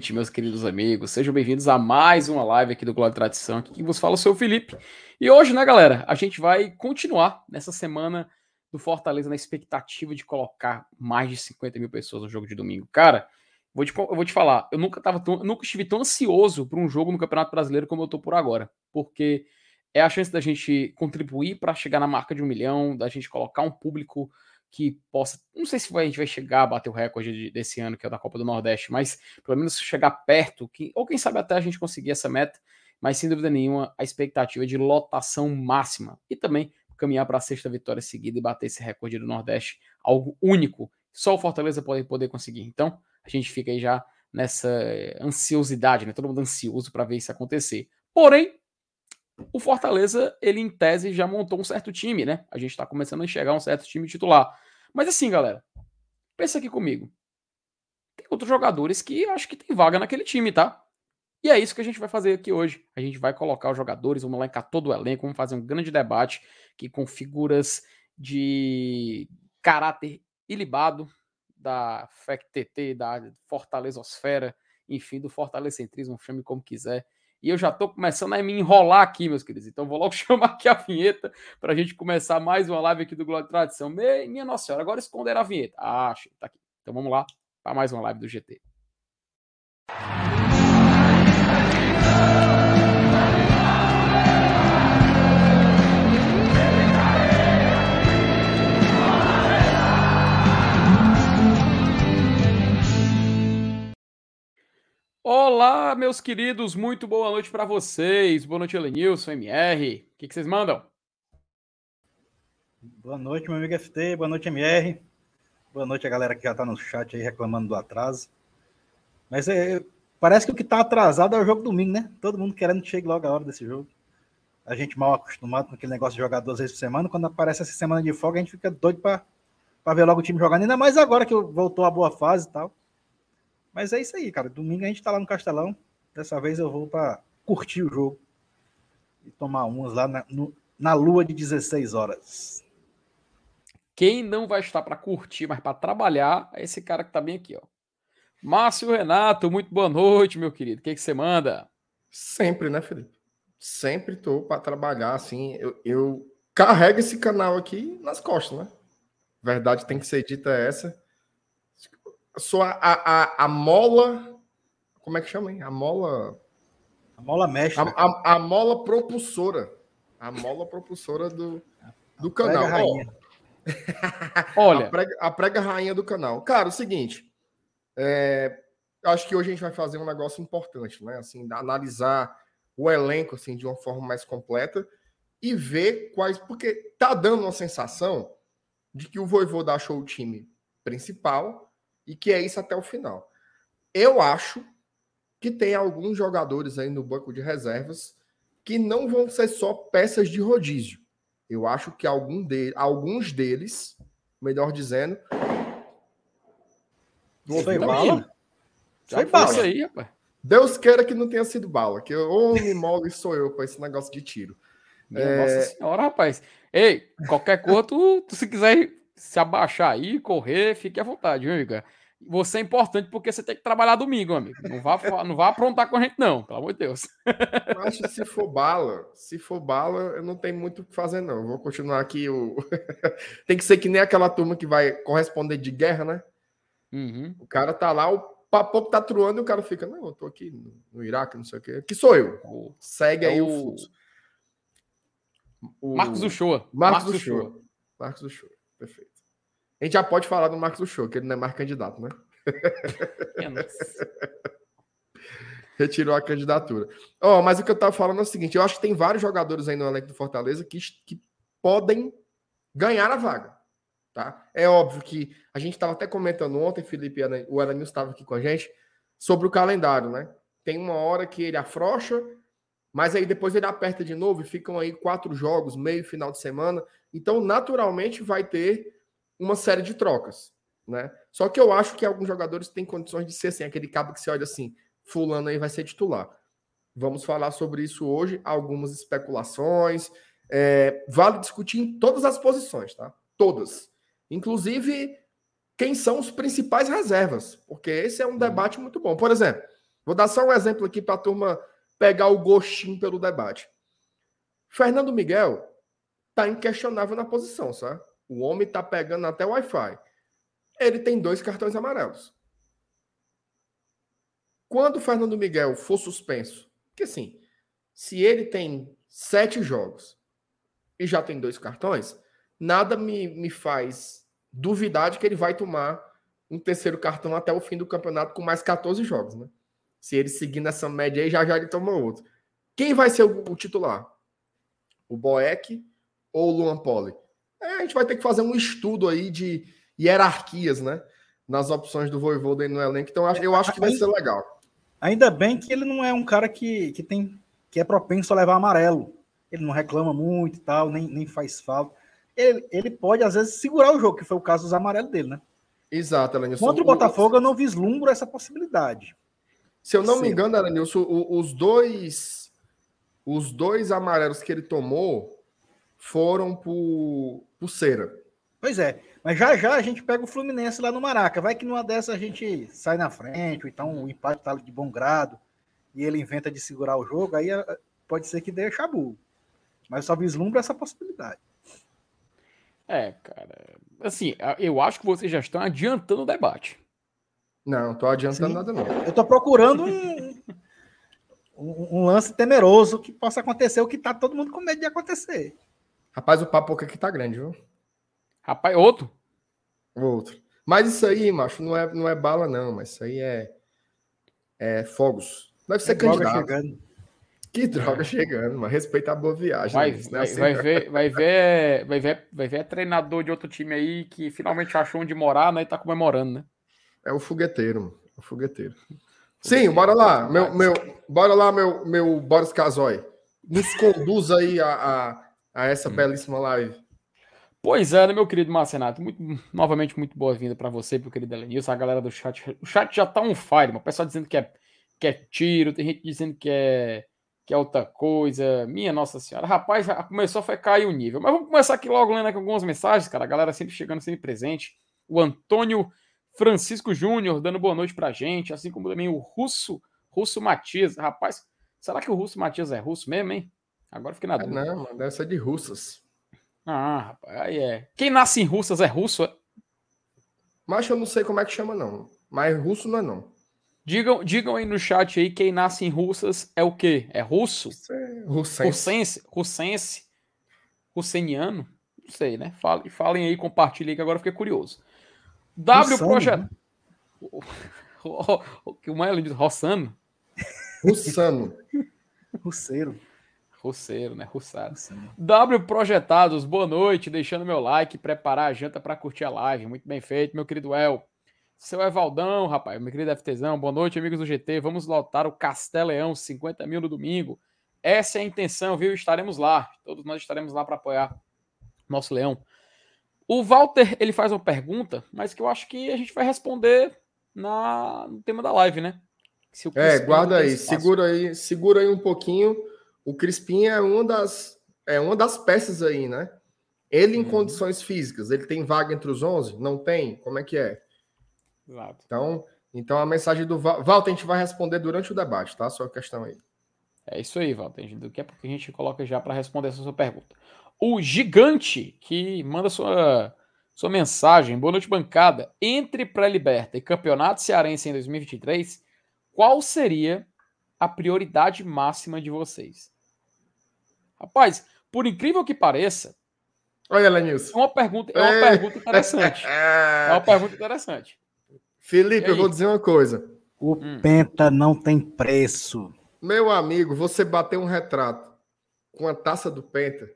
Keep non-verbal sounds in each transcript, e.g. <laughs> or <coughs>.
Noite, meus queridos amigos. Sejam bem-vindos a mais uma live aqui do Glória e Tradição. Aqui quem vos fala é o seu Felipe. E hoje, né, galera, a gente vai continuar nessa semana do Fortaleza na expectativa de colocar mais de 50 mil pessoas no jogo de domingo. Cara, vou te, eu vou te falar, eu nunca, tava tão, nunca estive tão ansioso para um jogo no Campeonato Brasileiro como eu tô por agora. Porque é a chance da gente contribuir para chegar na marca de um milhão, da gente colocar um público que possa. Não sei se a gente vai chegar a bater o recorde de, desse ano, que é da Copa do Nordeste, mas pelo menos chegar perto, que, ou quem sabe até a gente conseguir essa meta, mas sem dúvida nenhuma, a expectativa de lotação máxima. E também caminhar para a sexta vitória seguida e bater esse recorde do Nordeste, algo único. Só o Fortaleza pode poder conseguir. Então, a gente fica aí já nessa ansiosidade, né? Todo mundo ansioso para ver isso acontecer. Porém, o Fortaleza, ele em tese já montou um certo time, né? A gente tá começando a enxergar um certo time titular. Mas assim, galera, pensa aqui comigo. Tem outros jogadores que acho que tem vaga naquele time, tá? E é isso que a gente vai fazer aqui hoje. A gente vai colocar os jogadores, vamos elencar todo o elenco, vamos fazer um grande debate que com figuras de caráter ilibado da FECTT, da Fortalezosfera, enfim, do Fortalecentrismo, chame como quiser. E eu já estou começando a me enrolar aqui, meus queridos. Então vou logo <laughs> chamar aqui a vinheta para a gente começar mais uma live aqui do Glória e Tradição. Minha Nossa Senhora, agora esconder a vinheta. Ah, tá aqui. Então vamos lá para mais uma live do GT. Olá, meus queridos, muito boa noite para vocês. Boa noite, Elenilson, MR. O que, que, vocês mandam? Boa noite, meu amigo FT. Boa noite, MR. Boa noite a galera que já tá no chat aí reclamando do atraso. Mas é, parece que o que tá atrasado é o jogo domingo, né? Todo mundo querendo que chegue logo a hora desse jogo. A gente mal acostumado com aquele negócio de jogar duas vezes por semana. Quando aparece essa semana de folga, a gente fica doido para ver logo o time jogando. Ainda mais agora que voltou a boa fase e tal. Mas é isso aí, cara. Domingo a gente tá lá no Castelão. Dessa vez eu vou para curtir o jogo e tomar umas lá na, no, na lua de 16 horas. Quem não vai estar para curtir, mas para trabalhar, é esse cara que tá bem aqui, ó. Márcio Renato, muito boa noite, meu querido. O que, que você manda? Sempre, né, Felipe? Sempre tô para trabalhar, assim. Eu, eu carrego esse canal aqui nas costas, né? Verdade tem que ser dita essa sou a, a, a, mola. Como é que chama, hein? A mola. A mola mestra. A, a, a mola propulsora. A mola propulsora do, do canal. <laughs> Olha. A prega, a prega, rainha do canal. Cara, o seguinte. É, acho que hoje a gente vai fazer um negócio importante, né? Assim, analisar o elenco assim, de uma forma mais completa e ver quais. Porque tá dando uma sensação de que o Voivô achou o time principal e que é isso até o final. Eu acho que tem alguns jogadores aí no banco de reservas que não vão ser só peças de rodízio. Eu acho que algum de, alguns deles, melhor dizendo. Foi bala? Foi bala. aí, rapaz. Deus queira que não tenha sido bala, que homem mole sou eu com esse negócio de tiro. Minha é... Nossa senhora, rapaz. Ei, qualquer coisa, tu, tu, se quiser se abaixar aí, correr, fique à vontade, viu, amiga? Você é importante porque você tem que trabalhar domingo, amigo. Não vá, não vá aprontar com a gente, não, pelo amor de Deus. Eu acho que se for bala, se for bala, eu não tenho muito o que fazer, não. Eu vou continuar aqui. O... <laughs> tem que ser que nem aquela turma que vai corresponder de guerra, né? Uhum. O cara tá lá, o papo tá truando e o cara fica, não, eu tô aqui no, Iraque, não sei o quê. Que sou eu. Segue é aí o, o fluxo. O... Marcos Uchoa. Marcos, Marcos Uchoa. Marcos Uchoa, perfeito. A gente já pode falar do Marcos Show, que ele não é mais candidato, né? Retirou a candidatura. Oh, mas o que eu estava falando é o seguinte: eu acho que tem vários jogadores aí no elenco do Fortaleza que, que podem ganhar a vaga. Tá? É óbvio que a gente estava até comentando ontem, Felipe, o Elenil estava aqui com a gente, sobre o calendário, né? Tem uma hora que ele afrouxa, mas aí depois ele aperta de novo e ficam aí quatro jogos, meio final de semana. Então, naturalmente, vai ter uma série de trocas, né? Só que eu acho que alguns jogadores têm condições de ser assim, aquele cabo que você olha assim, fulano aí vai ser titular. Vamos falar sobre isso hoje, algumas especulações. É, vale discutir em todas as posições, tá? Todas. Inclusive, quem são os principais reservas, porque esse é um debate muito bom. Por exemplo, vou dar só um exemplo aqui para a turma pegar o gostinho pelo debate. Fernando Miguel tá inquestionável na posição, sabe? O homem tá pegando até o Wi-Fi. Ele tem dois cartões amarelos. Quando o Fernando Miguel for suspenso, porque assim, se ele tem sete jogos e já tem dois cartões, nada me, me faz duvidar de que ele vai tomar um terceiro cartão até o fim do campeonato com mais 14 jogos, né? Se ele seguir nessa média aí, já já ele toma outro. Quem vai ser o, o titular? O Boeck ou o Luan Poli? É, a gente vai ter que fazer um estudo aí de hierarquias, né? Nas opções do Voivoda no elenco. Então, eu acho que vai ser legal. Ainda bem que ele não é um cara que, que tem que é propenso a levar amarelo. Ele não reclama muito e tal, nem, nem faz falta. Ele, ele pode, às vezes, segurar o jogo, que foi o caso dos amarelos dele, né? Exato, Elenilson. Contra o Botafogo, eu não vislumbro essa possibilidade. Se eu não Sim. me engano, Elenilson, os dois, os dois amarelos que ele tomou foram por, por cera. Pois é. Mas já já a gente pega o Fluminense lá no Maraca. Vai que numa dessa a gente sai na frente, ou então o empate tá de bom grado e ele inventa de segurar o jogo, aí eh, pode ser que dê chabu. Mas só vislumbra essa possibilidade. É, cara. Assim, eu acho que vocês já estão adiantando o debate. Não, tô adiantando Sim. nada, não. Eu tô procurando um, um, um, lance temeroso que possa acontecer, o que tá todo mundo com medo de acontecer. Rapaz, o papo aqui tá grande, viu? Rapaz, outro? Outro. Mas isso aí, macho, não é, não é bala, não. Mas isso aí é, é fogos. Deve ser é candidato. Chegando. Que droga chegando, mas respeita a boa viagem. Vai, né? vai, vai, ver, vai, ver, vai, ver, vai ver treinador de outro time aí que finalmente achou onde morar, né? E tá comemorando, né? É o fogueteiro, o fogueteiro. Sim, bora lá, meu, meu, bora lá, meu, meu Boris Casoy. Nos conduz aí a, a, a essa hum. belíssima live. Pois é, né, meu querido Marcenato? Muito, novamente, muito boa-vinda para você, pro querido Elenilson, a galera do chat. O chat já tá um fire, o pessoal dizendo que é, que é tiro, tem gente dizendo que é, que é outra coisa. Minha Nossa Senhora. Rapaz, começou a cair o nível. Mas vamos começar aqui logo lendo aqui algumas mensagens, cara. A galera sempre chegando, sempre presente. O Antônio Francisco Júnior dando boa noite pra gente, assim como também o Russo, Russo Matias. Rapaz, será que o Russo Matias é russo mesmo, hein? Agora fiquei na é, dúvida. não, deve ser de russas. Ah, rapaz, aí é. Quem nasce em russas é russo? É? Mas eu não sei como é que chama, não. Mas russo não é, não. Digam, digam aí no chat aí, quem nasce em russas é o quê? É russo? É russense. Russense? Russeniano? Não sei, né? Falem, falem aí, compartilhem que agora eu fiquei curioso. W Projeto. Né? <laughs> O que o Maio diz? Rossano? Russano. Russeiro. Russeiro, né? Russado. W Projetados, boa noite, deixando meu like, preparar a janta para curtir a live. Muito bem feito, meu querido El. Seu Evaldão, rapaz, meu querido FTzão, boa noite, amigos do GT. Vamos lotar o Casteleão, 50 mil no domingo. Essa é a intenção, viu? Estaremos lá. Todos nós estaremos lá para apoiar nosso leão. O Walter, ele faz uma pergunta, mas que eu acho que a gente vai responder na, no tema da live, né? é, guarda aí, segura aí, segura aí um pouquinho o Crispim é uma das, é uma das peças aí, né? Ele em uhum. condições físicas, ele tem vaga entre os 11? Não tem? Como é que é? Exato. Então, então a mensagem do Val, Walter a gente vai responder durante o debate, tá? Só a questão aí. É isso aí, Walter. Do que é porque a gente coloca já para responder essa sua pergunta. O gigante que manda sua sua mensagem, boa noite bancada. Entre pré-liberta e campeonato cearense em 2023, qual seria a prioridade máxima de vocês? Rapaz, por incrível que pareça. Olha, Lenilson. É uma pergunta, é uma é. pergunta interessante. <laughs> é uma pergunta interessante. Felipe, eu vou dizer uma coisa. O hum. Penta não tem preço. Meu amigo, você bater um retrato com a taça do Penta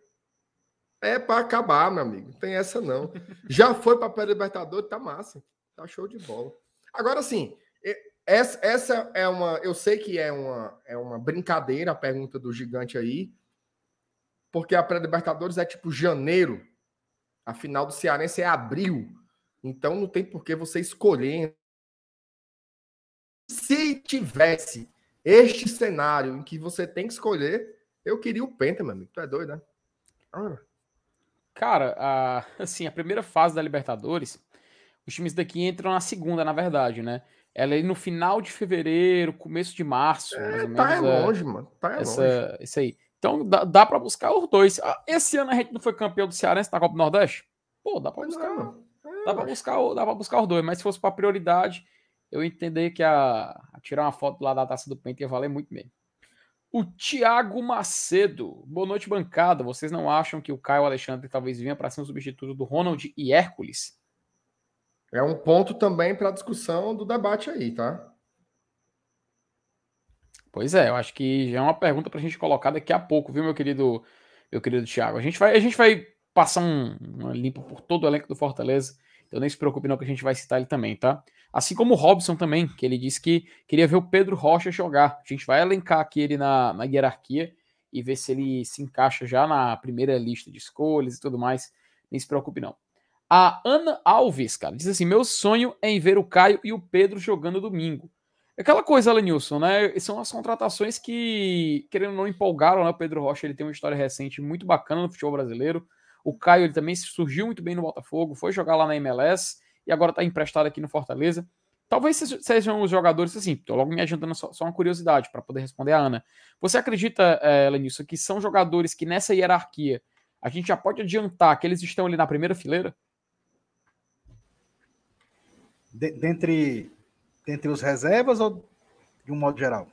é para acabar, meu amigo. Não tem essa não. <laughs> Já foi para a Libertadores, tá massa. Tá show de bola. Agora sim, essa, essa é uma. Eu sei que é uma, é uma brincadeira a pergunta do gigante aí, porque a pré-Libertadores é tipo janeiro, a final do Cearense é abril. Então não tem por que você escolher. Se tivesse este cenário em que você tem que escolher, eu queria o Penta, meu amigo. Tu é doido, né? Cara, a, assim, a primeira fase da Libertadores Os times daqui entram na segunda, na verdade, né? Ela é no final de fevereiro, começo de março, é, tá menos. Tá é longe, mano. Tá é essa, longe. Isso aí. Então dá, dá para buscar os dois. Ah, esse ano a gente não foi campeão do Cearense na Copa do Nordeste? Pô, dá para buscar. Não, é, dá para buscar, dá para buscar os dois, mas se fosse para prioridade, eu entender que a, a, tirar uma foto lá da taça do Pente ia valer muito mesmo. O Thiago Macedo, boa noite, bancada. Vocês não acham que o Caio Alexandre talvez venha para ser um substituto do Ronald e Hércules? É um ponto também para a discussão do debate aí, tá? Pois é, eu acho que já é uma pergunta para a gente colocar daqui a pouco, viu, meu querido, meu querido Thiago? A gente vai, a gente vai passar um, um limpo por todo o elenco do Fortaleza, então nem se preocupe não que a gente vai citar ele também, tá? Assim como o Robson também, que ele disse que queria ver o Pedro Rocha jogar. A gente vai elencar aqui ele na, na hierarquia e ver se ele se encaixa já na primeira lista de escolhas e tudo mais. Nem se preocupe não. A Ana Alves, cara, diz assim: meu sonho é em ver o Caio e o Pedro jogando domingo. Aquela coisa, Lenilson, né? São as contratações que, querendo ou não, empolgaram, né? O Pedro Rocha ele tem uma história recente muito bacana no futebol brasileiro. O Caio ele também surgiu muito bem no Botafogo, foi jogar lá na MLS e agora está emprestado aqui no Fortaleza. Talvez sejam os jogadores assim, estou logo me adiantando só, só uma curiosidade para poder responder a Ana. Você acredita, é, Lenilson, que são jogadores que nessa hierarquia a gente já pode adiantar que eles estão ali na primeira fileira? De, dentre, dentre os reservas ou de um modo geral?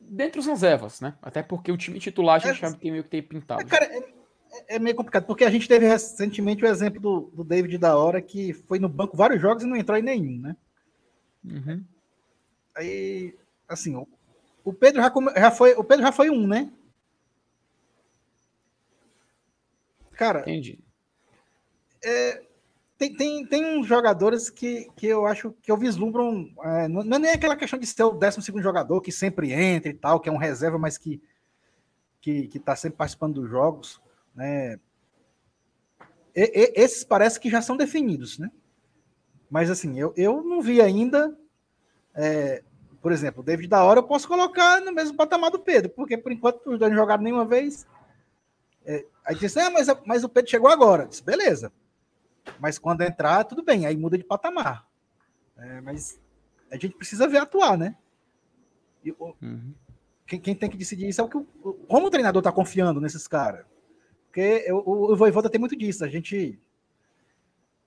Dentre os reservas, né? Até porque o time titular a gente é, já tem meio que ter pintado. É, cara, é, é, meio complicado, porque a gente teve recentemente o exemplo do, do David da hora, que foi no banco vários jogos e não entrou em nenhum, né? Uhum. Aí, assim, o, o Pedro já, já foi, o Pedro já foi um, né? Cara, Entendi. É, tem, tem, tem uns jogadores que, que eu acho que eu vislumbro. É, não, é nem aquela questão de ser o 12 jogador que sempre entra e tal, que é um reserva, mas que que está sempre participando dos jogos. Né? E, e, esses parece que já são definidos, né? Mas assim, eu, eu não vi ainda. É, por exemplo, o David da hora eu posso colocar no mesmo patamar do Pedro, porque por enquanto os dois não jogaram nenhuma vez. É, aí disse, ah, mas, mas o Pedro chegou agora. disse, beleza. Mas quando entrar, tudo bem, aí muda de patamar. É, mas a gente precisa ver atuar, né? E, uhum. quem, quem, tem que decidir isso é o que o, como o treinador está confiando nesses caras. Porque o, o Voivoda tem muito disso. A gente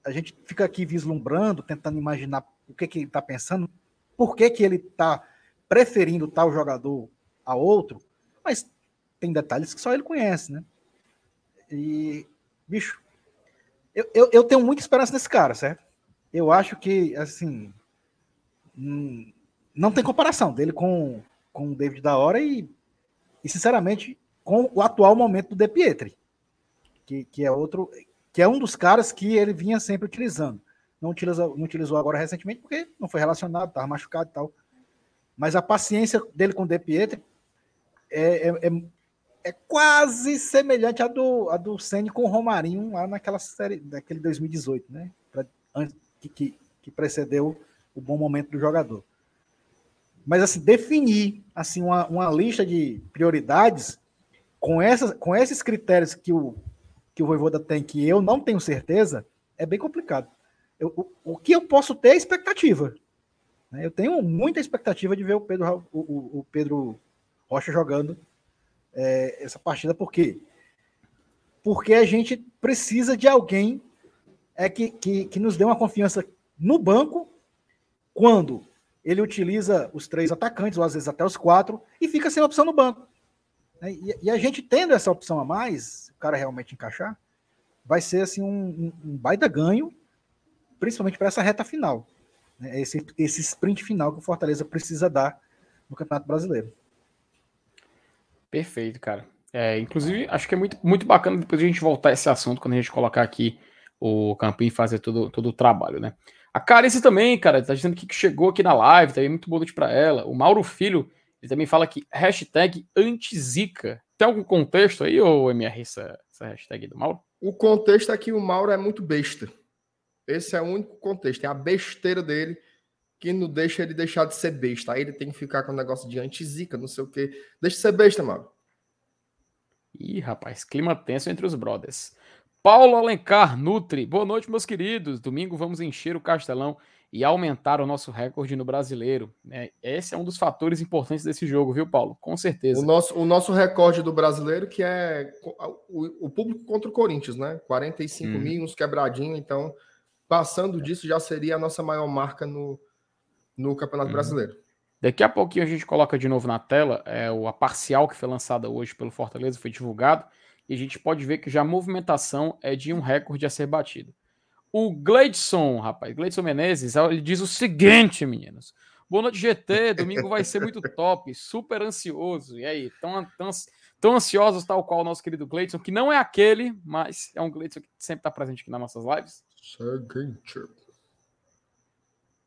a gente fica aqui vislumbrando, tentando imaginar o que, que ele está pensando, por que, que ele está preferindo tal jogador a outro, mas tem detalhes que só ele conhece, né? E, bicho, eu, eu, eu, tenho muita esperança nesse cara, certo? Eu acho que, assim, hum, não tem comparação dele com, com o David da hora e, e, sinceramente, com o atual momento do De Pietri, que, que é outro, que é um dos caras que ele vinha sempre utilizando. Não utilizou, não utilizou agora recentemente porque não foi relacionado, estava machucado e tal. Mas a paciência dele com o De Pietri é, é, é é quase semelhante à do, à do Senna com o Romarinho lá naquela série, daquele 2018, né? Pra, que, que, que, precedeu o bom momento do jogador. Mas, assim, definir assim, uma, uma lista de prioridades com, essas, com esses critérios que o, que o Voivoda tem, que eu não tenho certeza, é bem complicado. Eu, o, o que eu posso ter é expectativa. Né? Eu tenho muita expectativa de ver o Pedro, o, o Pedro Rocha jogando é, essa partida, por quê? Porque a gente precisa de alguém é, que, que, que nos dê uma confiança no banco quando ele utiliza os três atacantes, ou às vezes até os quatro, e fica sem opção no banco. Né? E, a gente tendo essa opção a mais, o cara realmente encaixar, vai ser assim um, um baita ganho, principalmente para essa reta final. Né? Esse, esse sprint final que o Fortaleza precisa dar no Campeonato Brasileiro. Perfeito, cara. É, inclusive, acho que é muito, muito bacana depois a gente voltar a esse assunto quando a gente colocar aqui o Campinho fazer todo, todo o trabalho, né? A Carice também, cara, tá dizendo que chegou aqui na live, também muito boa noite pra ela. O Mauro Filho, ele também fala que hashtag antizica. Tem algum contexto aí, ou MR, essa, essa hashtag do Mauro? O contexto é que o Mauro é muito besta. Esse é o único contexto. É a besteira dele que não deixa ele deixar de ser besta. Aí ele tem que ficar com o negócio de anti-zica, não sei o quê. Deixa de ser besta, mano. Ih, rapaz, clima tenso entre os brothers. Paulo Alencar Nutri. Boa noite, meus queridos. Domingo vamos encher o Castelão e aumentar o nosso recorde no brasileiro. É, esse é um dos fatores importantes desse jogo, viu, Paulo? Com certeza. O nosso, o nosso recorde do brasileiro, que é o, o público contra o Corinthians, né? 45 hum. mil, uns quebradinho. Então, passando disso, já seria a nossa maior marca no, no Campeonato hum. Brasileiro. Daqui a pouquinho a gente coloca de novo na tela é, a parcial que foi lançada hoje pelo Fortaleza, foi divulgado e a gente pode ver que já a movimentação é de um recorde a ser batido. O Gleidson, rapaz, Gleidson Menezes, ele diz o seguinte, meninos. Boa noite, GT. Domingo vai ser muito top, super ansioso. E aí, tão, tão, tão ansiosos, tal qual o nosso querido Gleidson, que não é aquele, mas é um Gleidson que sempre está presente aqui nas nossas lives. Seguinte.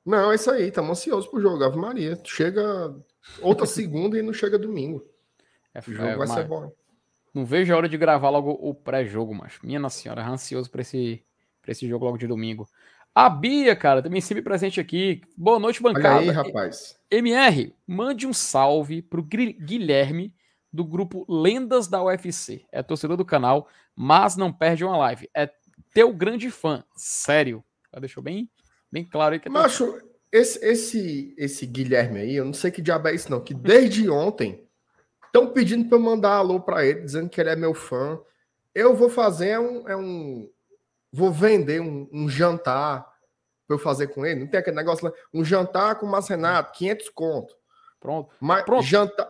Não, é isso aí, estamos ansiosos pro jogo. Ave Maria. Chega outra <laughs> segunda e não chega domingo. É, o jogo é, vai ser bom. Não vejo a hora de gravar logo o pré-jogo, mas minha nossa senhora, ansioso para esse, pra esse jogo logo de domingo. A Bia, cara, também sempre presente aqui. Boa noite, bancada. Olha aí, rapaz. MR, mande um salve pro Guilherme do grupo Lendas da UFC. É torcedor do canal, mas não perde uma live. É teu grande fã, sério. Deixou bem, bem claro aí que é Macho, esse, esse, esse Guilherme aí, eu não sei que diabo é isso não, que desde ontem Estão pedindo para eu mandar alô para ele, dizendo que ele é meu fã. Eu vou fazer um. É um vou vender um, um jantar para eu fazer com ele. Não tem aquele negócio lá. Um jantar com o Márcio Renato, 500 conto. Pronto. Mas Pronto. jantar.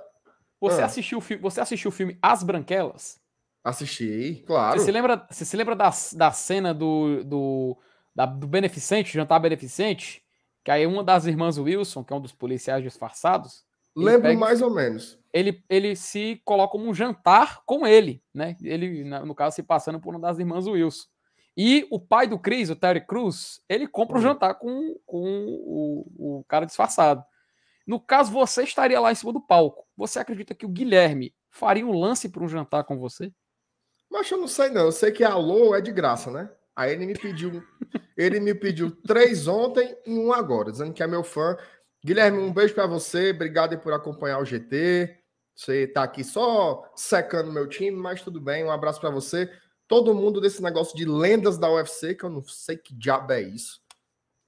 Você, ah. assistiu, você assistiu o filme As Branquelas? Assisti, claro. Você se lembra, você se lembra da, da cena do, do, da, do beneficente, jantar beneficente? Que aí uma das irmãs Wilson, que é um dos policiais disfarçados. Lembro pega, mais ou menos ele, ele se coloca como um jantar com ele, né? Ele, no caso, se passando por uma das irmãs Wilson. E o pai do Chris, o Terry Cruz, ele compra o um jantar com, com o, o cara disfarçado. No caso, você estaria lá em cima do palco. Você acredita que o Guilherme faria um lance para um jantar com você? Mas eu não sei, não. Eu sei que a alô é de graça, né? Aí ele me pediu. ele me pediu três ontem e um agora, dizendo que é meu fã. Guilherme, um beijo para você. Obrigado por acompanhar o GT. Você está aqui só secando meu time, mas tudo bem. Um abraço para você. Todo mundo desse negócio de lendas da UFC, que eu não sei que diabo é isso.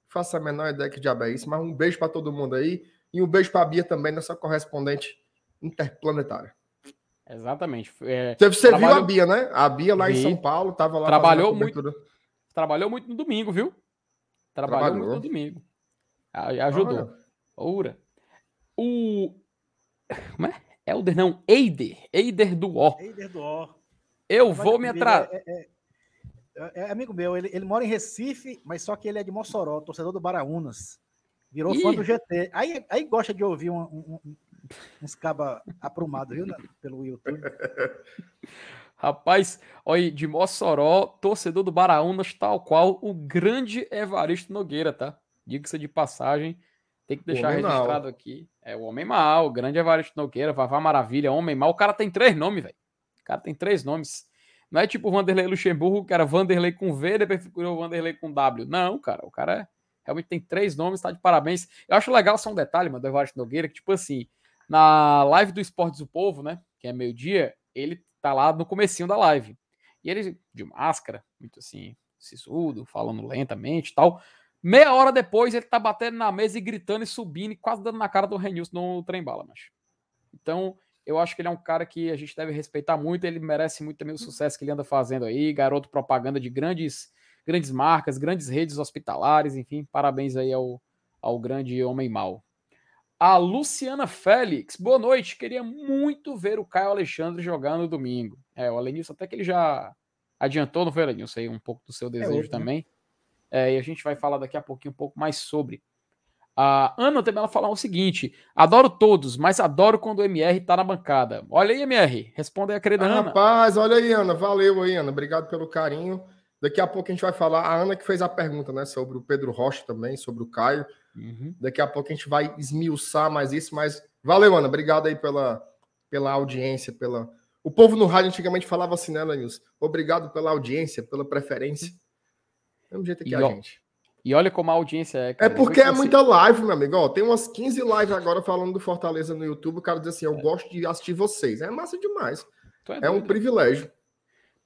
Faça a menor ideia que diabo é isso, mas um beijo para todo mundo aí. E um beijo para a Bia também, nossa correspondente interplanetária. Exatamente. É, você, você trabalhou... viu a Bia, né? A Bia lá Vi. em São Paulo, estava lá. Trabalhou muito. Trabalhou muito no domingo, viu? Trabalhou, Trabalhou. muito no domingo. Ajudou. Oura. O. <laughs> Como é? Elder não, Eider. Eider do O. Eider do O. Eu vou me atrasar. É, é, é, é, amigo meu, ele, ele mora em Recife, mas só que ele é de Mossoró, torcedor do Baraunas. Virou Ih. fã do GT. Aí, aí gosta de ouvir um, um, um, uns cabas aprumados, viu, né? pelo YouTube. <laughs> Rapaz, olha, de Mossoró, torcedor do Baraunas, tal qual o grande Evaristo Nogueira, tá? Diga-se de passagem, tem que deixar registrado aqui. É o Homem Mal, o grande Evaristo Nogueira, Vavá Maravilha, Homem Mal. O cara tem três nomes, velho. O cara tem três nomes. Não é tipo o Vanderlei Luxemburgo, que era Vanderlei com V, depois ficou Vanderlei com W. Não, cara. O cara é, realmente tem três nomes, tá de parabéns. Eu acho legal só um detalhe, mano, do Evaristo Nogueira, que tipo assim, na live do Esportes do Povo, né, que é meio-dia, ele tá lá no comecinho da live. E ele, de máscara, muito assim, sisudo, falando lentamente e tal. Meia hora depois, ele tá batendo na mesa e gritando e subindo e quase dando na cara do Renilson no trem bala, mas. Então, eu acho que ele é um cara que a gente deve respeitar muito, ele merece muito também o sucesso que ele anda fazendo aí, garoto propaganda de grandes grandes marcas, grandes redes hospitalares, enfim, parabéns aí ao, ao grande homem mal. A Luciana Félix, boa noite, queria muito ver o Caio Alexandre jogar no domingo. É, o Alenilson até que ele já adiantou, não foi, Alenilson, aí um pouco do seu é desejo é também. É, e a gente vai falar daqui a pouquinho um pouco mais sobre. A Ana também ela fala o seguinte: adoro todos, mas adoro quando o MR tá na bancada. Olha aí, MR, responda aí a querida ah, Ana. Rapaz, olha aí, Ana, valeu aí, Ana, obrigado pelo carinho. Daqui a pouco a gente vai falar, a Ana que fez a pergunta, né, sobre o Pedro Rocha também, sobre o Caio. Uhum. Daqui a pouco a gente vai esmiuçar mais isso, mas valeu, Ana, obrigado aí pela, pela audiência, pela. O povo no rádio antigamente falava assim, né, Lenils? Obrigado pela audiência, pela preferência. Mesmo jeito que e, a gente. E olha como a audiência é. Cara. É porque é muita live, meu amigo. Ó, tem umas 15 lives agora falando do Fortaleza no YouTube. O cara diz assim: Eu é. gosto de assistir vocês. É massa demais. É, é, um privilégio.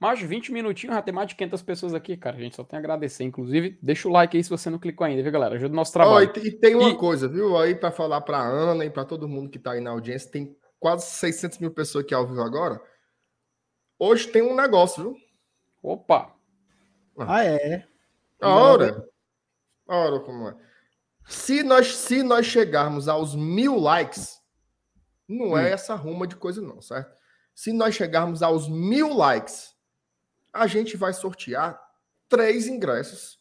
Mais de 20 minutinhos, já tem mais de 500 pessoas aqui, cara. A gente só tem a agradecer. Inclusive, deixa o like aí se você não clicou ainda, viu, galera? Ajuda o nosso trabalho. Oh, e, tem uma e... coisa, viu? Aí para falar para Ana e para todo mundo que tá aí na audiência, tem quase 600 mil pessoas aqui ao vivo agora. Hoje tem um negócio, viu? Opa! Ah, é? A hora. A hora como é. Se nós, se nós chegarmos aos mil likes, não hum. é essa ruma de coisa, não, certo? Se nós chegarmos aos mil likes, a gente vai sortear três ingressos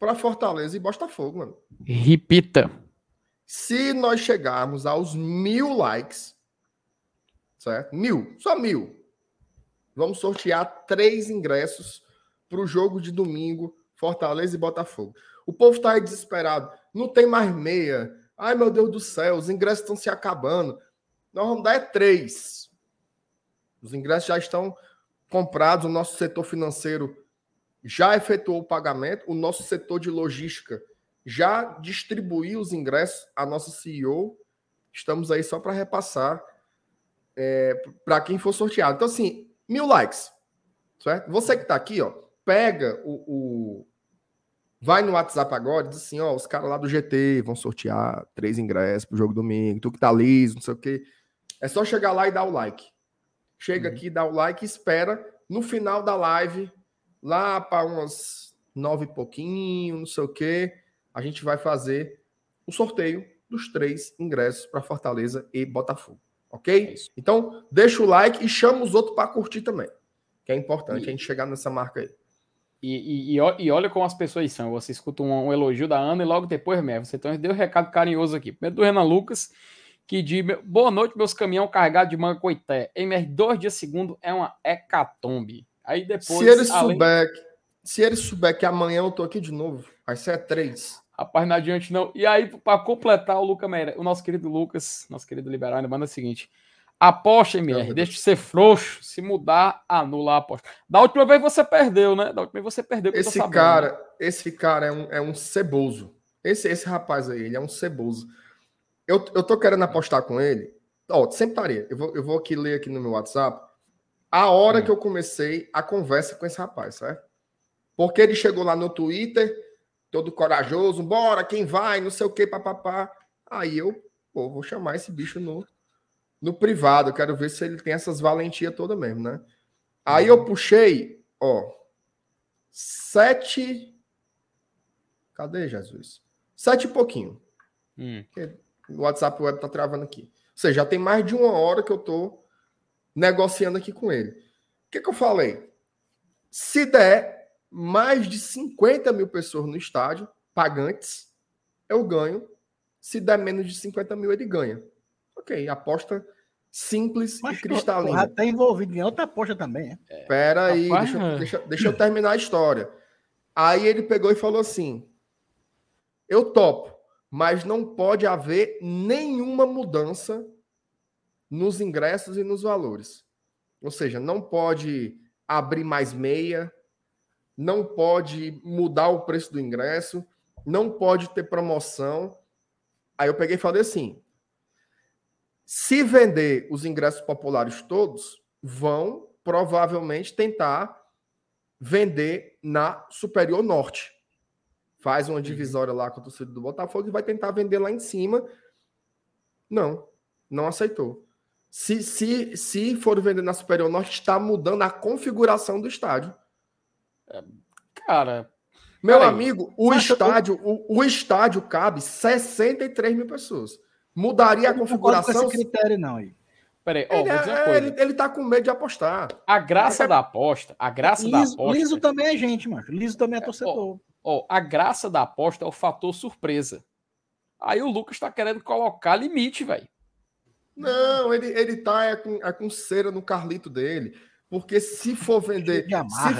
para Fortaleza e Botafogo, mano. Repita. Se nós chegarmos aos mil likes, certo? Mil, só mil. Vamos sortear três ingressos para o jogo de domingo, Fortaleza e Botafogo. O povo está aí desesperado. Não tem mais meia. Ai, meu Deus do céu, os ingressos estão se acabando. Nós vamos dar é três. Os ingressos já estão comprados, o nosso setor financeiro já efetuou o pagamento, o nosso setor de logística já distribuiu os ingressos, a nossa CEO. Estamos aí só para repassar é, para quem for sorteado. Então, assim, mil likes, certo? Você que está aqui, ó, pega o, o, Vai no WhatsApp agora e diz assim: ó, os caras lá do GT vão sortear três ingressos pro jogo domingo, tu que tá liso, não sei o quê. É só chegar lá e dar o like. Chega uhum. aqui, dá o like espera no final da live, lá para umas nove e pouquinho, não sei o quê, a gente vai fazer o sorteio dos três ingressos para Fortaleza e Botafogo. Ok? É então, deixa o like e chama os outros para curtir também. Que é importante e... a gente chegar nessa marca aí. E, e, e, olha como as pessoas são. Você escuta um, um elogio da Ana e logo depois, mesmo. Você então deu um recado carinhoso aqui. Primeiro do Renan Lucas que diz: Boa noite, meus caminhão carregados de manga coité. MR, dois dias segundo é uma hecatombe. Aí depois. Se ele além... souber, se ele souber que amanhã eu tô aqui de novo, vai ser três. Rapaz, não adiante não. E aí, para completar, o Lucas Meire... o nosso querido Lucas, nosso querido liberal, ainda manda o seguinte: aposta, MR, deixa de ser frouxo. Se mudar, anula a aposta. Da última vez você perdeu, né? Da última vez você perdeu. Esse cara, esse cara é um, é um ceboso. Esse, esse rapaz aí, ele é um ceboso. Eu, eu tô querendo apostar com ele. Ó, sempre estaria. Eu vou, eu vou aqui ler aqui no meu WhatsApp a hora hum. que eu comecei a conversa com esse rapaz, certo? Porque ele chegou lá no Twitter, todo corajoso, bora, quem vai, não sei o que, papapá. Aí eu, pô, vou chamar esse bicho no, no privado, eu quero ver se ele tem essas valentias toda mesmo, né? Aí eu puxei, ó, sete. Cadê Jesus? Sete e pouquinho. Hum. O WhatsApp web tá travando aqui. Ou seja, já tem mais de uma hora que eu tô negociando aqui com ele. O que, que eu falei? Se der mais de 50 mil pessoas no estádio, pagantes, eu ganho. Se der menos de 50 mil, ele ganha. Ok, aposta simples Mas, e cristalina. Já tá envolvido em outra aposta também. É. Pera aí, deixa, deixa, deixa eu terminar a história. Aí ele pegou e falou assim: Eu topo mas não pode haver nenhuma mudança nos ingressos e nos valores. Ou seja, não pode abrir mais meia, não pode mudar o preço do ingresso, não pode ter promoção. Aí eu peguei e falei assim: se vender os ingressos populares todos, vão provavelmente tentar vender na Superior Norte faz uma uhum. divisória lá com a torcida do Botafogo e vai tentar vender lá em cima. Não, não aceitou. Se, se, se for vender na Superior Norte, está mudando a configuração do estádio. É, cara. Meu amigo, o estádio, o, o, estádio cabe 63 mil pessoas. Mudaria a configuração. Não esse critério, não. Aí. Peraí, ó, ele, é, ele, ele tá com medo de apostar. A graça é... da aposta, a graça Liso, da aposta. Liso também é gente, mano. Liso também é, é torcedor. Ó, Ó, a graça da aposta é o fator surpresa. Aí o Lucas tá querendo colocar limite, velho. Não, ele, ele tá é com, é com cera no Carlito dele. Porque se for vender.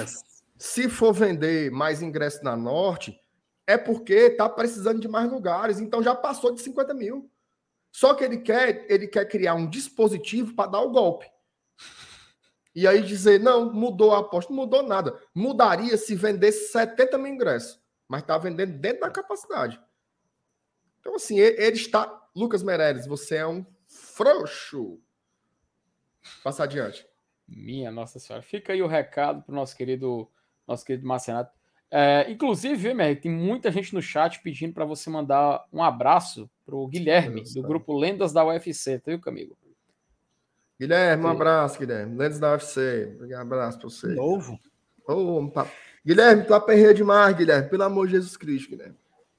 Se, se for vender mais ingresso na Norte, é porque tá precisando de mais lugares. Então já passou de 50 mil. Só que ele quer, ele quer criar um dispositivo para dar o golpe. E aí dizer, não, mudou a aposta. Não mudou nada. Mudaria se vendesse 70 mil ingressos. Mas está vendendo dentro da capacidade. Então, assim, ele está. Lucas Meirelles, você é um frouxo. Passa adiante. Minha Nossa Senhora. Fica aí o recado para o nosso querido, nosso querido Marcenato. É, inclusive, MR, tem muita gente no chat pedindo para você mandar um abraço para o Guilherme, Deus do Deus. grupo Lendas da UFC, tá, viu, Camilo? Guilherme, um abraço, Guilherme. Lendas da UFC. Um abraço para você. Novo. Oh, tá... Guilherme, tu aperreia demais, Guilherme. Pelo amor de Jesus Cristo, Guilherme.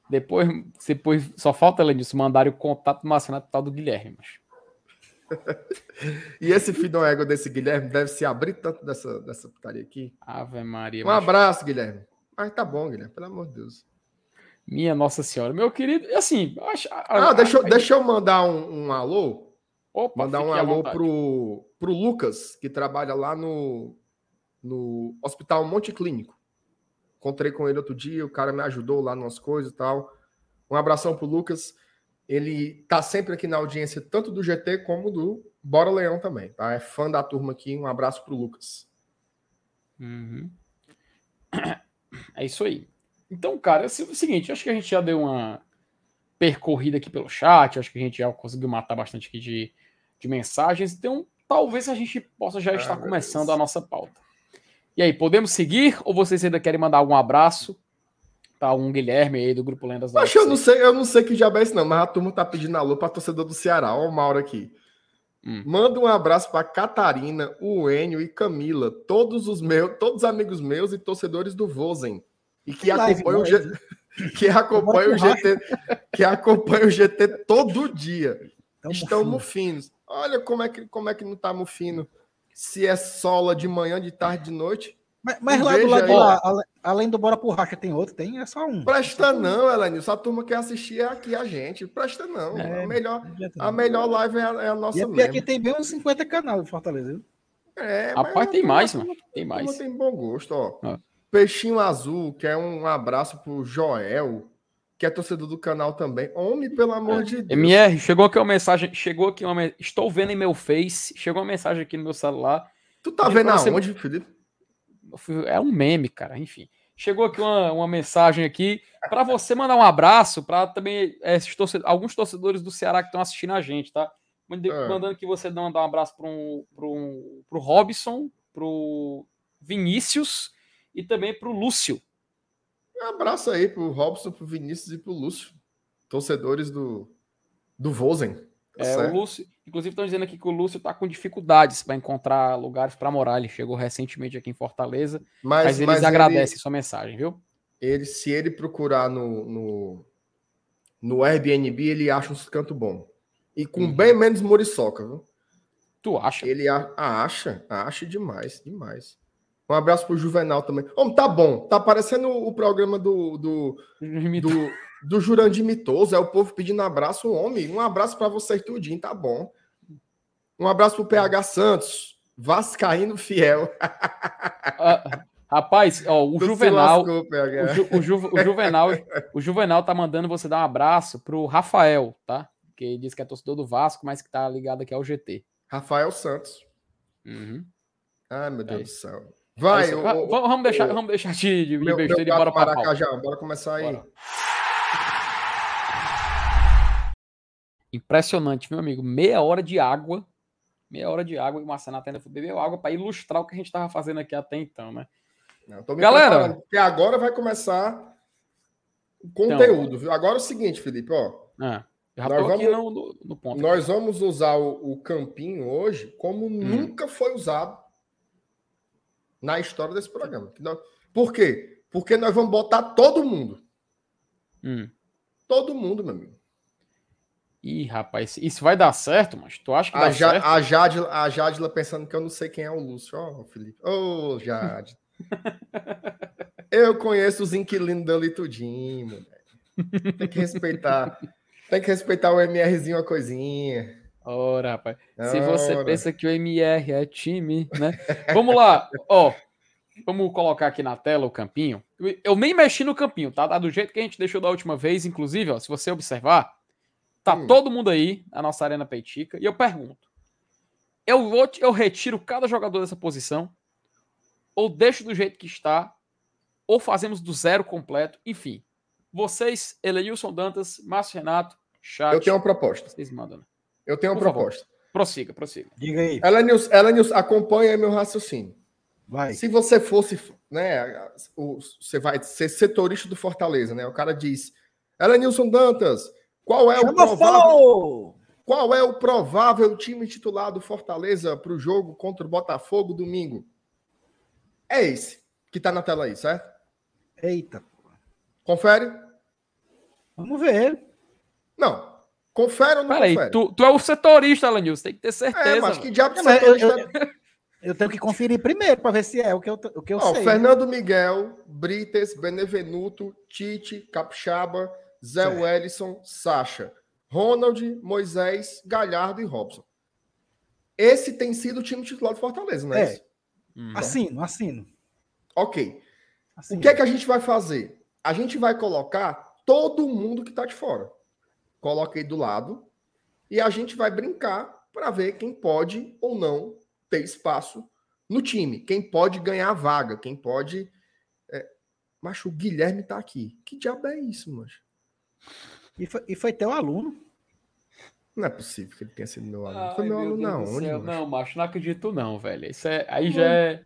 Depois, depois só falta, além disso, mandar o contato do Marcenato tal do Guilherme. Mas... <laughs> e esse fidão ego desse Guilherme deve se abrir tanto dessa, dessa putaria aqui. Ave Maria. Um abraço, Guilherme. Mas tá bom, Guilherme, pelo amor de Deus. Minha Nossa Senhora. Meu querido, assim. Acho, ah, deixa, deixa eu mandar um, um alô. Opa, mandar um alô pro, pro Lucas, que trabalha lá no, no Hospital Monte Clínico. Encontrei com ele outro dia, o cara me ajudou lá nas coisas e tal. Um abração pro Lucas. Ele tá sempre aqui na audiência, tanto do GT como do Bora Leão também, tá? É fã da turma aqui. Um abraço pro Lucas. Uhum. <coughs> É isso aí. Então, cara, é o seguinte, acho que a gente já deu uma percorrida aqui pelo chat, acho que a gente já conseguiu matar bastante aqui de, de mensagens, então talvez a gente possa já ah, estar começando Deus. a nossa pauta. E aí, podemos seguir ou vocês ainda querem mandar algum abraço Tá um Guilherme aí do Grupo Lendas da Acho eu não sei, eu não sei que diabo é isso, não, mas a turma tá pedindo alô pra torcedor do Ceará. Ó, o Mauro aqui. Hum. Manda um abraço para Catarina, o Enio e Camila, todos os meus, todos os amigos meus e torcedores do Vozen. E que <laughs> acompanham o, G... que acompanha o GT, que acompanha o GT todo dia. Tão Estão mufinos. Olha como é que como é que não tá mufino. Se é sola de manhã, de tarde, de noite. Mas, mas lá do lado de lá, além do Bora por Racha, tem outro? Tem? É só um. Presta não, Elenilson. A turma quer assistir é aqui a gente. Presta não. É, a, melhor, a melhor live é a, é a nossa. E aqui tem bem uns 50 canais de Fortaleza, viu? É, Rapaz, tem mais, mano. Tem mais. Tem bom gosto, ó. Ah. Peixinho Azul, que é um abraço pro Joel, que é torcedor do canal também. Homem, pelo amor de Deus. MR, chegou aqui uma mensagem. Chegou aqui uma. Estou vendo em meu Face. Chegou uma mensagem aqui no meu celular. Tu tá vendo aonde, você... Felipe? É um meme, cara, enfim. Chegou aqui uma, uma mensagem aqui para você mandar um abraço para também é, torcedores, alguns torcedores do Ceará que estão assistindo a gente, tá? É. Mandando que você mandar um abraço para um, um, o Robson, para o Vinícius e também para o Lúcio. Um abraço aí para o Robson, para o Vinícius e para o Lúcio, torcedores do, do Vozen. Tá é, o Lúcio, inclusive estão dizendo aqui que o Lúcio está com dificuldades para encontrar lugares para morar. Ele chegou recentemente aqui em Fortaleza, mas, mas eles mas agradecem ele, sua mensagem, viu? Ele, se ele procurar no, no, no Airbnb, ele acha um canto bom. E com uhum. bem menos muriçoca, viu? Tu acha? Ele a, acha, acha demais, demais. Um abraço pro Juvenal também. Homem, tá bom. Tá parecendo o programa do, do, do, do Jurandir Mitoso, é o povo pedindo abraço, homem, um abraço para vocês tudinho, tá bom. Um abraço pro PH Santos, Vascaíno fiel. Ah, rapaz, ó, o Juvenal, lascou, o, Ju, o, Ju, o, Juvenal, o Juvenal tá mandando você dar um abraço pro Rafael, tá? Que diz que é torcedor do Vasco, mas que tá ligado aqui ao GT. Rafael Santos. Uhum. Ai, meu Deus é do céu. Vai, é o, vamos deixar, vamos deixar de, de meu, besteira meu e bora para Maracajá, bora começar aí. Bora. Impressionante, meu amigo. Meia hora de água. Meia hora de água e o Marcenato ainda foi beber água para ilustrar o que a gente estava fazendo aqui até então, né? Não, Galera, porque agora vai começar o conteúdo, então? Agora é o seguinte, Felipe, ó. É, já nós vamos, no, no, no, ponto. Nós aqui. vamos usar o, o, campinho hoje como hum. nunca foi usado na história desse programa. Por quê? Porque nós vamos botar todo mundo. Hum. Todo mundo, meu amigo. Ih, rapaz, isso vai dar certo, mas tu acha que a dá ja, certo? A Jadila, a Jadila pensando que eu não sei quem é o Lúcio. Ó, oh, Felipe. Ô, oh, Jade. <laughs> eu conheço os inquilinos dali tudinho, moleque. Tem que respeitar. Tem que respeitar o MRzinho uma coisinha. Ora, rapaz. Se você pensa que o MR é time, né? Vamos lá. Ó, vamos colocar aqui na tela o campinho. Eu nem mexi no campinho, tá? tá do jeito que a gente deixou da última vez, inclusive, ó, se você observar, Tá hum. todo mundo aí na nossa arena peitica. E eu pergunto: eu, vou, eu retiro cada jogador dessa posição? Ou deixo do jeito que está? Ou fazemos do zero completo? Enfim. Vocês, Elenilson Dantas, Márcio Renato, chat. Eu tenho uma proposta. Vocês mandam. Né? Eu tenho uma Por proposta. Favor. Prossiga, prossiga. Diga aí. Ela News, acompanha meu raciocínio. Vai. Se você fosse, né, o- você vai ser setorista do Fortaleza, né? O cara diz: Ela Nilson Dantas, qual é o Chama provável, fogo! qual é o provável time titular do Fortaleza para o jogo contra o Botafogo domingo? É esse que tá na tela aí, certo? Eita. Confere? Vamos ver. Não. Confere ou não Peraí, confere? tu, tu é o setorista, Alanils, tem que ter certeza. é, mas que diabo de É, mas eu- setorista é? Eu tenho que conferir primeiro para ver se é o que eu, o que eu Ó, sei. Fernando Miguel, Brites, Benevenuto, Tite, Capixaba, Zé Certo. Wellison, Sacha, Ronald, Moisés, Galhardo e Robson. Esse tem sido o time titular do Fortaleza, não é, É. isso? Hum. Assino, assino. Ok. assino. O que é que a gente vai fazer? A gente vai colocar todo mundo que tá de fora. Coloca aí do lado e a gente vai brincar para ver quem pode ou não ter espaço no time, quem pode ganhar a vaga, quem pode. É... Macho, o Guilherme tá aqui. Que diabo é isso, macho? E foi, e foi teu aluno. Não é possível que ele tenha sido meu aluno. Ai, Foi meu, meu aluno, Deus não. Onde, macho? Não, macho, não acredito não, velho. Isso é, aí já é...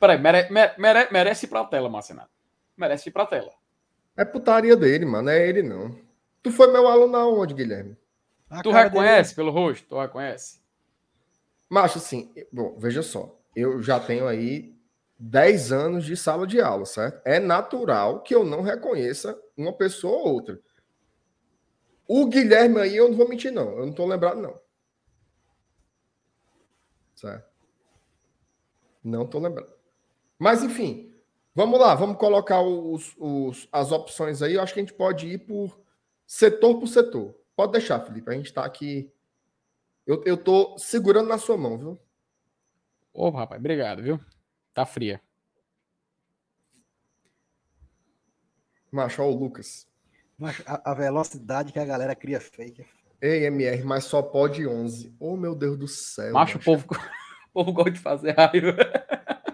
Peraí, mere, mere, mere- merece ir pra tela, Marcenato. Merece ir pra tela. É putaria dele, mano. É ele, não. Tu foi meu aluno aonde, Guilherme? A Tu reconhece pelo rosto? Tu reconhece? Macho, assim, bom, veja só. Eu já tenho aí 10 anos de sala de aula, certo? É natural que eu não reconheça uma pessoa ou outra. O Guilherme aí, eu não vou mentir, não. Eu não tô lembrado, não. Certo? Não tô lembrado. Mas, enfim, vamos lá. Vamos colocar os, os- as opções aí. Eu acho que a gente pode ir por setor por setor. Pode deixar, Felipe. A gente tá aqui eu, eu tô segurando na sua mão, viu? Ô, rapaz, obrigado, viu? Tá fria. Macho, ó, o Lucas. Mas a, a velocidade que a galera cria fake. Ei, MR, mas só pode 11. Oh, meu Deus do céu. Macho, o povo, <laughs> o povo gosta de fazer raiva.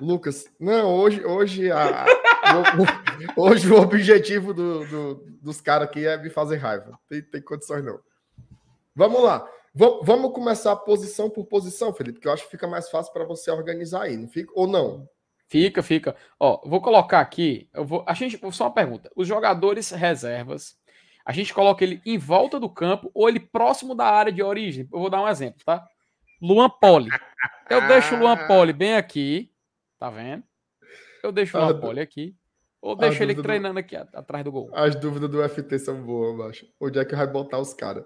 Lucas, não, hoje, hoje, a, o, o- <laughs> hoje o objetivo do, do- dos caras aqui é me fazer raiva. Tem, tem condições, não. Vamos lá. Vam- Vamos começar posição por posição, Felipe, que eu acho que fica mais fácil para você organizar aí, não fica? Ou não? Fica, fica. Ó, vou colocar aqui. Eu vou. A gente. Só uma pergunta. Os jogadores reservas, a gente coloca ele em volta do campo ou ele próximo da área de origem? Eu vou dar um exemplo, tá? Luan Poli. Eu deixo o Luan Poli bem aqui. Tá vendo? Eu deixo o Ah, Luan du- Poli aqui. Ou a deixo ele dúvida do- treinando aqui a- atrás do gol. As dúvidas do FT são boas, macho. Onde é que vai botar os caras?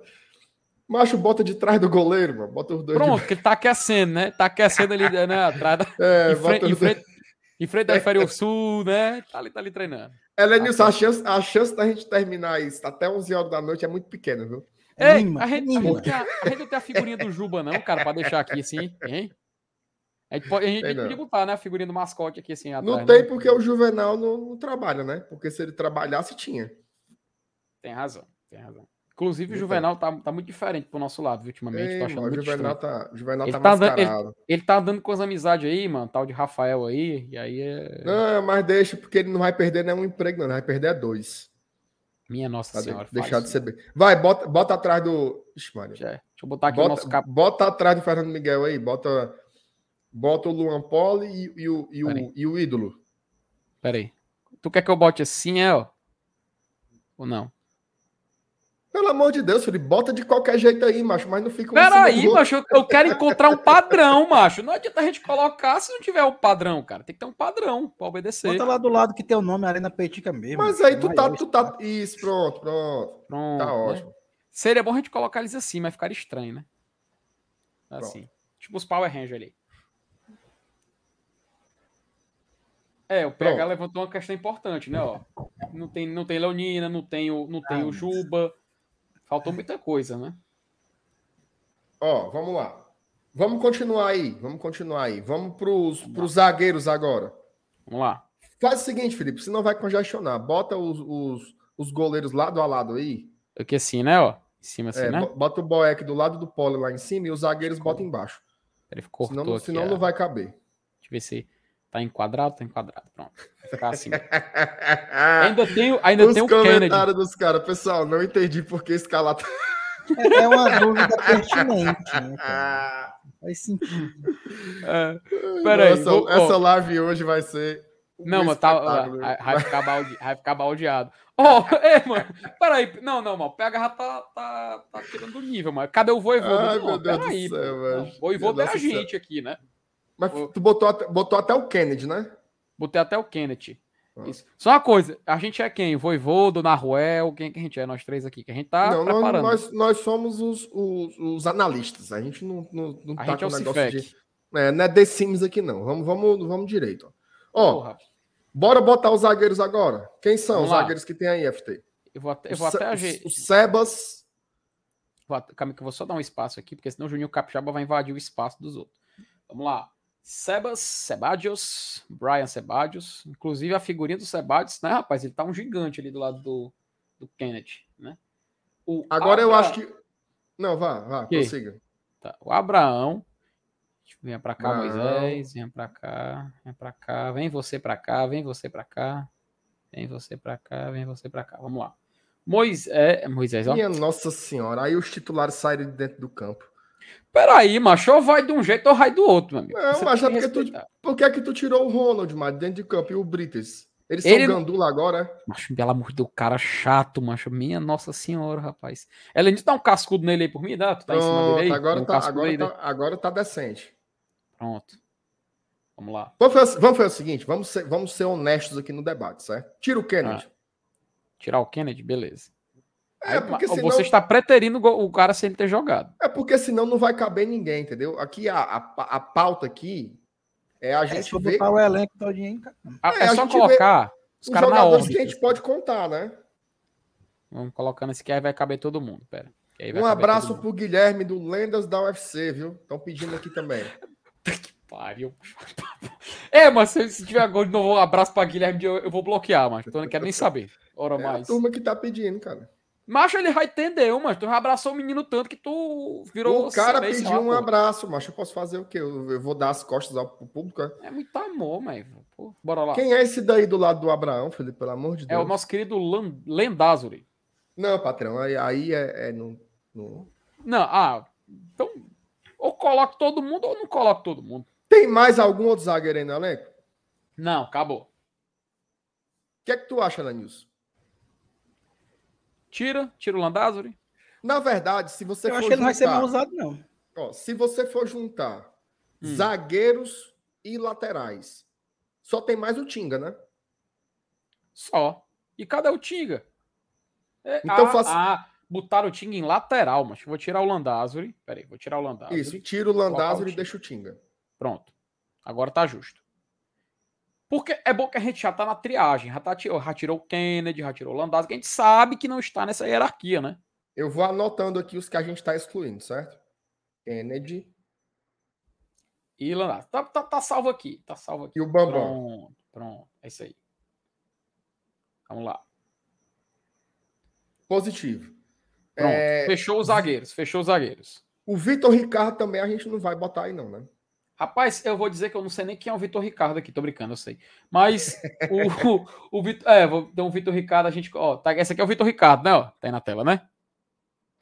Macho, bota de trás do goleiro, mano. Bota os dois de Pronto, que ele tá aquecendo, né? Tá aquecendo ali, né? <laughs> Atrás da. É, em, frente, em, os dois- frente, em frente da Inferior Sul, né? Tá ali, tá ali treinando. Elenilson, a chance, a chance da gente terminar isso até 11 horas da noite é muito pequena, viu? Ei, a, gente, a, gente tem a, a gente não tem a figurinha do Juba, não, cara, pra deixar aqui assim, hein? A gente, pode, a gente podia botar, né? A figurinha do mascote aqui assim atrás. Não né? tem porque o Juvenal não, não trabalha, né? Porque se ele trabalhasse, tinha. Tem razão, tem razão. Inclusive, o Juvenal tá, tá muito diferente pro nosso lado, viu, ultimamente. Ei, tô achando mano, o muito Juvenal estranho. tá, o Juvenal Ele tá tá mascarado. Ele tá andando com as amizades aí, mano, tal de Rafael aí, e aí é. Não, mas deixa, porque ele não vai perder nenhum emprego, não. Ele vai perder é dois. Minha Nossa Pra Senhora. deixar de ser bem. Vai, bota, bota atrás do. Ixi, Maria. Já é. Deixa eu botar aqui o nosso Bota, cap. bota atrás do Fernando Miguel aí. Bota, bota o Luan Poli e, e o, e, Peraí. o, e o ídolo. Pera aí. Tu quer que eu bote assim, é, ó? Ou não? Pelo amor de Deus, Felipe, bota de qualquer jeito aí, macho, mas não fica um Peraí, macho, eu- eu quero encontrar um padrão, macho. Não adianta a gente colocar se não tiver um padrão, cara. Tem que ter um padrão pra obedecer. Bota lá do lado que tem o nome Arena Peitica mesmo. Mas aí tu tá, Maior, tu tá. Isso, pronto, pronto. Pronto, Tá né? ótimo. Seria bom a gente colocar eles assim, mas ficar estranho, né? Assim. Tipo os Power Rangers ali. É, o PH Pronto. levantou uma questão importante, né? Ó, não tem, não tem Leonina, não tem o, não tem Ah, o mas- Juba. Faltou muita coisa, né? Ó, vamos lá. Vamos continuar aí, vamos continuar aí. Vamos pros, pros zagueiros agora. Vamos lá. Faz o seguinte, Felipe, senão vai congestionar. Bota os, os, os goleiros lado a lado aí. Aqui assim, né? Ó, em cima assim, É, né? bo- Bota o Boeck do lado do Polo lá em cima e os zagueiros bota embaixo. Ele cortou Senão, não- aqui. senão ó. não vai caber. Deixa eu ver se tá enquadrado, tá enquadrado. Pronto. Vai ficar assim. <laughs> ainda tem, o- ainda Os tem o Kennedy. comentários dos caras. Pessoal, não entendi por que escalar. É, é uma dúvida pertinente, né, <laughs> cara? Faz sentido. É, peraí, essa, vou- ó. essa live hoje vai ser. um Não, mas tá, vai, vai ficar balde, vai ficar baldeado. Ó, <laughs> é, mano, peraí, não, não, mano, o PH já tá, tá, tá tirando do nível, mano. Cadê o voivoda? Ai, Não, meu Deus do peraí, céu, pô. velho. Não, Voivoda é a do céu. gente aqui, né? Mas tu botou, até- botou até o Kennedy, né? Botei até o Kennedy. Ah. Isso. Só uma coisa, a gente é quem? Voivodo, Naruel, quem que a gente é? Nós três aqui, que a gente tá não, nós, preparando. nós, nós somos os, os, os analistas. A gente não, não, não a tá é com o negócio Cifec. de. É, não é The Sims aqui, não. Vamos, vamos, vamos direito. Ó, Porra, bora botar os zagueiros agora. Quem são Vamos os lá. zagueiros que tem aí, FT? eu vou até, eu vou até ajeitar. O Sebas. Vou, calma que eu vou só dar um espaço aqui, porque senão o Juninho Capixaba vai invadir o espaço dos outros. Vamos lá. Sebas, Sebadios, Brian Sebadios. Inclusive a figurinha do Sebadios, né, rapaz? Ele tá um gigante ali do lado do, do Kennedy, né? O Agora eu Abra- acho que. Não, vá, vá, Que? prossiga. Tá, o Abraão. Venha pra cá, Abraão. Moisés. Venha pra cá. Vem pra cá. Vem você pra cá. Vem você pra cá. Vem você pra cá. Vem você pra cá. Vamos lá. Moisés. Moisés, ó. Minha Nossa Senhora. Aí os titulares saíram de dentro do campo. Peraí, macho. Ou vai de um jeito ou vai do outro, meu amigo. Não, Você mas é que porque tu- respeitar. Por que é que tu tirou o Ronald, mas dentro de campo e o Brites? Eles são Ele não- gandula agora, é? Macho, pelo amor de Deus, cara chato, macho. Minha Nossa Senhora, rapaz. Ela dá um cascudo nele aí por mim, dá? Tu tá em cima dele Pronto, aí? agora, um tá, agora, aí, né? tá, agora tá decente. Pronto. Vamos lá. Vamos fazer, vamos fazer o seguinte, vamos ser, vamos ser honestos aqui no debate, certo? Tira o Kennedy. Tirar o Kennedy, beleza. É, porque senão, Você está preterindo o cara sem ele ter jogado. é porque senão não vai caber ninguém, entendeu? Aqui a, a, a pauta aqui é a É, gente for ver botar o elenco todinho, hein, cara? É, É, a só colocar os os caras na jogadores ordem. que a gente pode contar, né? Vamos colocando esse que aí vai caber todo mundo. Pera. Que aí vai Um abraço pro Guilherme do Lendas da UFC, viu? Estão pedindo aqui também. <laughs> Pariu. <laughs> É, mas se, se tiver agora de novo um abraço pra Guilherme, eu, eu vou bloquear, mas eu não quero nem saber. Ora É a mais. turma que tá pedindo, cara. Macho, ele vai entender, mas tu já abraçou o menino tanto que tu virou. o cara pediu um abraço, mas eu posso fazer o quê? Eu, vou dar as costas ao público? é? É muito amor, mas. pô, Bora lá. Quem é esse daí do lado do Abraão, Felipe? Pelo amor de É Deus. o nosso querido Lan- Lendazuri. Não, patrão, aí, aí é, é no, no- Não, ah, então. Ou coloca todo mundo ou não coloca todo mundo. Tem mais algum outro zagueiro aí no elenco? O Não, acabou. que é que tu acha, Lanilson? Tira, tira o Landazuri. Na verdade, se você Eu for acho que ele não vai ser juntar- mal usado, não. ó, se você for juntar Hum. zagueiros e laterais, só tem mais o Tinga, né? Só. E cadê o Tinga? É, Então ah, faça- ah, botaram o Tinga em lateral, mas vou tirar o Landazuri. Peraí, vou tirar o Landazuri. Isso, tira o Landázuri e deixa o Tinga. Pronto. Agora tá justo. Porque é bom que a gente já tá na triagem. Já, tá, já tirou o Kennedy, já tirou o que a gente sabe que não está nessa hierarquia, né? Eu vou anotando aqui os que a gente está excluindo, certo? Kennedy E Landazuri. Tá, tá, tá salvo aqui. Tá salvo aqui. e o Bambam. Pronto, pronto. É isso aí. Vamos lá. Positivo. Pronto. É, Fechou os zagueiros. Fechou os zagueiros. o Vitor Ricardo também a gente não vai botar aí, não, né? Rapaz, eu vou dizer que eu não sei nem quem é o Vitor Ricardo aqui, tô brincando, eu sei. Mas o, o, o Vitor. É, vou ter um Vitor Ricardo, a gente. Ó, tá, esse aqui é o Vitor Ricardo, né? Ó, tá aí na tela, né?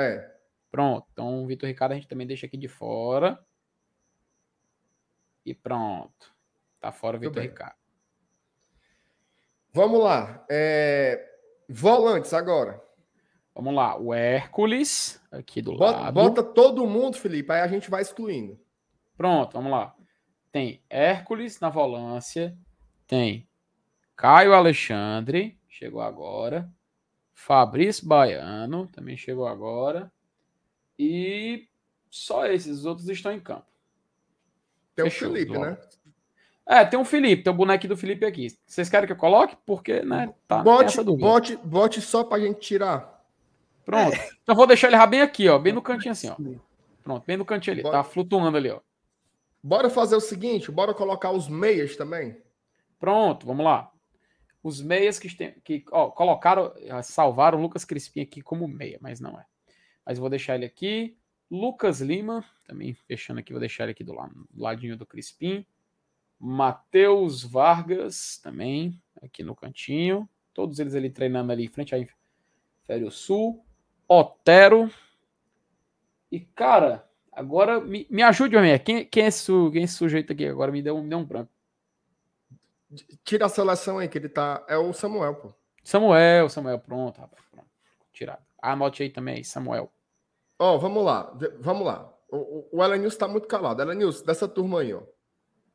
É. Pronto. Então o Vitor Ricardo a gente também deixa aqui de fora. E pronto. Tá fora o Vitor. Ricardo. Vamos lá. É, Volantes agora. Vamos lá. O Hércules, aqui do Bota, lado. bota todo mundo, Felipe, aí a gente vai excluindo. Pronto, vamos lá. Tem Hércules na volância. Tem Caio Alexandre, chegou agora. Fabrício Baiano, também chegou agora. E só esses, os outros estão em campo. Tem Fechou, o Felipe, né? É, tem um Felipe, tem o bonequinho do Felipe aqui. Vocês querem que eu coloque? Porque, né, tá bote, bote, bote só pra gente tirar. Pronto. Então vou deixar ele bem aqui, ó, bem no cantinho assim, ó. Pronto, bem no cantinho ali. Bora. Tá flutuando ali, ó. Bora fazer o seguinte, bora colocar os meias também. Pronto, vamos lá. Os meias que, que ó, colocaram, ah, salvaram Lucas Crispim aqui como meia, mas não é. Mas vou deixar ele aqui. Lucas Lima, também fechando aqui, vou deixar ele aqui do, lado, do ladinho do Crispim. Matheus Vargas, também, aqui no cantinho. Todos eles ali treinando ali em frente à Fério Sul. Otero, E, cara, agora me, me ajude, homem. Quem, quem, é esse, quem é esse sujeito aqui? Agora me deu, me deu um branco. Tira a seleção aí, que ele tá. É o Samuel, pô. Samuel, Samuel, pronto, rapaz. Pronto. Tirado. Anote aí também, Samuel. Ó, oh, vamos lá, vamos lá. O, o, o Elenilson tá muito calado. Elenilson, dessa turma aí, ó.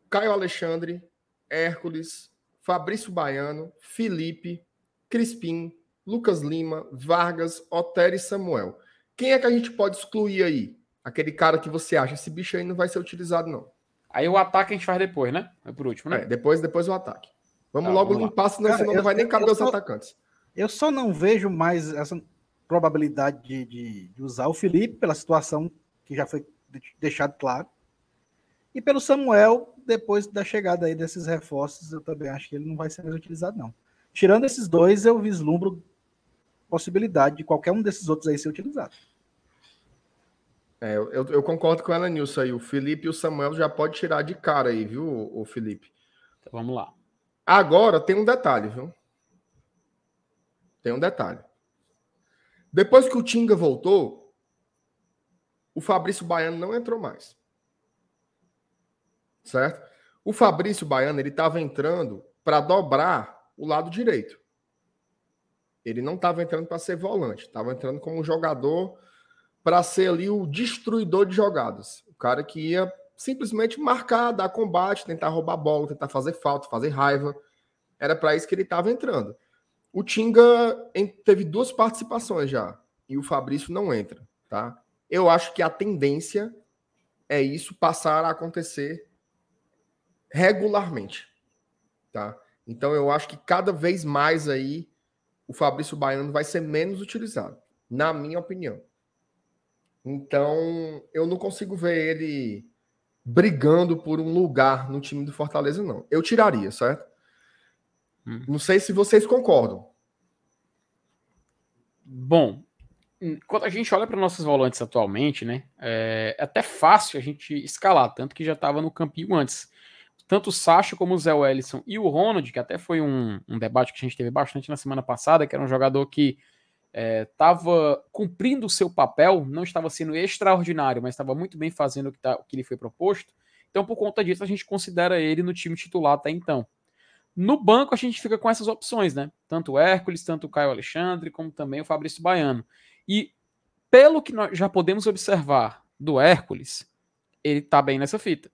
Caio Alexandre, Hércules, Fabrício Baiano, Felipe, Crispim, Lucas Lima, Vargas, Otério e Samuel. Quem é que a gente pode excluir aí? Aquele cara que você acha, esse bicho aí não vai ser utilizado, não. Aí o ataque a gente faz depois, né? É por último, né? É, depois, depois o ataque. Vamos tá, logo vamos limpar, senão, cara, senão eu, não vai nem caber os atacantes. Eu só não vejo mais essa probabilidade de, de, de, usar o Felipe pela situação que já foi deixado claro. E pelo Samuel, depois da chegada aí desses reforços, eu também acho que ele não vai ser mais utilizado, não. Tirando esses dois, eu vislumbro possibilidade de qualquer um desses outros aí ser utilizado. É, eu, eu, concordo com ela nisso aí. O Felipe e o Samuel já pode tirar de cara aí, viu, o Felipe? Então vamos lá. Agora tem um detalhe, viu? Tem um detalhe. Depois que o Tinga voltou, o Fabrício Baiano não entrou mais. Certo? O Fabrício Baiano, ele estava entrando para dobrar o lado direito. Ele não estava entrando para ser volante, estava entrando como jogador para ser ali o destruidor de jogadas. O cara que ia simplesmente marcar, dar combate, tentar roubar bola, tentar fazer falta, fazer raiva. Era para isso que ele estava entrando. O Tinga teve duas participações já e o Fabrício não entra, tá? Eu acho que a tendência é isso passar a acontecer regularmente, tá? Então eu acho que cada vez mais aí o Fabrício Baiano vai ser menos utilizado, na minha opinião. Então, eu não consigo ver ele brigando por um lugar no time do Fortaleza, não. Eu tiraria, certo? Hum. Não sei se vocês concordam. Bom, quando a gente olha para nossos volantes atualmente, né, é, é até fácil a gente escalar, tanto que já estava no campinho antes. Tanto o Sacha como o Zé Wellison e o Ronald, que até foi um, um debate que a gente teve bastante na semana passada, que era um jogador que estava é, cumprindo o seu papel, não estava sendo extraordinário, mas estava muito bem fazendo o que, tá, o que lhe foi proposto. Então, por conta disso, a gente considera ele no time titular até então. No banco, a gente fica com essas opções, né? Tanto o Hércules, tanto o Caio Alexandre, como também o Fabrício Baiano. E pelo que nós já podemos observar do Hércules, ele tá bem nessa fita.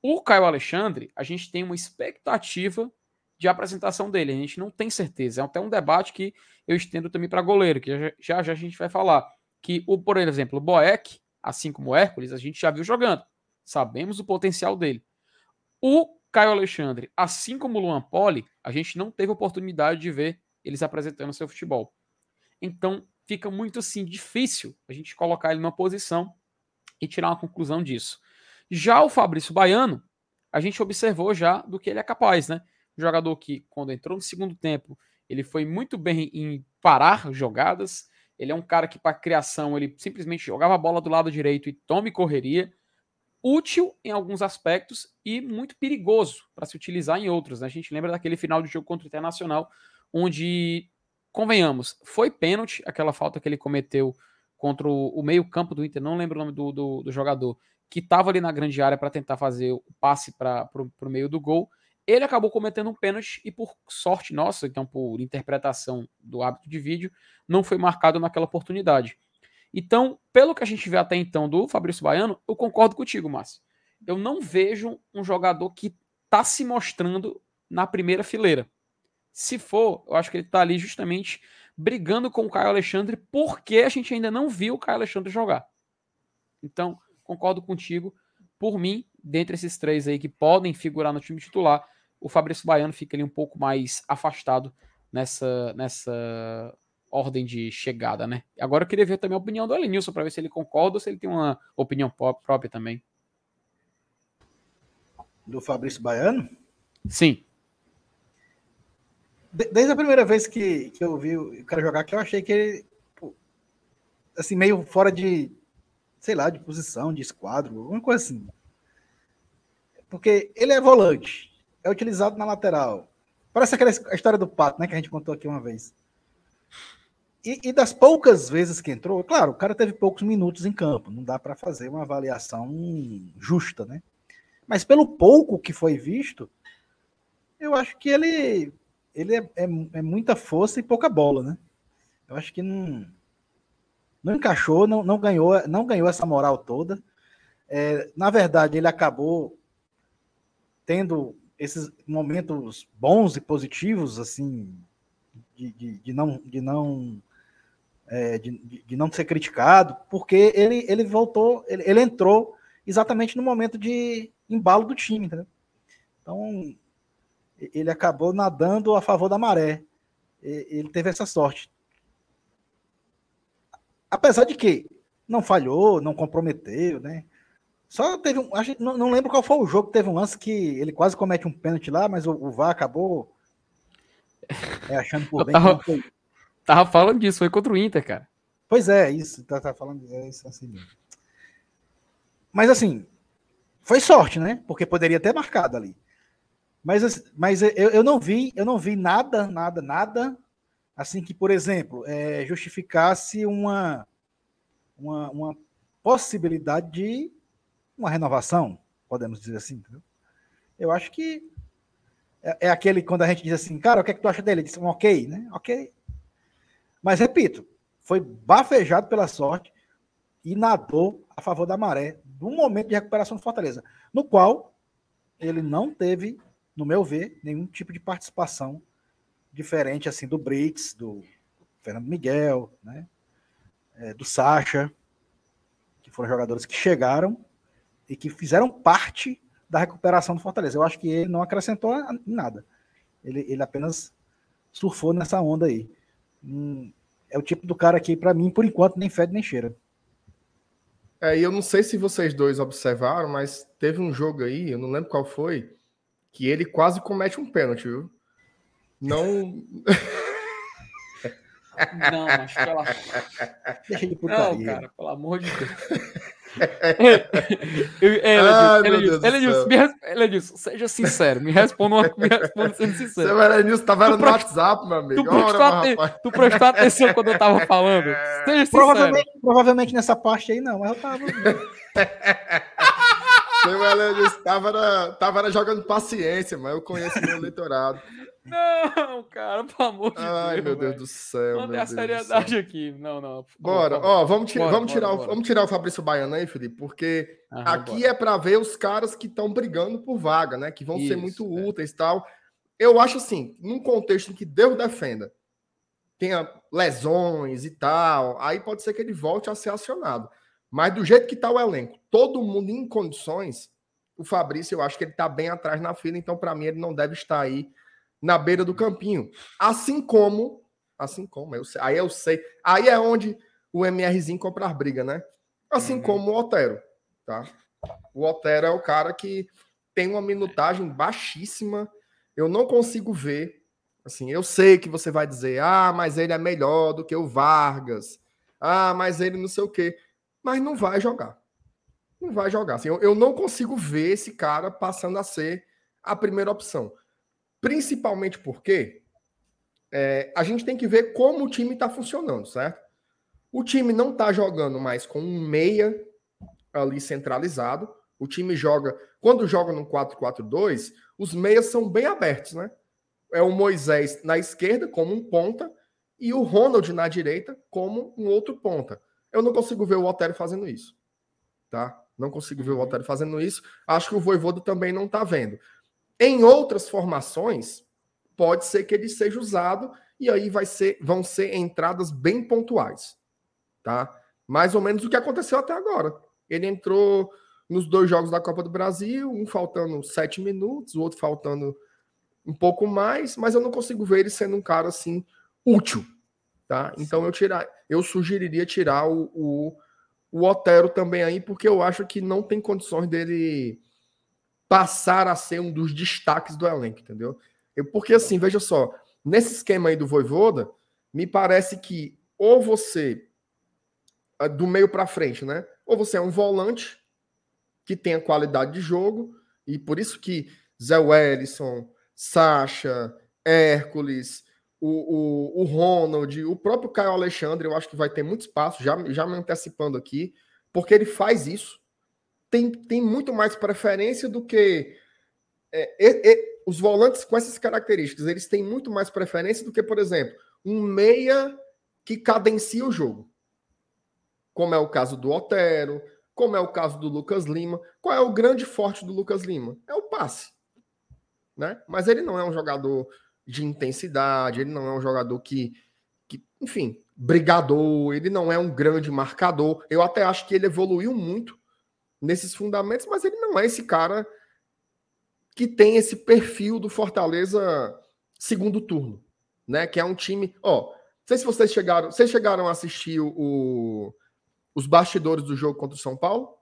O Caio Alexandre, a gente tem uma expectativa de apresentação dele. A gente não tem certeza. É até um debate que eu estendo também para goleiro, que já, já a gente vai falar. Que, o, por exemplo, o Boeck, assim como o Hércules, a gente já viu jogando. Sabemos o potencial dele. O Caio Alexandre, assim como o Luan Poli, a gente não teve oportunidade de ver eles apresentando seu futebol. Então, fica muito assim difícil a gente colocar ele numa posição e tirar uma conclusão disso. Já o Fabrício Baiano, a gente observou já do que ele é capaz, né? Jogador que, quando entrou no segundo tempo, ele foi muito bem em parar jogadas. Ele é um cara que, para criação, ele simplesmente jogava a bola do lado direito e tome correria. Útil em alguns aspectos e muito perigoso para se utilizar em outros. Né? A gente lembra daquele final de jogo contra o Internacional, onde, convenhamos, foi pênalti aquela falta que ele cometeu contra o, meio-campo do Inter, não lembro o nome do, do, do jogador, que estava ali na grande área para tentar fazer o passe para o meio do gol ele acabou cometendo um pênalti e, por sorte nossa, então por interpretação do hábito de vídeo, não foi marcado naquela oportunidade. Então, pelo que a gente vê até então do Fabrício Baiano, eu concordo contigo, Márcio. Eu não vejo um jogador que está se mostrando na primeira fileira. Se for, eu acho que ele está ali justamente brigando com o Caio Alexandre, porque a gente ainda não viu o Caio Alexandre jogar. Então, concordo contigo. Por mim, dentre esses três aí que podem figurar no time titular, o Fabrício Baiano fica ali um pouco mais afastado nessa, nessa ordem de chegada, né? Agora eu queria ver também a opinião do Elenilson para ver se ele concorda ou se ele tem uma opinião própria também. Do Fabrício Baiano? Sim. Desde a primeira vez que, que eu vi o cara jogar que eu achei que ele assim meio fora de sei lá, de posição, de esquadro, alguma coisa assim. Porque ele é volante é utilizado na lateral. Parece aquela história do pato, né? Que a gente contou aqui uma vez. e, e, das poucas vezes que entrou, claro, o cara teve poucos minutos em campo, não dá para fazer uma avaliação justa, né? Mas pelo pouco que foi visto, eu acho que ele, ele é, é, é muita força e pouca bola, né? Eu acho que não, não encaixou, não, não, ganhou, não ganhou essa moral toda. É, na verdade, ele acabou tendo esses momentos bons e positivos, assim, de, de, de não, de não é, de, de, não ser criticado, porque ele, ele voltou, ele, ele, entrou exatamente no momento de embalo do time, entendeu? Então, ele acabou nadando a favor da maré. Ele teve essa sorte. Apesar de que não falhou, não comprometeu, né? Só teve um. Acho, não, não lembro qual foi o jogo, teve um lance que ele quase comete um pênalti lá, mas o, o VAR acabou é, achando por bem. Tava, foi... tava, falando disso, foi contra o Inter, cara. Pois é, isso, tá, tá falando é isso assim mesmo. Mas assim, foi sorte, né? Porque poderia ter marcado ali. Mas, mas eu, eu não vi, eu não vi nada, nada, nada assim que, por exemplo, é, justificasse uma, uma, uma possibilidade de uma renovação, podemos dizer assim. Entendeu? Eu acho que é, é, aquele quando a gente diz assim, cara, o que é que tu acha dele? Ele um ok, né? Ok. Mas repito, foi bafejado pela sorte e nadou a favor da maré no momento de recuperação do Fortaleza, no qual ele não teve, no meu ver, nenhum tipo de participação diferente assim do Brits, do Fernando Miguel, né? É, do Sacha, que foram jogadores que chegaram e que fizeram parte da recuperação do Fortaleza. Eu acho que ele não acrescentou nada. Ele, ele apenas surfou nessa onda aí. Hum, é o tipo do cara que, para mim, por enquanto, nem fede nem cheira. É, e eu não sei se vocês dois observaram, mas teve um jogo aí, eu não lembro qual foi, que ele quase comete um pênalti, viu? Não. <laughs> Não, mas pela. Deixa de putaria. Não, cara, pelo amor de Deus. <laughs> Elenilson, seja sincero, me responda, uma, me responda sendo sincero. Seu Elenilson tá vendo no WhatsApp, meu amigo. Tu prestou, Ora, tu prestou atenção quando eu tava falando? Seja provavelmente, provavelmente nessa parte aí não, mas eu tava. Seu Elenilson tava, tava jogando paciência, mas eu conheço meu <laughs> eleitorado. Não, cara, pelo amor de Ai, Deus. Ai, meu Deus do céu. Tem a seriedade aqui. Não, não. Bora, ó, vamos, tira, bora, vamos, tirar bora, o, vamos tirar o Fabrício Baiano aí, Felipe, porque Aham, aqui é para ver os caras que estão brigando por vaga, né? Que vão Isso, ser muito é. úteis e tal. Eu acho assim, num contexto em que Deus defenda, tenha lesões e tal, aí pode ser que ele volte a ser acionado. Mas do jeito que tá o elenco, todo mundo em condições, o Fabrício, eu acho que ele tá bem atrás na fila, então para mim ele não deve estar aí na beira do campinho. Assim como, assim como, eu sei, aí eu sei, aí é onde o MRzinho comprar briga, né? Assim uhum. como o Otero, tá? O Otero é o cara que tem uma minutagem baixíssima. Eu não consigo ver. Assim, eu sei que você vai dizer, ah, mas ele é melhor do que o Vargas. Ah, mas ele não sei o quê. Mas não vai jogar. Não vai jogar. Assim, eu, eu não consigo ver esse cara passando a ser a primeira opção. Principalmente porque é, a gente tem que ver como o time está funcionando, certo? O time não está jogando mais com um meia ali centralizado. O time joga. Quando joga no 4-4-2, os meias são bem abertos, né? É o Moisés na esquerda, como um ponta, e o Ronald na direita, como um outro ponta. Eu não consigo ver o Otero fazendo isso. Tá? Não consigo ver o uhum. Otero fazendo isso. Acho que o Voivoda também não está vendo. Em outras formações, pode ser que ele seja usado e aí vai ser, vão ser entradas bem pontuais, tá? Mais ou menos o que aconteceu até agora. Ele entrou nos dois jogos da Copa do Brasil, um faltando sete minutos, o outro faltando um pouco mais, mas eu não consigo ver ele sendo um cara assim útil, tá? Então eu tirar, eu sugeriria tirar o, o, o Otero também aí, porque eu acho que não tem condições dele passar a ser um dos destaques do elenco, entendeu? Eu, porque assim, veja só, nesse esquema aí do Voivoda, me parece que ou você ah, do meio para frente, né? Ou você é um volante que tenha qualidade de jogo e por isso que Zé Wellison, Sacha, Hércules, o, o, o Ronald, o próprio Caio Alexandre, eu acho que vai ter muito espaço, já, já me antecipando aqui, porque ele faz isso. Tem, tem muito mais preferência do que. É, é, os volantes com essas características, eles têm muito mais preferência do que, por exemplo, um meia que cadencia o jogo. Como é o caso do Otero, como é o caso do Lucas Lima. Qual é o grande forte do Lucas Lima? É o passe. Né? Mas ele não é um jogador de intensidade, ele não é um jogador que, que, enfim, brigador, ele não é um grande marcador. Eu até acho que ele evoluiu muito nesses fundamentos, mas ele não é esse cara que tem esse perfil do Fortaleza segundo turno, né? Que é um time, ó, não sei se vocês chegaram, vocês chegaram a assistir o, os bastidores do jogo contra o São Paulo?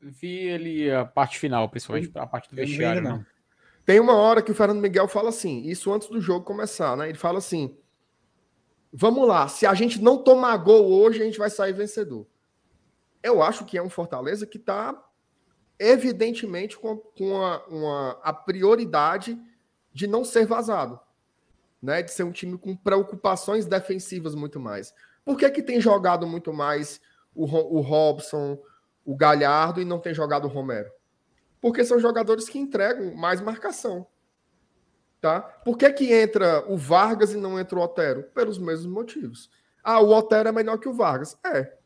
Vi ele a parte final, principalmente a parte do vestiário, não. Né? Tem uma hora que o Fernando Miguel fala assim, isso antes do jogo começar, né? Ele fala assim: vamos lá, se a gente não tomar gol hoje, a gente vai sair vencedor. Eu acho que é um Fortaleza que está evidentemente com, com uma, uma, a prioridade de não ser vazado, né? De ser um time com preocupações defensivas muito mais. Por que, que tem jogado muito mais o, o Robson, o Galhardo e não tem jogado o Romero? Porque são jogadores que entregam mais marcação. Tá? Por que, que entra o Vargas e não entra o Otero? Pelos mesmos motivos. Ah, o Otero é melhor que o Vargas. É.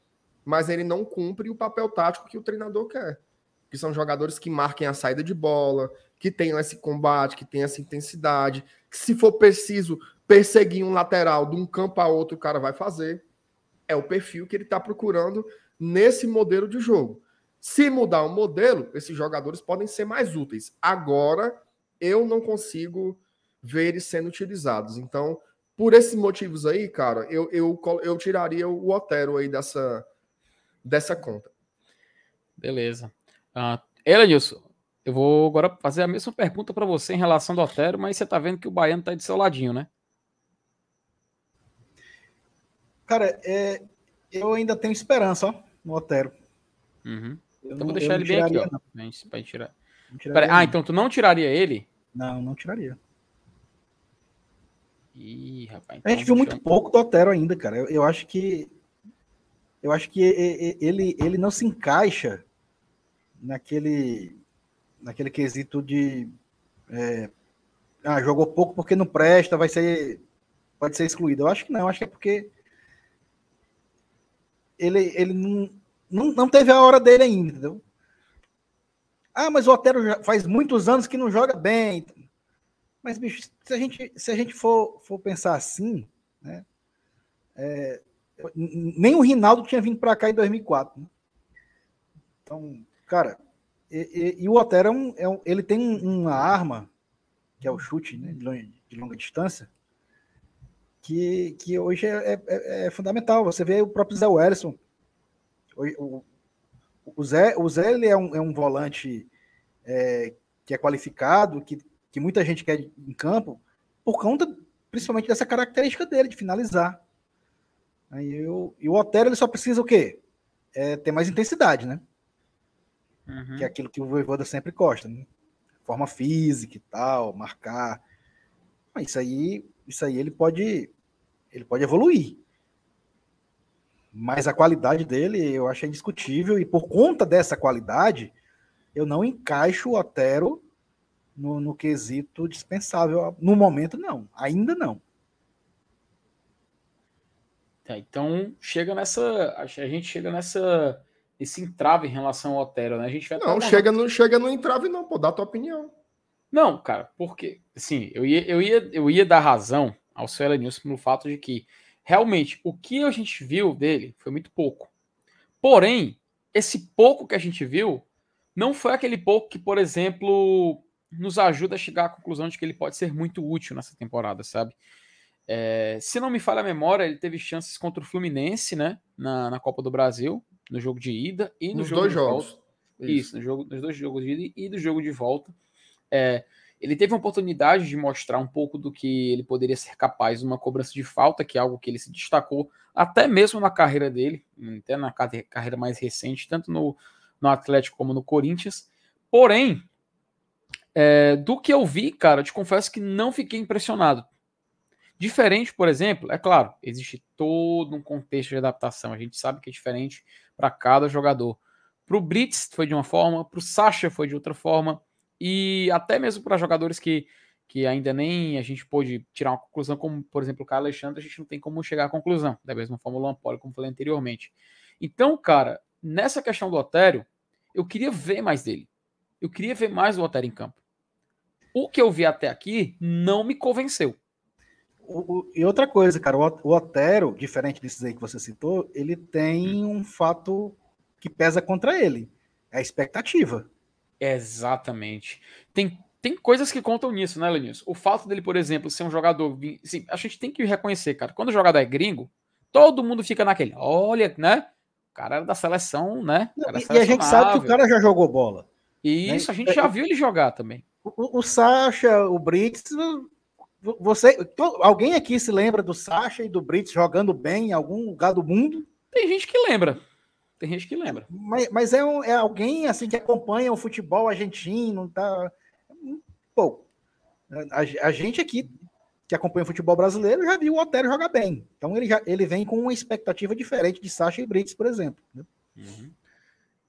Mas ele não cumpre o papel tático que o treinador quer. Que são jogadores que marquem a saída de bola, que tenham esse combate, que tenham essa intensidade, que se for preciso perseguir um lateral de um campo a outro, o cara vai fazer. É o perfil que ele está procurando nesse modelo de jogo. Se mudar o modelo, esses jogadores podem ser mais úteis. Agora, eu não consigo ver eles sendo utilizados. Então, por esses motivos aí, cara, eu, eu, eu tiraria o Otero aí dessa, dessa conta. Beleza. Uh, Elenilson, eu vou agora fazer a mesma pergunta para você em relação ao Otero, mas você tá vendo que o Baiano tá de seu ladinho, né? Cara, é, eu ainda tenho esperança ó, no Otero. Uhum. Eu então vou deixar ele bem aqui, ó. Não. Pra tirar. Pera, ah, então tu não tiraria ele? Não, não tiraria. Ih, rapaz. Então a gente viu muito pouco do Otero ainda, cara. Eu, eu acho que. Eu acho que ele, ele não se encaixa naquele. Naquele quesito de. É, ah, jogou pouco porque não presta, vai ser. Pode ser excluído. Eu acho que não, acho que é porque. Ele, ele não não, não teve a hora dele ainda, entendeu? Ah, mas o Otero faz muitos anos que não joga bem. Mas, bicho, se a gente, se a gente for, for pensar assim, né? É, nem o Rinaldo tinha vindo para cá em 2004. Né? Então, cara, e, e, e o Otero é um, é um, ele tem uma arma, que é o chute né, de, longa, de longa distância, que, que hoje é, é, é, fundamental. Você vê o próprio Zé Wellison, o, o, Zé, o Zé ele é, um, é um volante é, que é qualificado, que, que muita gente quer em campo, por conta principalmente dessa característica dele, de finalizar. Aí eu, e o Otero ele só precisa o quê? É, ter mais intensidade, né? Uhum. Que é aquilo que o Voivoda sempre gosta, né? Forma física e tal, marcar. Mas isso aí, isso aí ele pode, ele pode evoluir. Mas a qualidade dele eu acho indiscutível, e por conta dessa qualidade, eu não encaixo o Otero no, no quesito dispensável. No momento, não. Ainda não. Tá, então chega nessa. A gente chega nessa. Esse entrave em relação ao Otero, né? A gente vai não, chega no, chega no entrave, não, pô, dá a tua opinião. Não, cara, porque, assim, eu ia, eu ia, eu ia dar razão ao seu Elenilson no fato de que realmente o que a gente viu dele foi muito pouco. Porém, esse pouco que a gente viu não foi aquele pouco que, por exemplo, nos ajuda a chegar à conclusão de que ele pode ser muito útil nessa temporada, sabe? É, se não me falha a memória, ele teve chances contra o Fluminense, né? Na, na Copa do Brasil, no jogo de ida e no nos jogo dois jogos. Volta. Isso, Isso no jogo, nos dois jogos de ida e do jogo de volta. É, ele teve a oportunidade de mostrar um pouco do que ele poderia ser capaz numa cobrança de falta, que é algo que ele se destacou até mesmo na carreira dele, até na carreira mais recente, tanto no, no Atlético como no Corinthians. Porém, é, do que eu vi, cara, eu te confesso que não fiquei impressionado. Diferente, por exemplo, é claro, existe todo um contexto de adaptação. A gente sabe que é diferente para cada jogador. Para o Brits foi de uma forma, para o Sasha foi de outra forma, e até mesmo para jogadores que, que ainda nem a gente pôde tirar uma conclusão, como por exemplo o Caio Alexandre, a gente não tem como chegar à conclusão, da mesma forma o Lampoli, como falei anteriormente. Então, cara, nessa questão do Otério, eu queria ver mais dele. Eu queria ver mais o Otério em campo. O que eu vi até aqui não me convenceu. O, o, e outra coisa, cara, o, o Otero, diferente desses aí que você citou, ele tem um fato que pesa contra ele. É a expectativa. Exatamente. Tem, tem coisas que contam nisso, né, Lenilson? O fato dele, por exemplo, ser um jogador. Assim, a gente tem que reconhecer, cara. Quando o jogador é gringo, todo mundo fica naquele. Olha, né? O cara era da seleção, né? E, a gente sabe que o cara já jogou bola. E né? isso a gente já viu ele jogar também. O, o Sacha, o Brits, você, alguém aqui se lembra do Sacha e do Brits jogando bem em algum lugar do mundo? Tem gente que lembra. Tem gente que lembra. Mas, mas é, um, é alguém assim que acompanha o futebol argentino, tá? Pô, a, a, gente aqui que acompanha o futebol brasileiro já viu o Otero jogar bem. Então ele, já, ele vem com uma expectativa diferente de Sacha e Brits, por exemplo. Né? Uhum.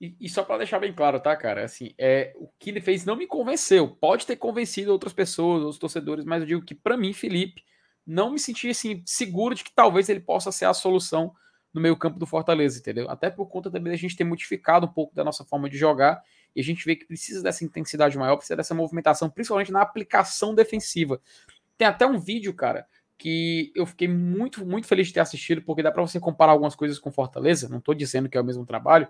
E, e só para deixar bem claro, tá, cara? Assim, é, o que ele fez não me convenceu. Pode ter convencido outras pessoas, outros torcedores, mas eu digo que para mim, Felipe, não me senti assim seguro de que talvez ele possa ser a solução no meio campo do Fortaleza, entendeu? Até por conta também da gente ter modificado um pouco da nossa forma de jogar e a gente vê que precisa dessa intensidade maior, precisa dessa movimentação, principalmente na aplicação defensiva. Tem até um vídeo, cara, que eu fiquei muito, muito feliz de ter assistido, porque dá para você comparar algumas coisas com Fortaleza, não estou dizendo que é o mesmo trabalho,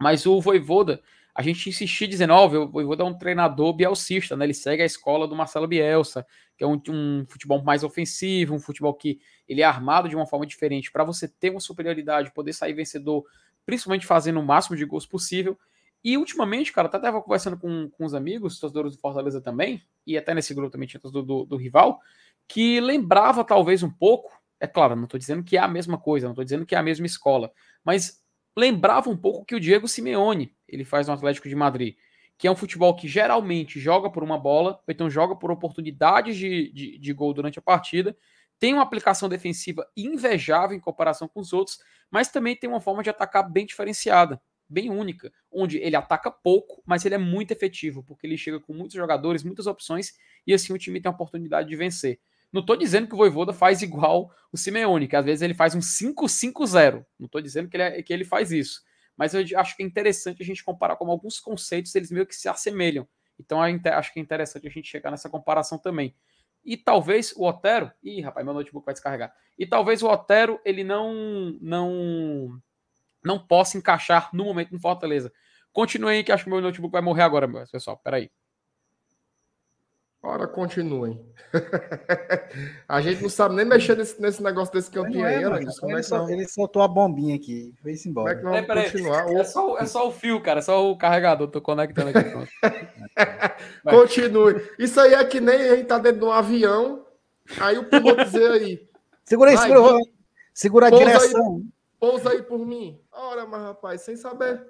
mas o Voivoda, a gente insistia dizendo, ó, oh, o Voivoda é um treinador bielcista, né? Ele segue a escola do Marcelo Bielsa, que é um, um futebol mais ofensivo, um futebol que ele é armado de uma forma diferente para você ter uma superioridade, poder sair vencedor, principalmente fazendo o máximo de gols possível. E ultimamente, cara, até estava conversando com, com os amigos, torcedores do Fortaleza também, e até nesse grupo também tinha do, do, do rival, que lembrava talvez um pouco, é claro, não estou dizendo que é a mesma coisa, não estou dizendo que é a mesma escola, mas lembrava um pouco que o Diego Simeone ele faz no Atlético de Madrid, que é um futebol que geralmente joga por uma bola, ou então joga por oportunidades de, de, de gol durante a partida, tem uma aplicação defensiva invejável em comparação com os outros, mas também tem uma forma de atacar bem diferenciada, bem única, onde ele ataca pouco, mas ele é muito efetivo, porque ele chega com muitos jogadores, muitas opções, e assim o time tem a oportunidade de vencer. Não estou dizendo que o Voivoda faz igual o Simeone, que às vezes ele faz um 5-5-0. Não estou dizendo que ele, é, que ele faz isso. Mas eu acho que é interessante a gente comparar como alguns conceitos, eles meio que se assemelham. Então acho que é interessante a gente chegar nessa comparação também. E talvez o Otero. Ih, rapaz, meu notebook vai descarregar. E talvez o Otero ele não não não possa encaixar no momento no Fortaleza. Continue aí que acho que meu notebook vai morrer agora, pessoal. Peraí. Ora, continuem. <laughs> a gente não sabe nem mexer nesse, nesse negócio desse campinho é, aí, Ana. Ele, é ele soltou a bombinha aqui, foi-se embora. Como é que vamos é, continuar? É só, é só o fio, cara, é só o carregador, tô conectando aqui. <laughs> Continue. Isso aí é que nem a gente tá dentro de um avião, aí o piloto dizer aí. Segura aí, segura, segura a direção. Aí, pousa aí por mim. Ora, mas rapaz, sem saber.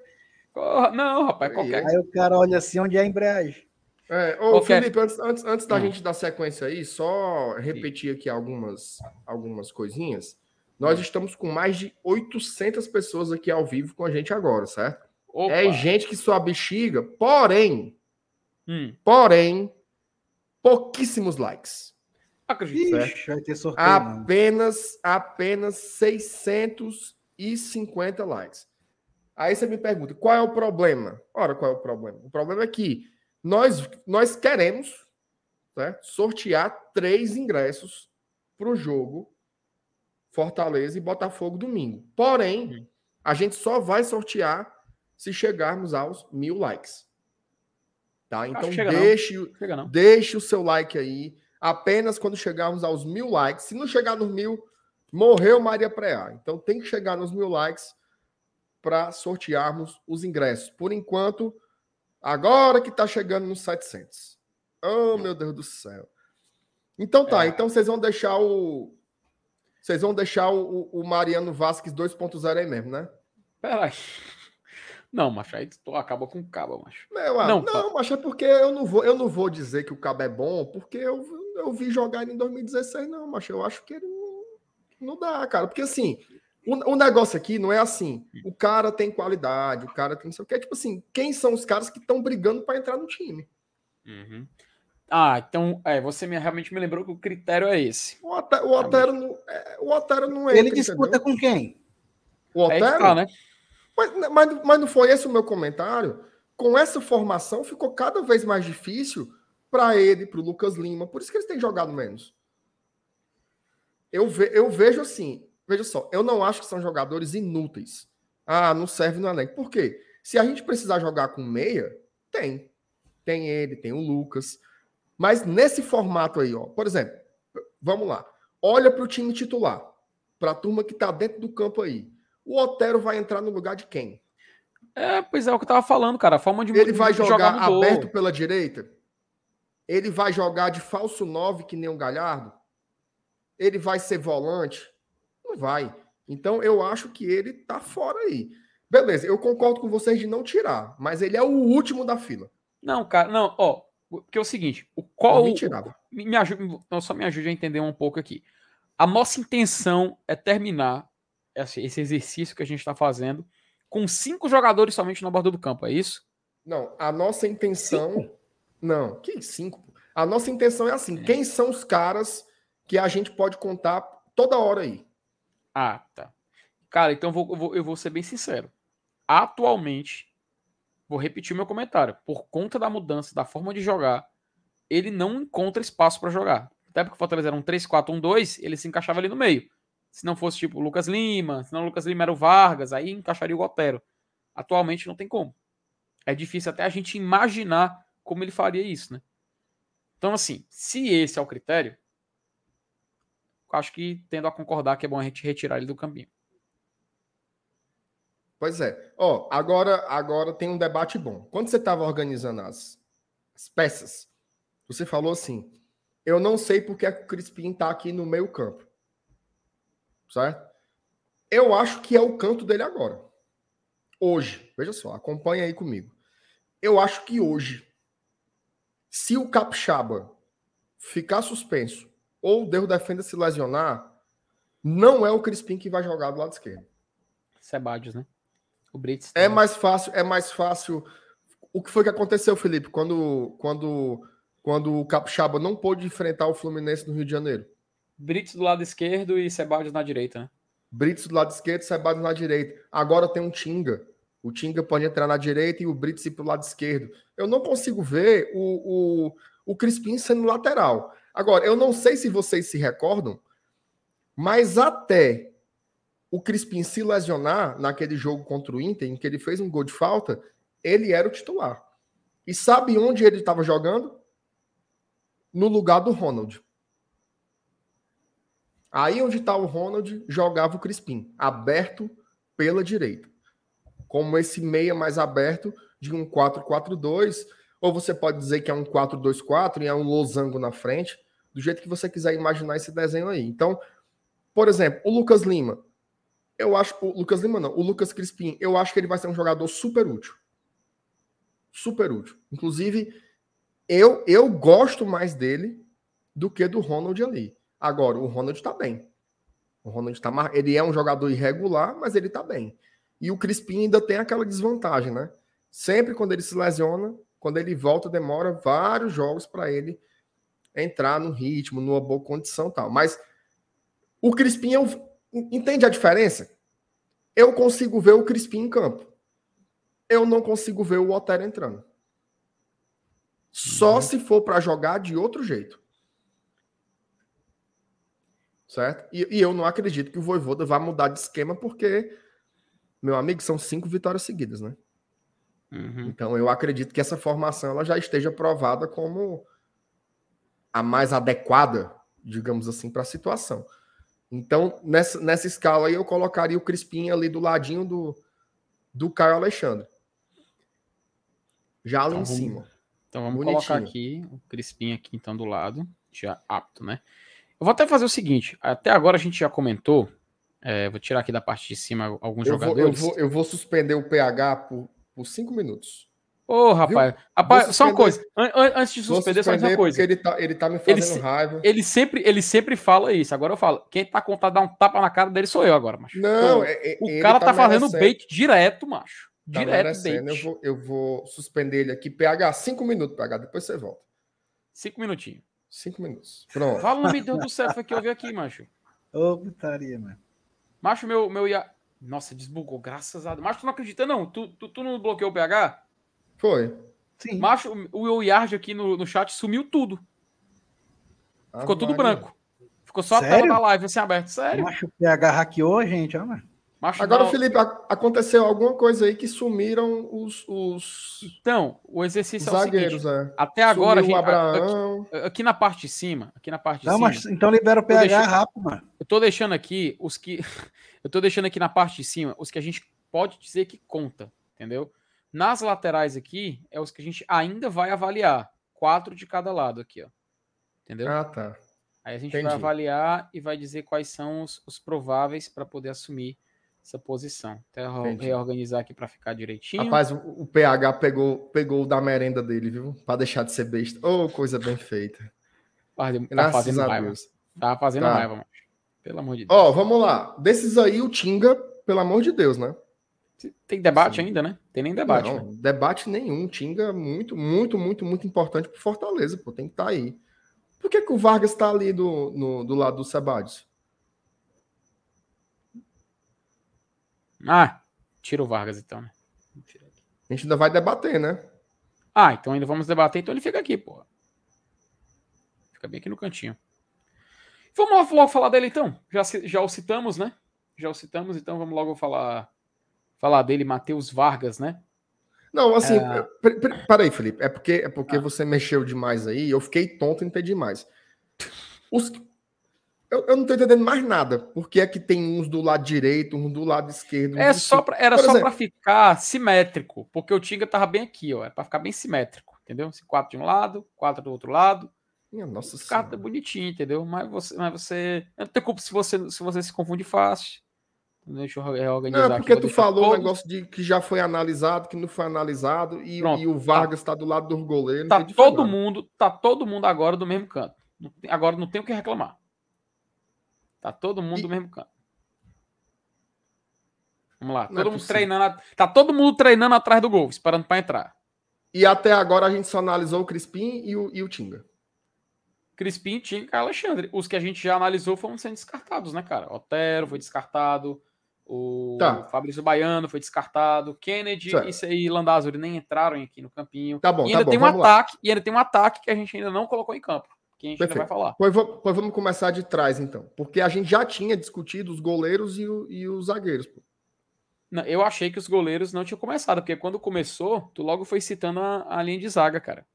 não, rapaz, qualquer. Aí o cara olha assim onde é a embreagem. É, ô, Felipe, antes, antes, antes da hum. gente dar sequência aí, só repetir aqui algumas, algumas coisinhas. Nós hum. estamos com mais de 800 pessoas aqui ao vivo com a gente agora, certo? Opa. É gente que sua bexiga, porém, hum. porém, pouquíssimos likes. Acredito. Ixi, vai ter sorteio, apenas, apenas 650 likes. Aí você me pergunta, qual é o problema? Ora, qual é o problema? O problema é que nós, nós queremos né, sortear três ingressos para o jogo Fortaleza e Botafogo domingo. Porém, a gente só vai sortear se chegarmos aos mil likes. Tá? Então deixe, não. deixe o seu like aí. Apenas quando chegarmos aos mil likes. Se não chegar nos mil, morreu Maria Preá. Então tem que chegar nos mil likes para sortearmos os ingressos. Por enquanto, Agora que tá chegando nos 700. Oh, meu Deus do céu. Então tá, é. então vocês vão deixar o. Vocês vão deixar o, o Mariano Vasquez 2.0 aí mesmo, né? Peraí. Não, macho, aí tu acaba com o cabo, macho. Meu, não, não macho, é porque eu não, vou, eu não vou dizer que o cabo é bom, porque eu, eu vi jogar em 2016, não, mas eu acho que ele não, não dá, cara. Porque assim, o, o, negócio aqui não é assim, o cara tem qualidade, o cara tem não sei o que. É tipo assim, quem são os caras que estão brigando para entrar no time? Uhum. Ah, então é, você me, realmente me lembrou que o critério é esse. O Otero, o Otero, não, é, o Otero não é. Ele disputa com quem? O Otero? É tá, né? mas, mas, mas não foi esse o meu comentário? Com essa formação ficou cada vez mais difícil para ele, para o Lucas Lima. Por isso que eles têm jogado menos. Eu, ve, eu vejo assim, veja só, eu não acho que são jogadores inúteis. Ah, não serve no elenco. Por quê? Se a gente precisar jogar com meia, tem. Tem ele, tem o Lucas. Mas nesse formato aí, ó, por exemplo, vamos lá. Olha para o time titular, para a turma que está dentro do campo aí. O Otero vai entrar no lugar de quem? É, pois é, o que eu tava falando, cara. A forma de Ele vai jogar, jogar aberto pela direita? Ele vai jogar de falso 9 que nem um Galhardo? Ele vai ser volante? Não vai. Então eu acho que ele tá fora aí. Beleza, eu concordo com vocês de não tirar, mas ele é o último da fila. Não, cara, não, ó, porque é o seguinte, o qual. O, me ajuda, não, só me ajude a entender um pouco aqui. A nossa intenção é terminar esse, esse exercício que a gente está fazendo com cinco jogadores somente na borda do campo, é isso? Não, a nossa intenção. Cinco? Não, que cinco? A nossa intenção é assim: é. quem são os caras que a gente pode contar toda hora aí? Ah, tá. Cara, então eu vou, vou, eu vou ser bem sincero. Atualmente, Vou repetir o meu comentário. Por conta da mudança da forma de jogar, ele não encontra espaço para jogar. Até porque o Fortaleza era um 3-4-1-2, ele se encaixava ali no meio. Se não fosse tipo Lucas Lima, se não Lucas Lima era o Vargas, aí encaixaria o Otero. Atualmente não tem como. É difícil até a gente imaginar como ele faria isso, né? Então, assim, se esse é o critério, acho que tendo a concordar que é bom a gente retirar ele do caminho. Pois é. Ó, agora, agora tem um debate bom. Quando você estava organizando as, as, peças, você falou assim: eu não sei porque o Crispim está aqui no meio campo. Certo? Eu acho que é o canto dele agora. Hoje, veja só, acompanha aí comigo. Eu acho que hoje, se o Capixaba ficar suspenso ou o Deus defenda se lesionar, não é o Crispim que vai jogar do lado esquerdo. Sebadios, né? O Brits. É mais fácil, é mais fácil. O que foi que aconteceu, Felipe, quando, quando, quando o Capixaba não pôde enfrentar o Fluminense no Rio de Janeiro? Brits do lado esquerdo e Sebadios na direita, né? Brits do lado esquerdo e Sebadios na direita. Agora tem um Tinga. O Tinga pode entrar na direita e o Brits ir para o lado esquerdo. Eu não consigo ver o, o, o Crispim sendo lateral. Agora, eu não sei se vocês se recordam, mas até o Crispim se lesionar naquele jogo contra o Inter, em que ele fez um gol de falta, ele era o titular. E sabe onde ele estava jogando? No lugar do Ronald. Aí onde está o Ronald, jogava o Crispim, aberto pela direita. Como esse meia mais aberto de um 4-4-2, ou você pode dizer que é um 4-2-4 e é um losango na frente, do jeito que você quiser imaginar esse desenho aí. Então, por exemplo, o Lucas Lima, eu acho. O Lucas Lima não. O Lucas Crispim, eu acho que ele vai ser um jogador super útil. Super útil. Inclusive, eu, eu gosto mais dele do que do Ronald ali. Agora, o Ronald tá bem. O Ronald tá Ele é um jogador irregular, mas ele tá bem. E o Crispim ainda tem aquela desvantagem, né? Sempre quando ele se lesiona, quando ele volta, demora vários jogos para ele entrar no ritmo, numa boa condição tal. Mas o Crispim é um, Entende a diferença? Eu consigo ver o Crispim em campo. Eu não consigo ver o Otero entrando. Só uhum. se for para jogar de outro jeito. Certo? E, e, eu não acredito que o Voivoda vá mudar de esquema, porque, meu amigo, são cinco vitórias seguidas, né? Uhum. Então eu acredito que essa formação ela já esteja provada como a mais adequada, digamos assim, para a situação. Então, nessa, nessa escala aí, eu colocaria o Crispim ali do ladinho do, do Caio Alexandre. Já lá então, em vamos, cima. Então vamos Bonitinho. colocar aqui o Crispim aqui então do lado, já apto, né? Eu vou até fazer o seguinte, até agora a gente já comentou, é, vou tirar aqui da parte de cima alguns eu jogadores. Vou, eu, vou, eu vou suspender o PH por, por cinco minutos. Ô, rapaz, rapaz só uma coisa. An an antes de suspender, só uma coisa. Ele tá, ele tá me fazendo ele, raiva. Ele sempre, ele sempre fala isso. Agora eu falo. Quem tá contando dar um tapa na cara dele sou eu agora, macho. Não, é, o cara tá, tá fazendo bait direto, macho. Tá direto bait. Eu vou, eu vou suspender ele aqui. PH, cinco minutos, PH. Depois você volta. Cinco minutinhos. Cinco minutos. Pronto. Fala, meu Deus do céu, foi que eu vi aqui, macho. Ô, putaria, mano. Macho, meu, meu ia. Nossa, desbugou, graças a Deus. Macho, tu não acredita, não? Tu, tu, tu não bloqueou o PH? Foi. Sim. Macho, o Yard aqui no, no chat sumiu tudo. Ah, Ficou tudo branco. Ficou só Sério? a tela da live assim aberta. Sério. Macho, o PH hackeou a gente, ó, mano. Macho, Agora, não... Felipe, aconteceu alguma coisa aí que sumiram os. os... Então, o exercício zagueiros, é o seguinte, é. Até agora, Sumiu a gente, Abraão. Aqui, aqui, na parte de cima, aqui na parte de não, cima. Mas, então libera o PH deixando, rápido, mano. Eu tô deixando aqui os que. <laughs> eu tô deixando aqui na parte de cima os que a gente pode dizer que conta, entendeu? Nas laterais aqui, é os que a gente ainda vai avaliar. Quatro de cada lado aqui, ó. Entendeu? Ah, tá. Aí a gente Entendi. vai avaliar e vai dizer quais são os, os prováveis para poder assumir essa posição. Até Entendi. reorganizar aqui para ficar direitinho. Rapaz, o, o, PH pegou, pegou o da merenda dele, viu? Para deixar de ser besta. Oh, coisa bem feita. Tá fazendo raiva. Tá fazendo tá. raiva, mano. Pelo amor de Deus. Ó, vamos lá. Desses aí, o Tinga, pelo amor de Deus, né? Tem debate Sim. ainda, né? Tem nem debate. Não, né? debate nenhum. Tinga muito, muito, muito, muito importante pro Fortaleza, pô. Tem que estar tá aí. Por que, que o Vargas está ali do, no, do lado do Sebadios? Ah, tira o Vargas então, né? A gente ainda vai debater, né? Ah, então ainda vamos debater, então ele fica aqui, pô. Fica bem aqui no cantinho. Vamos logo falar dele então. Já, já o citamos, né? Já o citamos, então vamos logo falar falar dele, Matheus Vargas, né? Não, assim, é... peraí, Felipe. É porque, é porque ah. você mexeu demais aí. Eu fiquei tonto e entendi mais. Os... Eu, eu, não tô entendendo mais nada. Porque é que tem uns do lado direito, uns do lado esquerdo. É só pra, era Por só para ficar simétrico. Porque o Tinga tava bem aqui, ó. É pra ficar bem simétrico. Entendeu? Quatro de um lado, quatro do outro lado. Minha nossa Ficar bonitinho, entendeu? Mas você, mas você. Eu não tenho culpa se você, se você se confunde fácil. Deixa eu reorganizar. Não, porque aqui, tu falou um negócio de que já foi analisado, que não foi analisado, e, e o tá. Vargas está tá do lado do goleiro. Tá todo mundo, tá todo mundo agora do mesmo canto. Agora não tem o que reclamar. Tá todo mundo e... do mesmo canto. Vamos lá. Todo é mundo treinando. Tá todo mundo treinando atrás do gol, esperando para entrar. E até agora a gente só analisou o Crispim e o, e o Tinga. Crispim, Tinga e Alexandre. Os que a gente já analisou foram sendo descartados, né, cara? Otero foi descartado. O tá. Fabrício Baiano foi descartado. Kennedy certo. e Landázuri nem entraram aqui no campinho. Tá bom, e ainda tá tem bom, um ataque, lá. e ainda tem um ataque que a gente ainda não colocou em campo. Que a gente Perfeito. ainda vai falar. Pois, pois, vamos começar de trás, então. Porque a gente já tinha discutido os goleiros e, o, e os zagueiros. Pô. Não, eu achei que os goleiros não tinham começado, porque quando começou, tu logo foi citando a, a linha de zaga, cara.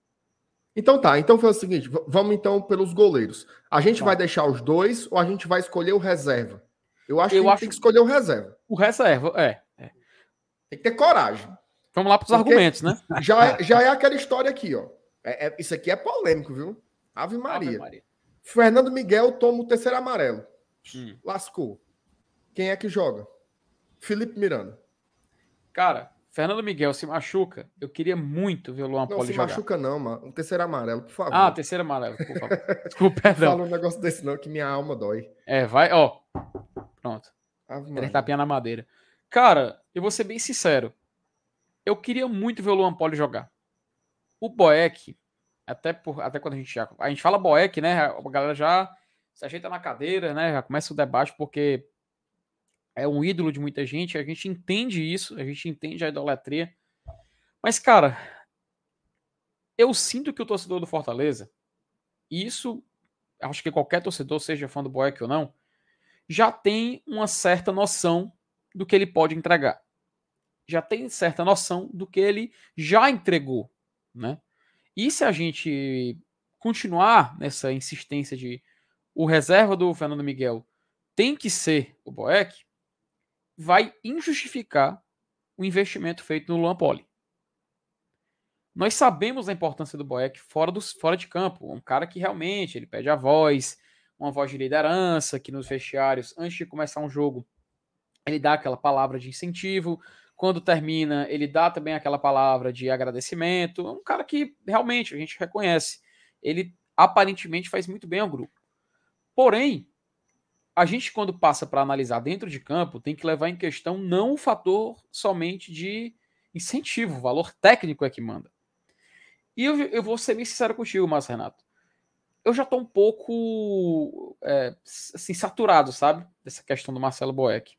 Então tá, então foi o seguinte, vamos então pelos goleiros. A gente tá. vai deixar os dois ou a gente vai escolher o reserva? Eu acho eu que acho... tem que escolher o reserva. O reserva, é. é. Tem que ter coragem. Vamos lá para os argumentos, né? <laughs> Já é, já é aquela história aqui, ó. É, é, isso aqui é polêmico, viu? Ave Maria. Ave Maria. Fernando Miguel toma o terceiro amarelo. Hum. Lascou. Quem é que joga? Felipe Miranda. Cara, Fernando Miguel se machuca. Eu queria muito ver o Luan Poli jogar. Não se machuca não, mano. Um terceiro amarelo, por favor. Ah, terceiro amarelo, por favor. <laughs> Desculpa, perdão. Fala um negócio desse não, que minha alma dói. É, vai, ó. Pronto. Ele tapinha na madeira. Cara, eu vou ser bem sincero. Eu queria muito ver o Luan Poli jogar. O Boeck, até, por, até quando a gente já. A gente fala Boeck, né? A galera já se ajeita na cadeira, né? Já começa o debate, porque é um ídolo de muita gente. A gente entende isso, a gente entende a idolatria. Mas, cara, eu sinto que o torcedor do Fortaleza, e isso acho que qualquer torcedor, seja fã do Boeck ou não, já tem uma certa noção do que ele pode entregar. Já tem certa noção do que ele já entregou, né? E se a gente continuar nessa insistência de o reserva do Fernando Miguel tem que ser o Boeck, vai injustificar o investimento feito no Luan Poli. Nós sabemos a importância do Boeck fora, dos, fora de campo. Um cara que realmente ele pede a voz, uma voz de liderança, que nos vestiários, antes de começar um jogo, ele dá aquela palavra de incentivo. Quando termina, ele dá também aquela palavra de agradecimento. É um cara que realmente a gente reconhece. Ele aparentemente faz muito bem ao grupo. Porém, a gente, quando passa para analisar dentro de campo, tem que levar em questão não o fator somente de incentivo, o valor técnico é que manda. E eu, eu vou ser bem sincero contigo, Márcio Renato. Eu já estou um pouco é, assim, saturado, sabe? Dessa questão do Marcelo Boeck.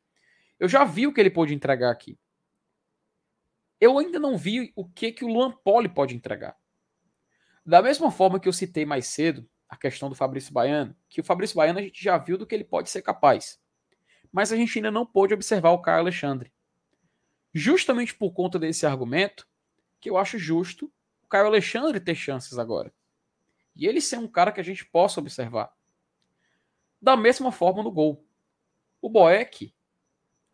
Eu já vi o que ele pôde entregar aqui. Eu ainda não vi o que, que o Luan Poli pode entregar. Da mesma forma que eu citei mais cedo a questão do Fabrício Baiano, que o Fabrício Baiano a gente já viu do que ele pode ser capaz. Mas a gente ainda não pôde observar o Caio Alexandre. Justamente por conta desse argumento, que eu acho justo o Caio Alexandre ter chances agora. E ele ser um cara que a gente possa observar. Da mesma forma no gol. O Boeck,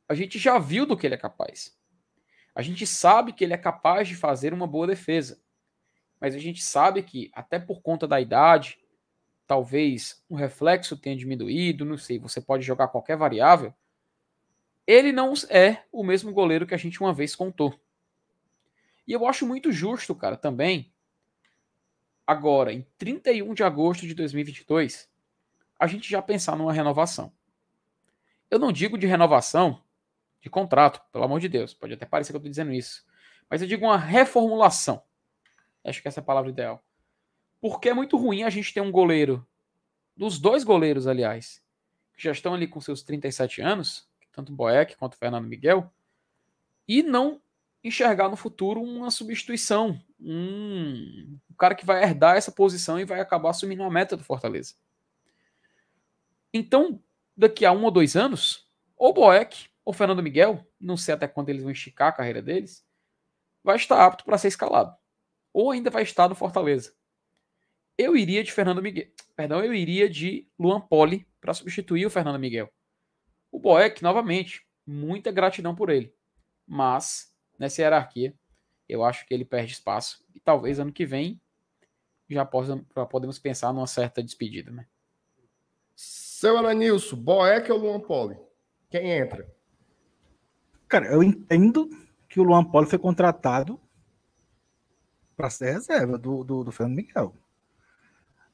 a gente já viu do que ele é capaz. A gente sabe que ele é capaz de fazer uma boa defesa. Mas a gente sabe que, até por conta da idade, talvez um reflexo tenha diminuído, não sei, você pode jogar qualquer variável. Ele não é o mesmo goleiro que a gente uma vez contou. E eu acho muito justo, cara, também, agora, em 31 de agosto de 2022, a gente já pensar numa renovação. Eu não digo de renovação de contrato, pelo amor de Deus. Pode até parecer que eu estou dizendo isso. Mas eu digo uma reformulação. Acho que essa é a palavra ideal. Porque é muito ruim a gente ter um goleiro, dos dois goleiros, aliás, que já estão ali com seus 37 anos, tanto o Boeck quanto o Fernando Miguel, e não enxergar no futuro uma substituição, um, cara que vai herdar essa posição e vai acabar assumindo uma meta do Fortaleza. Então, daqui a um ou dois anos, ou Boeck o Fernando Miguel, não sei até quando eles vão esticar a carreira deles, vai estar apto para ser escalado. Ou ainda vai estar no Fortaleza. Eu iria de Fernando Miguel. Perdão, eu iria de Luan Poli para substituir o Fernando Miguel. O Boeck, novamente, muita gratidão por ele. Mas, nessa hierarquia, eu acho que ele perde espaço. E talvez ano que vem já possa, podemos pensar numa certa despedida, né? Seu Alanilson, Boeck ou Luan Poli? Quem entra? Cara, eu entendo que o Luan Poli foi contratado para ser reserva do, do, do Fernando Miguel.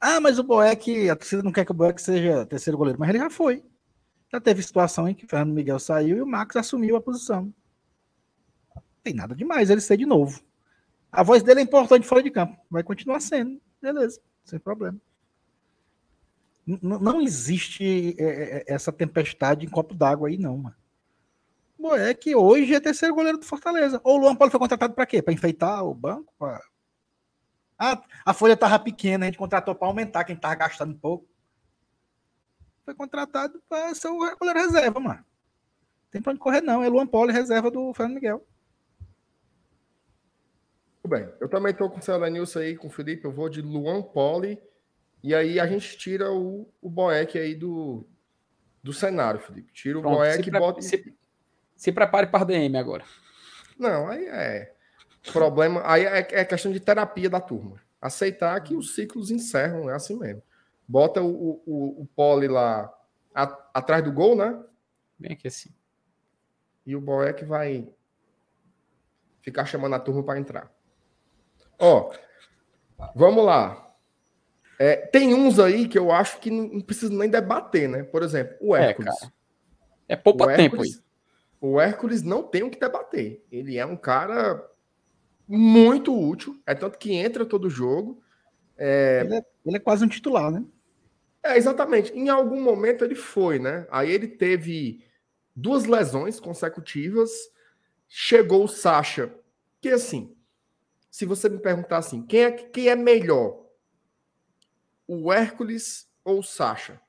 Ah, mas o Boeck, a torcida não quer que o Boeck seja terceiro goleiro, mas ele já foi. Já teve situação em que o Fernando Miguel saiu e o Max assumiu a posição. Tem nada demais ele ser de novo. A voz dele é importante fora de campo. Vai continuar sendo. Beleza, sem problema. N não existe é, é, é, essa tempestade em copo d'água aí, não, mano. Boeck hoje é terceiro goleiro do Fortaleza. Ou o Luan Paulo foi contratado para quê? Para enfeitar o banco? Pra... Ah, a folha tava pequena, a gente contratou para aumentar quem tava gastando pouco. Foi contratado para ser o goleiro reserva, mano. Tem pra onde correr, não. É Luan Paulo reserva do Fernando Miguel. Bem. Eu também tô com o Céu Nilson aí, com o Felipe. Eu vou de Luan Poli. E aí a gente tira o, o Boeck aí do, do cenário, Felipe. Tira o Pronto, Boeck e bota. Se, se prepare para a DM agora. Não, aí é problema. Aí é, é, questão de terapia da turma. Aceitar que os ciclos encerram, é assim mesmo. Bota o, o, o pole lá a, atrás do gol, né? Bem aqui assim. E o Boeck vai ficar chamando a turma para entrar. Ó, vamos lá. É, tem uns aí que eu acho que não, precisa nem debater, né? Por exemplo, o é, Hércules. É, é pouco tempo aí o Hércules não tem o que debater. Ele é um cara muito útil, é tanto que entra todo jogo. É... Ele, é, ele, é, quase um titular, né? É, exatamente. Em algum momento ele foi, né? Aí ele teve duas lesões consecutivas. Chegou o Sacha, que assim, se você me perguntar assim, quem é, quem é melhor? O Hércules ou o Sacha?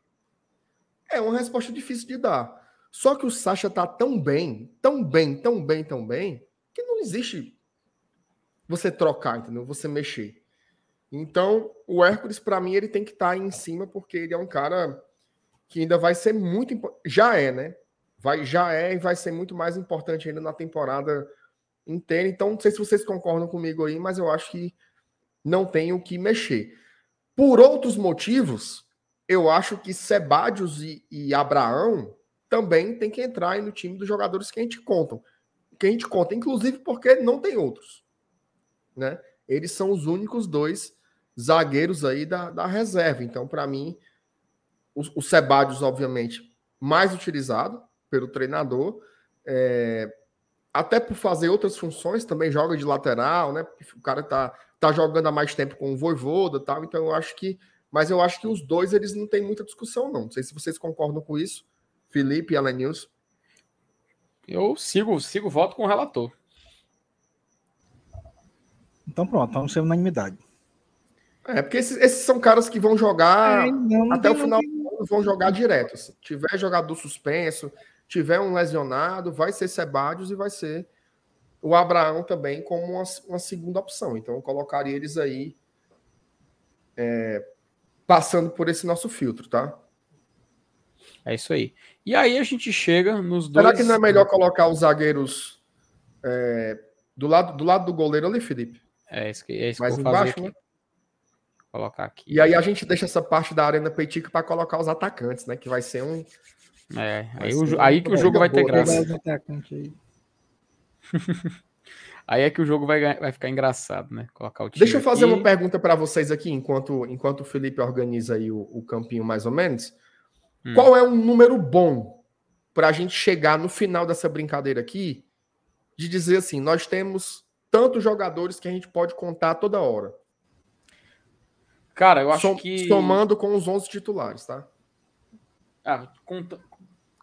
É uma resposta difícil de dar. Só que o Sacha tá tão bem, tão bem, tão bem, tão bem, que não existe você trocar, entendeu? Você mexer. Então, o Hércules, para mim, ele tem que estar tá em cima, porque ele é um cara que ainda vai ser muito. Já é, né? Vai, já é e vai ser muito mais importante ainda na temporada inteira. Então, não sei se vocês concordam comigo aí, mas eu acho que não tem o que mexer. Por outros motivos, eu acho que Sebadios e, e Abraão também tem que entrar no time dos jogadores que a gente conta. que a gente conta, inclusive porque não tem outros. Né? Eles são os únicos dois zagueiros aí da, da reserva. Então, para mim, o, o Sebadios, obviamente, mais utilizado pelo treinador, é, até por fazer outras funções, também joga de lateral, né? O cara tá, tá jogando há mais tempo com o Voivoda tal, então eu acho que. Mas eu acho que os dois eles não têm muita discussão, não. Não sei se vocês concordam com isso, Felipe e Alan News. Eu sigo, sigo voto com o relator. Então pronto, vamos ser unanimidade. É, porque esses, esses, são caras que vão jogar é, não, até o final vão jogar direto. Se tiver jogador suspenso, tiver um lesionado, vai ser Sebadios e vai ser o Abraão também como uma, uma segunda opção. Então eu colocaria eles aí é, passando por esse nosso filtro, tá? É isso aí. E aí a gente chega nos dois. Será que não é melhor colocar os zagueiros é, do, lado, do lado do goleiro ali, Felipe? É isso que, é isso Mais que eu embaixo, fazer aqui. Né? Colocar aqui. E aí a gente deixa essa parte da Arena Petica para colocar os atacantes, né? Que vai ser um. É, aí, o, aí que o jogo vai ter graça. <laughs> Aí. é que o jogo vai, vai ficar engraçado, né? Colocar o time Deixa eu fazer aqui. uma pergunta para vocês aqui, enquanto, enquanto o Felipe organiza aí o, o campinho mais ou menos. Hum. Qual é um número bom para a gente chegar no final dessa brincadeira aqui de dizer assim: nós temos tantos jogadores que a gente pode contar toda hora? Cara, eu acho Som, que. Somando com os 11 titulares, tá? Ah.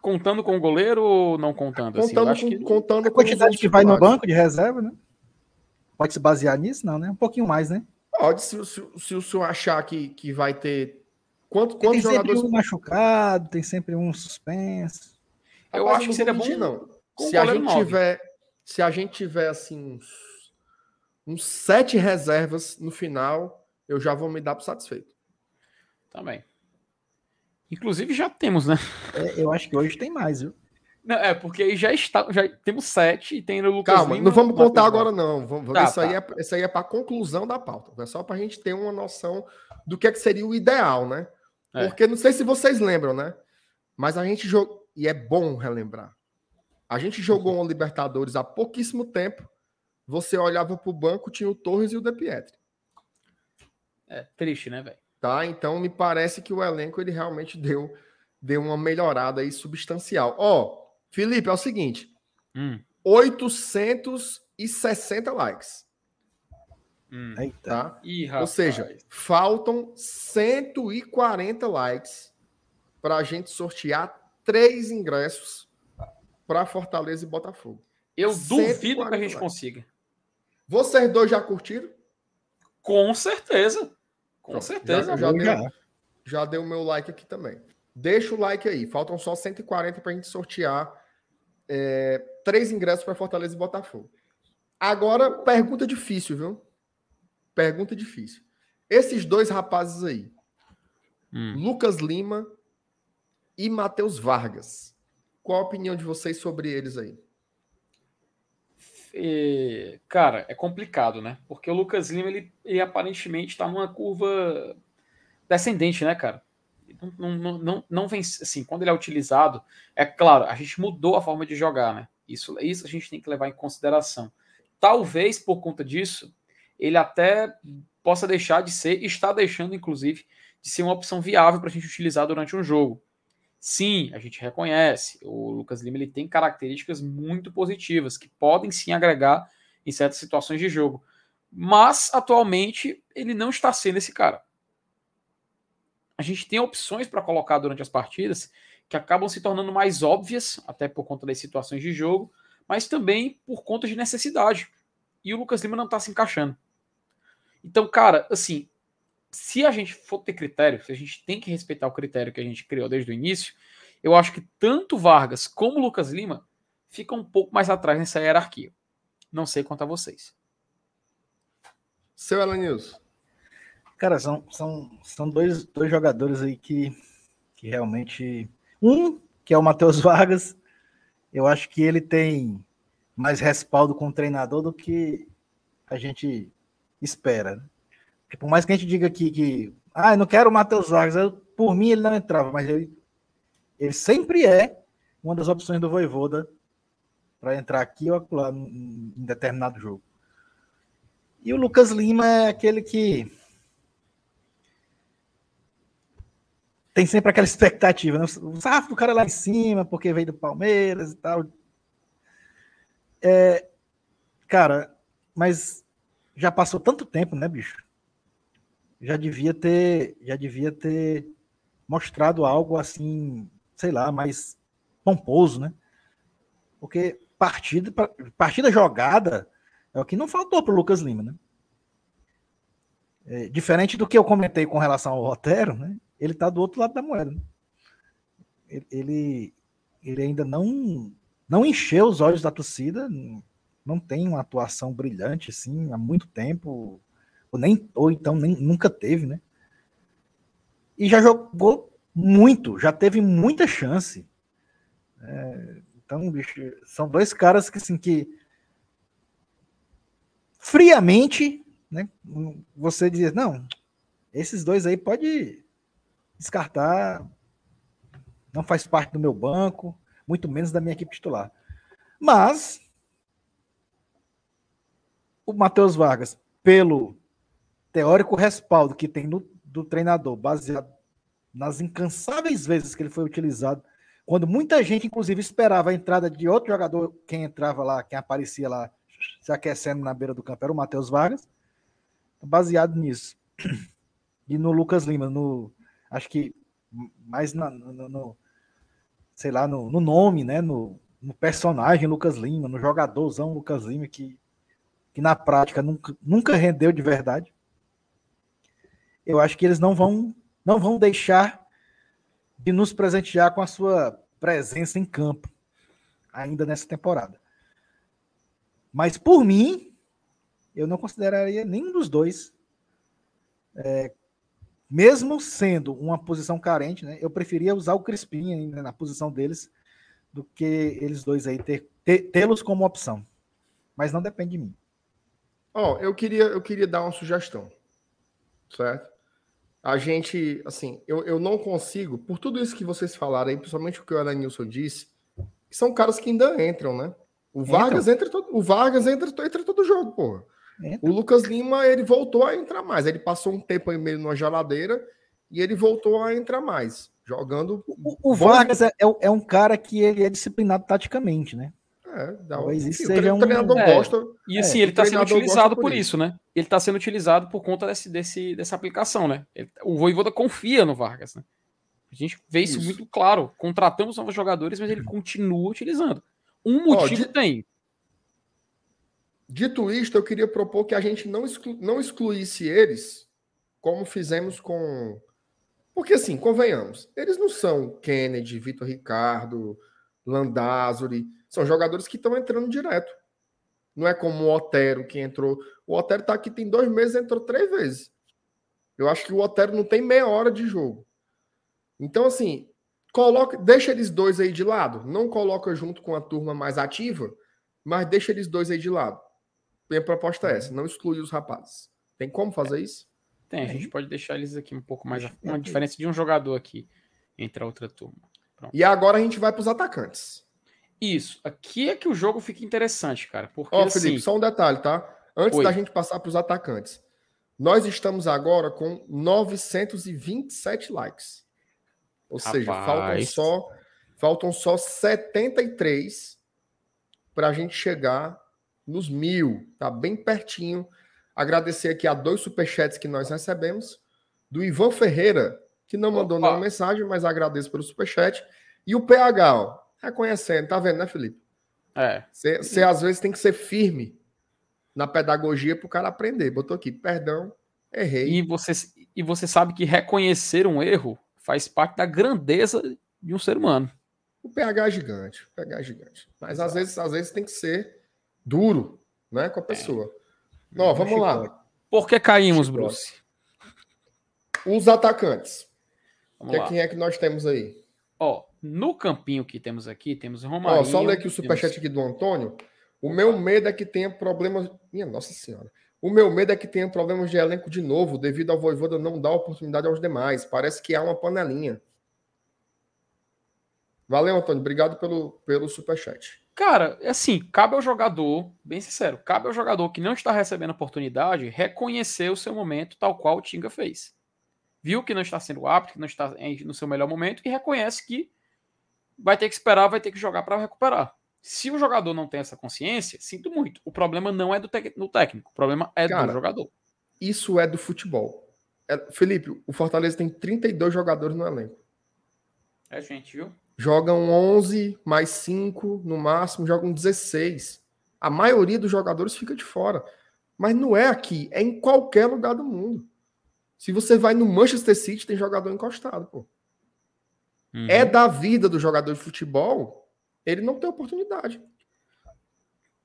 Contando com o goleiro ou não contando? Assim, contando, assim, com, que... contando a quantidade que vai no banco de reserva, né? Pode se basear nisso, não, né? Um pouquinho mais, né? Pode, se, se, se o senhor achar que, que vai ter. Quanto, quantos tem jogadores. Sempre um machucado, tem sempre um suspenso. Eu acho que seria bom. Não. Se a gente tiver. Se a gente tiver assim. Uns, uns sete reservas no final eu já vou me dar por satisfeito. Também. Inclusive já temos, né? É, eu acho que hoje tem mais, viu? Não, é, porque aí já está, já temos sete e tem o Lucas Calma, Lima, não vamos contar agora não. Vamos, tá, isso, tá. Aí é, isso aí é para conclusão da pauta. É só para a gente ter uma noção do que, é que seria o ideal, né? É. Porque não sei se vocês lembram, né? Mas a gente jogou, e é bom relembrar. A gente jogou um Libertadores há pouquíssimo tempo. Você olhava para o banco, tinha o Torres e o De Pietri. É triste, né, velho? Tá, então me parece que o elenco ele realmente deu, deu uma melhorada aí substancial. Ó, Felipe, é o seguinte: hum. 860 likes. Hum. Tá? Ih, Ou seja, faltam 140 likes para a gente sortear três ingressos para Fortaleza e Botafogo. Eu duvido que a gente likes. consiga. Vocês dois já curtiram? Com certeza. Com certeza. Já, já, deu, já deu o meu like aqui também. Deixa o like aí. Faltam só 140 para a gente sortear é, três ingressos para Fortaleza e Botafogo. Agora, pergunta difícil, viu? Pergunta difícil. Esses dois rapazes aí, hum. Lucas Lima e Matheus Vargas. Qual a opinião de vocês sobre eles aí? E, cara, é complicado, né? Porque o Lucas Lima, ele, ele aparentemente está numa curva descendente, né, cara? Não, não, não, não vem assim, quando ele é utilizado, é claro, a gente mudou a forma de jogar, né? Isso, isso a gente tem que levar em consideração. Talvez por conta disso, ele até possa deixar de ser, está deixando, inclusive, de ser uma opção viável para a gente utilizar durante um jogo. Sim, a gente reconhece. O Lucas Lima ele tem características muito positivas que podem sim agregar em certas situações de jogo. Mas atualmente ele não está sendo esse cara. A gente tem opções para colocar durante as partidas que acabam se tornando mais óbvias, até por conta das situações de jogo, mas também por conta de necessidade. E o Lucas Lima não está se encaixando. Então, cara, assim, se a gente for ter critério, se a gente tem que respeitar o critério que a gente criou desde o início, eu acho que tanto Vargas como Lucas Lima ficam um pouco mais atrás nessa hierarquia. Não sei quanto a vocês. Seu Elanilson. Cara, são, são, são dois, dois jogadores aí que, que realmente. Um, que é o Matheus Vargas, eu acho que ele tem mais respaldo com o treinador do que a gente espera. Né? Por mais que a gente diga aqui que, ah, eu não quero o Matheus Vargas, eu, por mim ele não entrava, mas ele, ele sempre é uma das opções do Voivoda para entrar aqui ou acolá em determinado jogo. E o Lucas Lima é aquele que tem sempre aquela expectativa, né? O sarrafo do cara lá em cima, porque veio do Palmeiras e tal. É, cara, mas já passou tanto tempo, né, bicho? Já devia ter, já devia ter mostrado algo assim, sei lá, mais pomposo, né? Porque partida, partida jogada é o que não faltou para o Lucas Lima, né? É, diferente do que eu comentei com relação ao Rotero, né? ele está do outro lado da moeda. Né? Ele, ele ainda não, não encheu os olhos da torcida, não tem uma atuação brilhante assim há muito tempo, ou, nem, ou então nem, nunca teve, né? E já jogou muito, já teve muita chance. É, então, bicho, são dois caras que assim que friamente, né? Você diz, não, esses dois aí pode descartar, não faz parte do meu banco, muito menos da minha equipe titular. Mas o Matheus Vargas, pelo teórico respaldo que tem no, do treinador, baseado nas incansáveis vezes que ele foi utilizado, quando muita gente, inclusive, esperava a entrada de outro jogador, quem entrava lá, quem aparecia lá, se aquecendo na beira do campo, era o Matheus Vargas, baseado nisso. <clears throat> E no Lucas Lima, no, acho que mais na, no, no, sei lá, no, no nome, né? No, no, personagem Lucas Lima, no jogadorzão Lucas Lima, que, que na prática nunca, nunca rendeu de verdade. Eu acho que eles não vão, não vão deixar de nos presentear com a sua presença em campo ainda nessa temporada. Mas por mim, eu não consideraria nenhum dos dois é, mesmo sendo uma posição carente, né, eu preferia usar o Crispim ainda na posição deles do que eles dois aí ter, ter tê-los como opção. Mas não depende de mim. Ó, oh, eu queria eu queria dar uma sugestão, certo? A gente, assim, eu, eu não consigo, por tudo isso que vocês falaram aí, principalmente o que o Alanilson disse, que são caras que ainda entram, né? O Vargas entra todo, o Vargas entra, entra todo jogo, porra. O Lucas Lima, ele voltou a entrar mais. Ele passou um tempo aí meio numa geladeira e ele voltou a entrar mais, jogando. O, o Vargas é, é, um cara que ele é disciplinado taticamente, né? É, dá isso seja um... treinador é, gosta. E assim, é, ele está sendo utilizado por isso, isso, né? Ele está sendo utilizado por conta desse, desse, dessa aplicação, né? Ele, o Voivoda confia no Vargas, né? A gente vê isso, isso, muito claro. Contratamos novos jogadores, mas ele continua utilizando. Um motivo Ó, de... tem. Dito isto, eu queria propor que a gente não, exclu não excluísse eles, como fizemos com. Porque, assim, convenhamos, eles não são Kennedy, Vitor Ricardo, Landázuri, são jogadores que estão entrando direto. Não é como o Otero que entrou. O Otero está aqui tem dois meses entrou três vezes. Eu acho que o Otero não tem meia hora de jogo. Então, assim, coloca, deixa eles dois aí de lado. Não coloca junto com a turma mais ativa, mas deixa eles dois aí de lado. Minha proposta é essa, não excluir os rapazes. Tem como fazer isso? Tem, a gente pode deixar eles aqui um pouco mais. Uma diferença de um jogador aqui entre a outra turma. Pronto. E agora a gente vai para os atacantes. Isso. Aqui é que o jogo fica interessante, cara. Porque, Ó, Felipe, assim... só um detalhe, tá? Antes Oi. da gente passar para os atacantes. Nós estamos agora com 927 likes. Ou Rapaz. seja, faltam só, faltam só 73 para a gente chegar nos mil, tá bem pertinho. Agradecer aqui a dois superchats que nós recebemos, do Ivan Ferreira, que não mandou nenhuma mensagem, mas agradeço pelo superchat, e o PH, ó, reconhecendo, tá vendo, né, Felipe? É. Você às vezes tem que ser firme na pedagogia para o cara aprender. Botou aqui, perdão, errei. E você, e você sabe que reconhecer um erro faz parte da grandeza de um ser humano. O PH é gigante, o PH é gigante. Mas às vezes, às vezes tem que ser duro né, com a é. pessoa. É. Não, vamos lá. Por que caímos, Bruce? Os atacantes. Que, quem é que nós temos aí? Ó, no campinho que temos aqui, temos Romário. Ó, só ler aqui o superchat temos... aqui do Antônio. O meu medo é que tenha problemas. Minha Nossa Senhora. O meu medo é que tenha problemas de elenco de novo, devido ao Voivoda não dar oportunidade aos demais. Parece que há uma panelinha. Valeu, Antônio. Obrigado pelo, pelo superchat. Cara, é assim, cabe ao jogador, bem sincero, cabe ao jogador que não está recebendo oportunidade reconhecer o seu momento tal qual o Tinga fez. Viu que não está sendo apto, que não está no seu melhor momento e reconhece que vai ter que esperar, vai ter que jogar para recuperar. Se o jogador não tem essa consciência, sinto muito. O problema não é do, do técnico, o problema é Cara, do jogador. Isso é do futebol. É, Felipe, o Fortaleza tem 32 jogadores no elenco. É gente, viu? Jogam 11 mais 5 no máximo, jogam 16. A maioria dos jogadores fica de fora. Mas não é aqui, é em qualquer lugar do mundo. Se você vai no Manchester City, tem jogador encostado, pô. Uhum. É da vida do jogador de futebol, ele não tem oportunidade.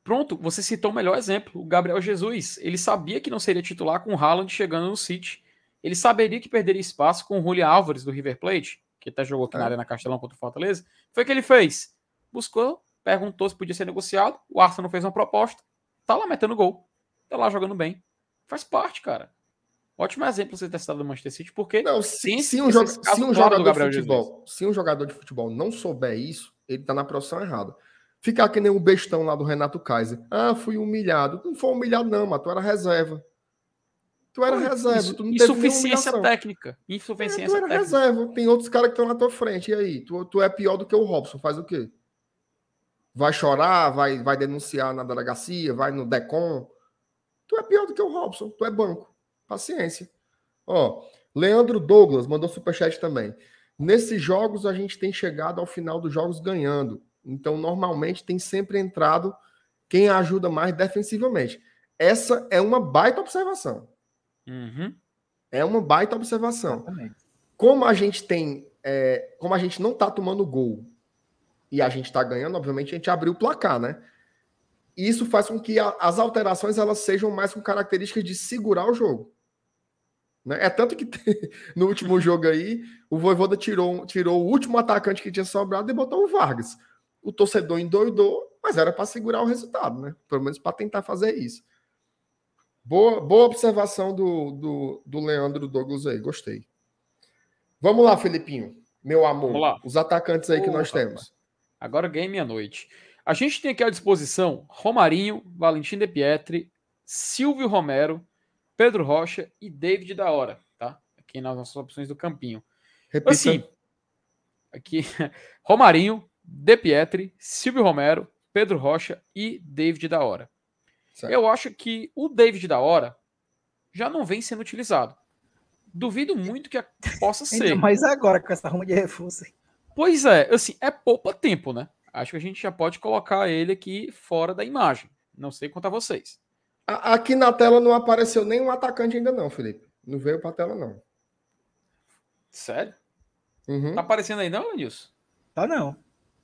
Pronto, você citou o melhor exemplo, o Gabriel Jesus. Ele sabia que não seria titular com o Haaland chegando no City. Ele saberia que perderia espaço com o Julian Álvares do River Plate que até jogou aqui é. na Arena Castelão contra o Fortaleza, foi o que ele fez. Buscou, perguntou se podia ser negociado, o Arsenal fez uma proposta, tá lá metendo gol, tá lá jogando bem. Faz parte, cara. Ótimo exemplo você ter citado do Manchester City, porque não, se, se, um, joga, se um jogador de futebol, se um jogador de futebol não souber isso, ele tá na profissão errada. Ficar que nem o bestão lá do Renato Kaiser. Ah, fui humilhado. Não foi humilhado, não, mas tu era reserva. Tu era reserva. Isso, tu não insuficiência técnica. Insuficiência é, tu era técnica. reserva. Tem outros caras que estão na tua frente. E aí? Tu, tu é pior do que o Robson. Faz o quê? Vai chorar, vai, vai denunciar na delegacia, vai no DECOM. Tu é pior do que o Robson. Tu é banco. Paciência. Ó, Leandro Douglas mandou superchat também. Nesses jogos a gente tem chegado ao final dos jogos ganhando. Então, normalmente tem sempre entrado quem ajuda mais defensivamente. Essa é uma baita observação. Uhum. É uma baita observação. Exatamente. Como a gente tem, é, como a gente não tá tomando gol e a gente tá ganhando, obviamente a gente abriu o placar, né? E isso faz com que a, as alterações elas sejam mais com características de segurar o jogo. Né? É tanto que <laughs> no último jogo aí, o Voivoda tirou, tirou o último atacante que tinha sobrado e botou o Vargas. O torcedor endoidou, mas era para segurar o resultado, né? Pelo menos para tentar fazer isso. Boa, boa observação do, do, do Leandro Douglas aí, gostei. Vamos lá, Felipinho, meu amor. Os atacantes aí que nós temos. Agora game meia-noite. A gente tem aqui à disposição Romarinho, Valentim De Pietri, Silvio Romero, Pedro Rocha e David da Hora, tá? Aqui nas nossas opções do campinho. Repita. Assim, aqui <laughs> Romarinho, De Pietri, Silvio Romero, Pedro Rocha e David da Hora. Certo. Eu acho que o David da hora já não vem sendo utilizado. Duvido muito que possa <laughs> ser. Mas agora com essa ruma de reforço. Pois é, assim, é poupa tempo, né? Acho que a gente já pode colocar ele aqui fora da imagem. Não sei quanto a vocês. Aqui na tela não apareceu nenhum atacante ainda não, Felipe. Não veio pra tela não. Sério? Uhum. Tá aparecendo aí não, Nilson? Tá não.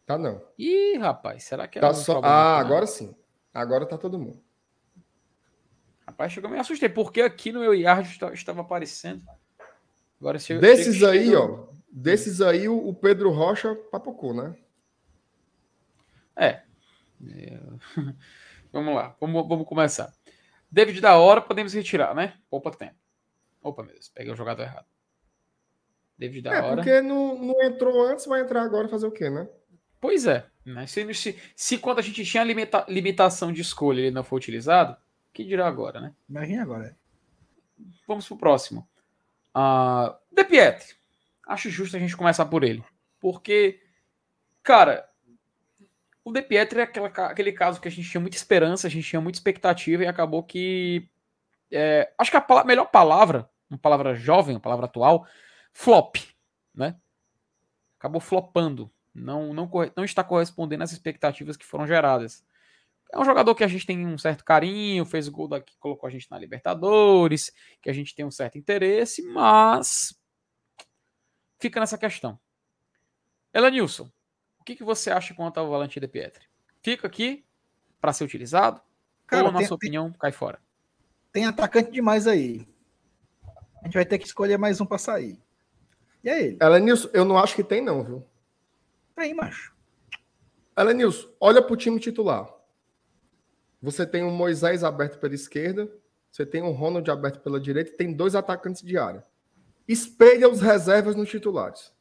Tá não. Ih, rapaz, será que é tá só... Ah, agora sim. Agora tá todo mundo. Rapaz, chegou me assustei, porque aqui no meu yard estava aparecendo. Agora, se eu, desses se aí, ó, desses aí, o Pedro Rocha papocou, né? É. é. <laughs> vamos lá, vamos, vamos começar. David da hora, podemos retirar, né? Poupa tempo. Opa, meu Deus, peguei o jogador errado. David da é, hora. É, porque não, não entrou antes, vai entrar agora fazer o quê, né? Pois é. Né? Se, se, se quando a gente tinha limita, limitação de escolha ele não for utilizado, que dirá agora, né? Imagina agora. É. Vamos pro próximo. Uh, De Pietri. Acho justo a gente começar por ele. Porque, cara, o De Pietri é aquela, aquele caso que a gente tinha muita esperança, a gente tinha muita expectativa e acabou que. É, acho que a melhor palavra, uma palavra jovem, uma palavra atual, flop, né? Acabou flopando. Não, não, não está correspondendo às expectativas que foram geradas. É um jogador que a gente tem um certo carinho, fez gol daqui, colocou a gente na Libertadores, que a gente tem um certo interesse, mas fica nessa questão. Elenilson, o que, que você acha quanto ao Valentim de Pietri? Fica aqui para ser utilizado? Cara, ou, na tem, sua opinião, tem, cai fora? Tem atacante demais aí. A gente vai ter que escolher mais um para sair. E é ele. Elenilson, eu não acho que tem, não, viu? Tem, macho. Elenilson, olha pro time titular. Você tem um Moisés aberto pela esquerda, você tem um Ronald aberto pela direita e tem dois atacantes de área. Espelha os reservas nos titulares.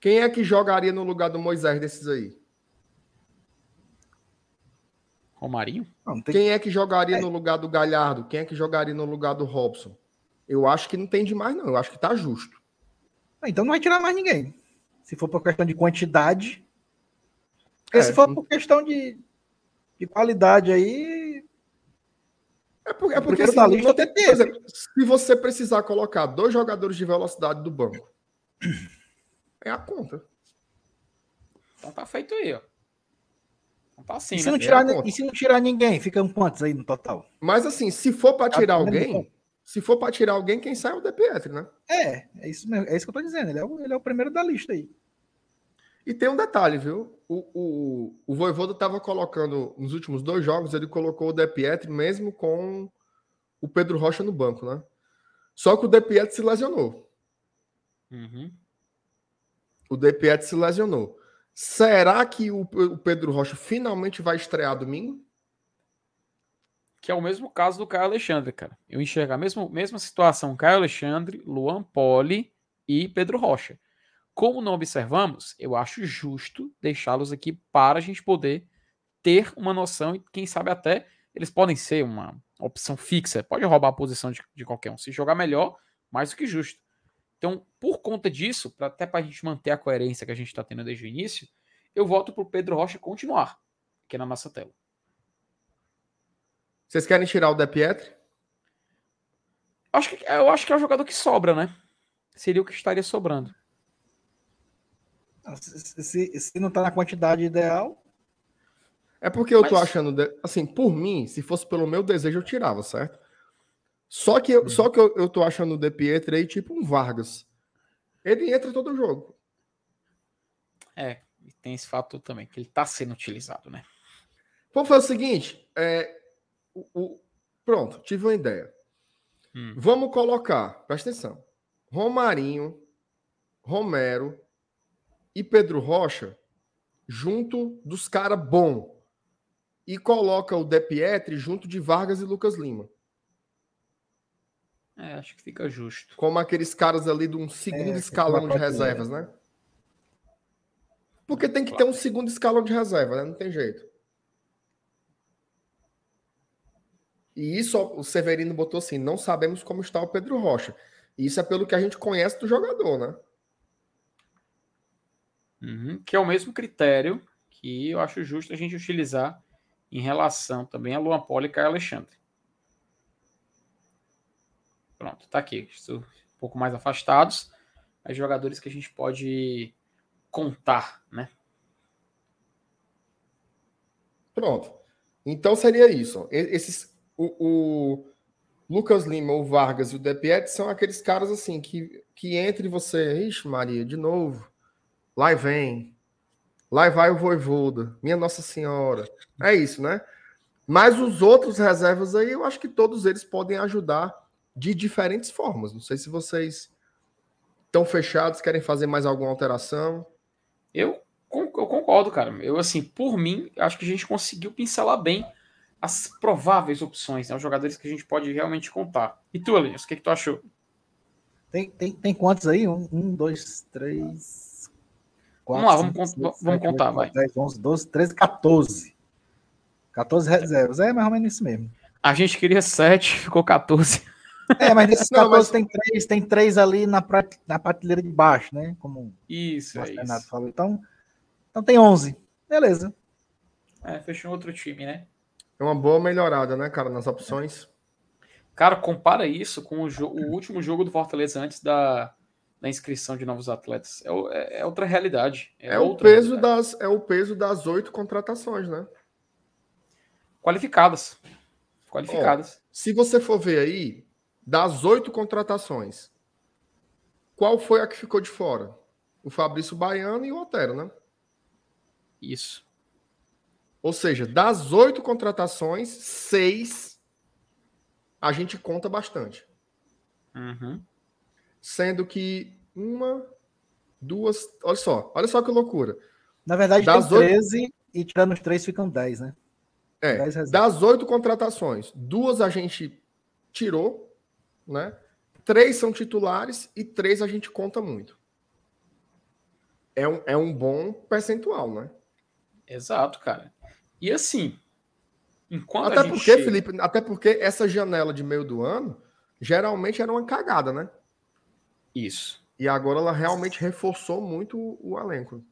Quem é que jogaria no lugar do Moisés desses aí? Romarinho? Não, tem... Quem é que jogaria é. no lugar do Galhardo? Quem é que jogaria no lugar do Robson? Eu acho que não tem demais, não. Eu acho que tá justo. Ah, então não vai tirar mais ninguém. Se for por questão de quantidade. É, se for por questão de, de qualidade aí. É, por, é porque assim, da lista tem, por exemplo, se você precisar colocar dois jogadores de velocidade do banco, é a conta. Então tá feito aí, ó. Então tá assim, e, se né? não tirar, é e se não tirar ninguém, ficam quantos aí no total? Mas assim, se for para tirar alguém, se for para tirar alguém, quem sai é o De Pietri, né? É, é isso, mesmo, é isso que eu tô dizendo. Ele é, o, ele é o primeiro da lista aí. E tem um detalhe, viu? O, o, o Voivoda estava colocando, nos últimos dois jogos, ele colocou o De Pietri mesmo com o Pedro Rocha no banco, né? Só que o De Pietri se lesionou. Uhum. O De Pietri se lesionou. Será que o, o Pedro Rocha finalmente vai estrear domingo? Que é o mesmo caso do Caio Alexandre, cara. Eu enxergo a mesma, mesma situação: Caio Alexandre, Luan Poli e Pedro Rocha. Como não observamos, eu acho justo deixá-los aqui para a gente poder ter uma noção e, quem sabe, até eles podem ser uma opção fixa. Pode roubar a posição de, de qualquer um. Se jogar melhor, mais do que justo. Então, por conta disso, pra, até para a gente manter a coerência que a gente está tendo desde o início, eu voto para o Pedro Rocha continuar aqui na nossa tela. Vocês querem tirar o De Pietri? Acho que, eu acho que é o jogador que sobra, né? Seria o que estaria sobrando. Se, se, se não está na quantidade ideal. É porque eu Mas... tô achando. De... Assim, por mim, se fosse pelo meu desejo, eu tirava, certo? Só que, eu, só que eu, eu tô achando o De Pietro aí tipo um Vargas. Ele entra todo jogo. É, e tem esse fato também, que ele tá sendo utilizado, né? Vamos fazer o seguinte: é, o, o, pronto, tive uma ideia. Hum. Vamos colocar, presta atenção: Romarinho, Romero e Pedro Rocha junto dos caras bom. E coloca o De Pietri junto de Vargas e Lucas Lima. É, acho que fica justo. Como aqueles caras ali de um segundo é, escalão de reservas, né? Porque tem que ter um segundo escalão de reserva, né? Não tem jeito. E isso o Severino botou assim: não sabemos como está o Pedro Rocha. E isso é pelo que a gente conhece do jogador, né? Uhum, que é o mesmo critério que eu acho justo a gente utilizar em relação também a Luan Poli e Caio Alexandre. Pronto, tá aqui. Estou um pouco mais afastados. As jogadores que a gente pode contar, né? Pronto. Então seria isso. Esses, o, o Lucas Lima, o Vargas e o Depiet são aqueles caras assim que, que entre você, ixi, Maria, de novo. Lá vem. Lá vai o Voivoda. Minha Nossa Senhora. É isso, né? Mas os outros reservas aí, eu acho que todos eles podem ajudar de diferentes formas. Não sei se vocês estão fechados, querem fazer mais alguma alteração. Eu, eu concordo, cara. Eu, assim, por mim, acho que a gente conseguiu pincelar bem as prováveis opções, né? Os jogadores que a gente pode realmente contar. E tu, Elias, o que, que tu achou? Tem, tem, tem quantos aí? Um, um dois, três. Quatro, vamos lá, vamos, cinco, vamos sete, contar, 8, vai. 10, 11, 12, 13, 14. 14 reservas. É mais ou menos isso mesmo. A gente queria 7, <laughs> ficou 14. É, mas desses 14 mas... tem três, tem três ali na, prat... na prateleira de baixo, né? Como isso, o é Renato falou. Então, então tem 11. Beleza. É, fechou outro time, né? É uma boa melhorada, né, cara, nas opções. Cara, compara isso com o, o último jogo do Fortaleza antes da, da inscrição de novos atletas. É, é, é outra realidade. É, é o peso realidade. das é o peso das oito contratações, né? Qualificadas. Qualificadas. Ó, se você for ver aí, das oito contratações, qual foi a que ficou de fora? O Fabrício Baiano e o Otero, né? Isso. Ou seja, das oito contratações, seis a gente conta bastante. Uhum. Sendo que uma, duas. Olha só, olha só que loucura. Na verdade, das tem 13 oito... e tirando os três ficam 10, né? É, das oito contratações, duas a gente tirou, né? Três são titulares e três a gente conta muito. é um, é um bom percentual, né? Exato, cara. E assim, enquanto até porque, chega... Felipe, até porque essa janela de meio do ano geralmente era uma cagada, né? Isso. E agora ela realmente reforçou muito o, o elenco.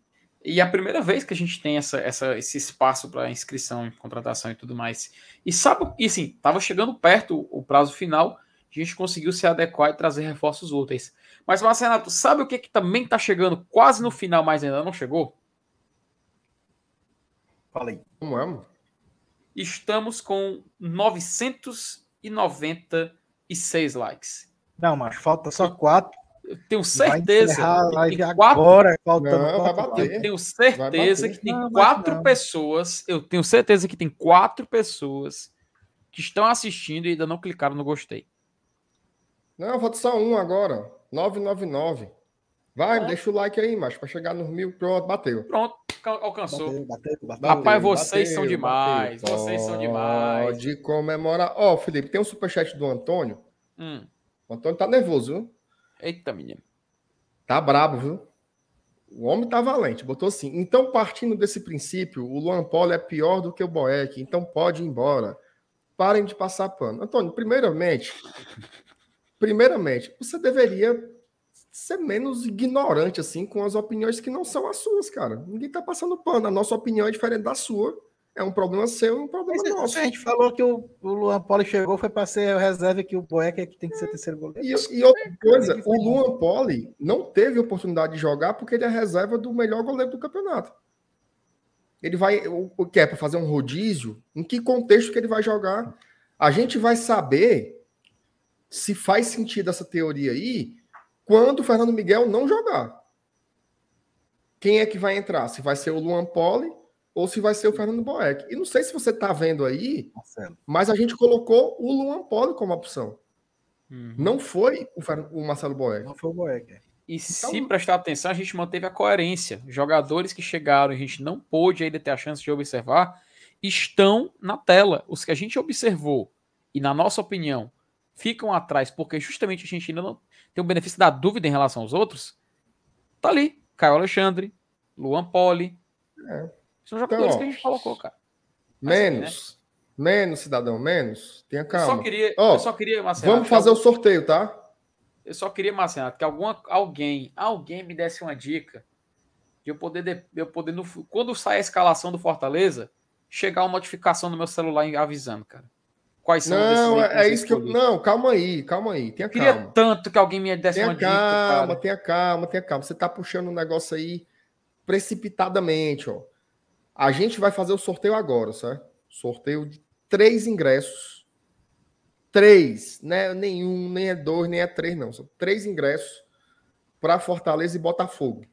E é a primeira vez que a gente tem essa, essa esse espaço para inscrição, contratação e tudo mais. E sabe, e assim, tava chegando perto o prazo final, a gente conseguiu se adequar e trazer reforços úteis. Mas, Marcelo, sabe o que, que também está chegando quase no final, mas ainda não chegou? Falei. Como é, Estamos com 996 likes. Não, mas falta só quatro. Eu tenho certeza que tem quatro, agora, faltando não, quatro Eu tenho certeza que tem não, quatro pessoas. Eu tenho certeza que tem quatro pessoas que estão assistindo e ainda não clicaram no gostei. Não, falta só um agora. 999. Vai, deixa o like aí, mas para chegar nos mil, pronto, bateu. Pronto, alcançou. Bateu, bateu, bateu, Rapaz, vocês são demais. Vocês são demais. Pode comemorar. Ó, oh, Felipe, tem um superchat do Antônio. Hum. O Antônio tá nervoso, viu? Eita, menino. Tá brabo, viu? O homem tá valente, botou assim. Então, partindo desse princípio, o Luan Polo é pior do que o Boeck, então pode ir embora. Parem de passar pano. Antônio, primeiramente, primeiramente, você deveria ser menos ignorante assim com as opiniões que não são as suas, cara. Ninguém tá passando pano. A nossa opinião é diferente da sua. É um problema seu e um problema Mas, nosso. A gente falou que o, o Luan Poli chegou foi para ser o reserva que o Boeck é que tem que ser terceiro goleiro. E, e outra coisa, o Luan Poli não teve oportunidade de jogar porque ele é reserva do melhor goleiro do campeonato. Ele vai, o que é para fazer um rodízio? Em que contexto que ele vai jogar? A gente vai saber se faz sentido essa teoria aí quando o Fernando Miguel não jogar. Quem é que vai entrar? Se vai ser o Luan Poli ou se vai ser o Fernando Boeck. E não sei se você está vendo aí, Marcelo. mas a gente colocou o Luan Poli como opção. Uhum. Não foi o, Fer... o, Marcelo Boeck. Não foi o Boeck. É. E então... se prestar atenção, a gente manteve a coerência. Jogadores que chegaram, a gente não pôde ainda ter a chance de observar, estão na tela. Os que a gente observou e, na nossa opinião, ficam atrás, porque justamente a gente ainda não tem o benefício da dúvida em relação aos outros, tá ali. Caio Alexandre, Luan Poli. É. São jogadores então, que a gente colocou, cara. Menos. Assim, né? Menos, cidadão, menos. Tenha calma. Eu só queria, ó, eu só queria Marcelo, Vamos fazer algum... o sorteio, tá? Eu só queria, Marcelo, que alguma, alguém, alguém me desse uma dica de eu poder, de, eu poder no, quando sai a escalação do Fortaleza, chegar uma notificação no meu celular avisando, cara. Quais são Não, é, é isso que eu. Não, calma aí, calma aí. Tenha Queria calma. tanto que alguém me desse tenha uma calma, dica. Calma, tenha calma, tenha calma. Você tá puxando um negócio aí precipitadamente, ó. A gente vai fazer o sorteio agora, certo? Sorteio de três ingressos. Três, né? Nenhum, nem é dois, nem é três, não. São três ingressos para Fortaleza e Botafogo.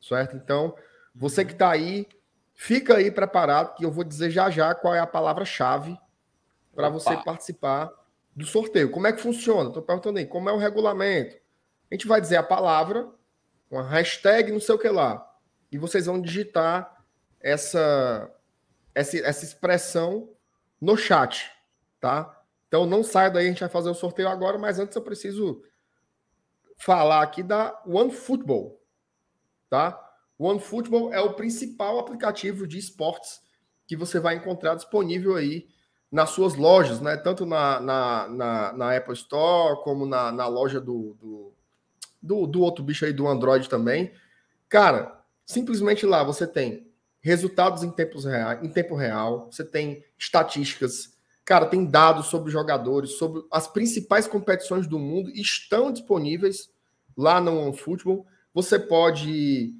Certo? Então, você que está aí, fica aí preparado, que eu vou dizer já já qual é a palavra-chave para você participar do sorteio. Como é que funciona? Estou perguntando aí, como é o regulamento? A gente vai dizer a palavra, uma hashtag, não sei o que lá. E vocês vão digitar essa, essa, essa expressão no chat, tá? Então não saia daí, a gente vai fazer o sorteio agora, mas antes eu preciso falar aqui da OneFootball, tá? OneFootball é o principal aplicativo de esportes que você vai encontrar disponível aí nas suas lojas, né? Tanto na, na, na, na Apple Store como na, na loja do, do, do, do outro bicho aí do Android também. Cara, simplesmente lá você tem resultados em, tempos real, em tempo real, você tem estatísticas, cara, tem dados sobre jogadores, sobre as principais competições do mundo estão disponíveis lá no OneFootball. Você pode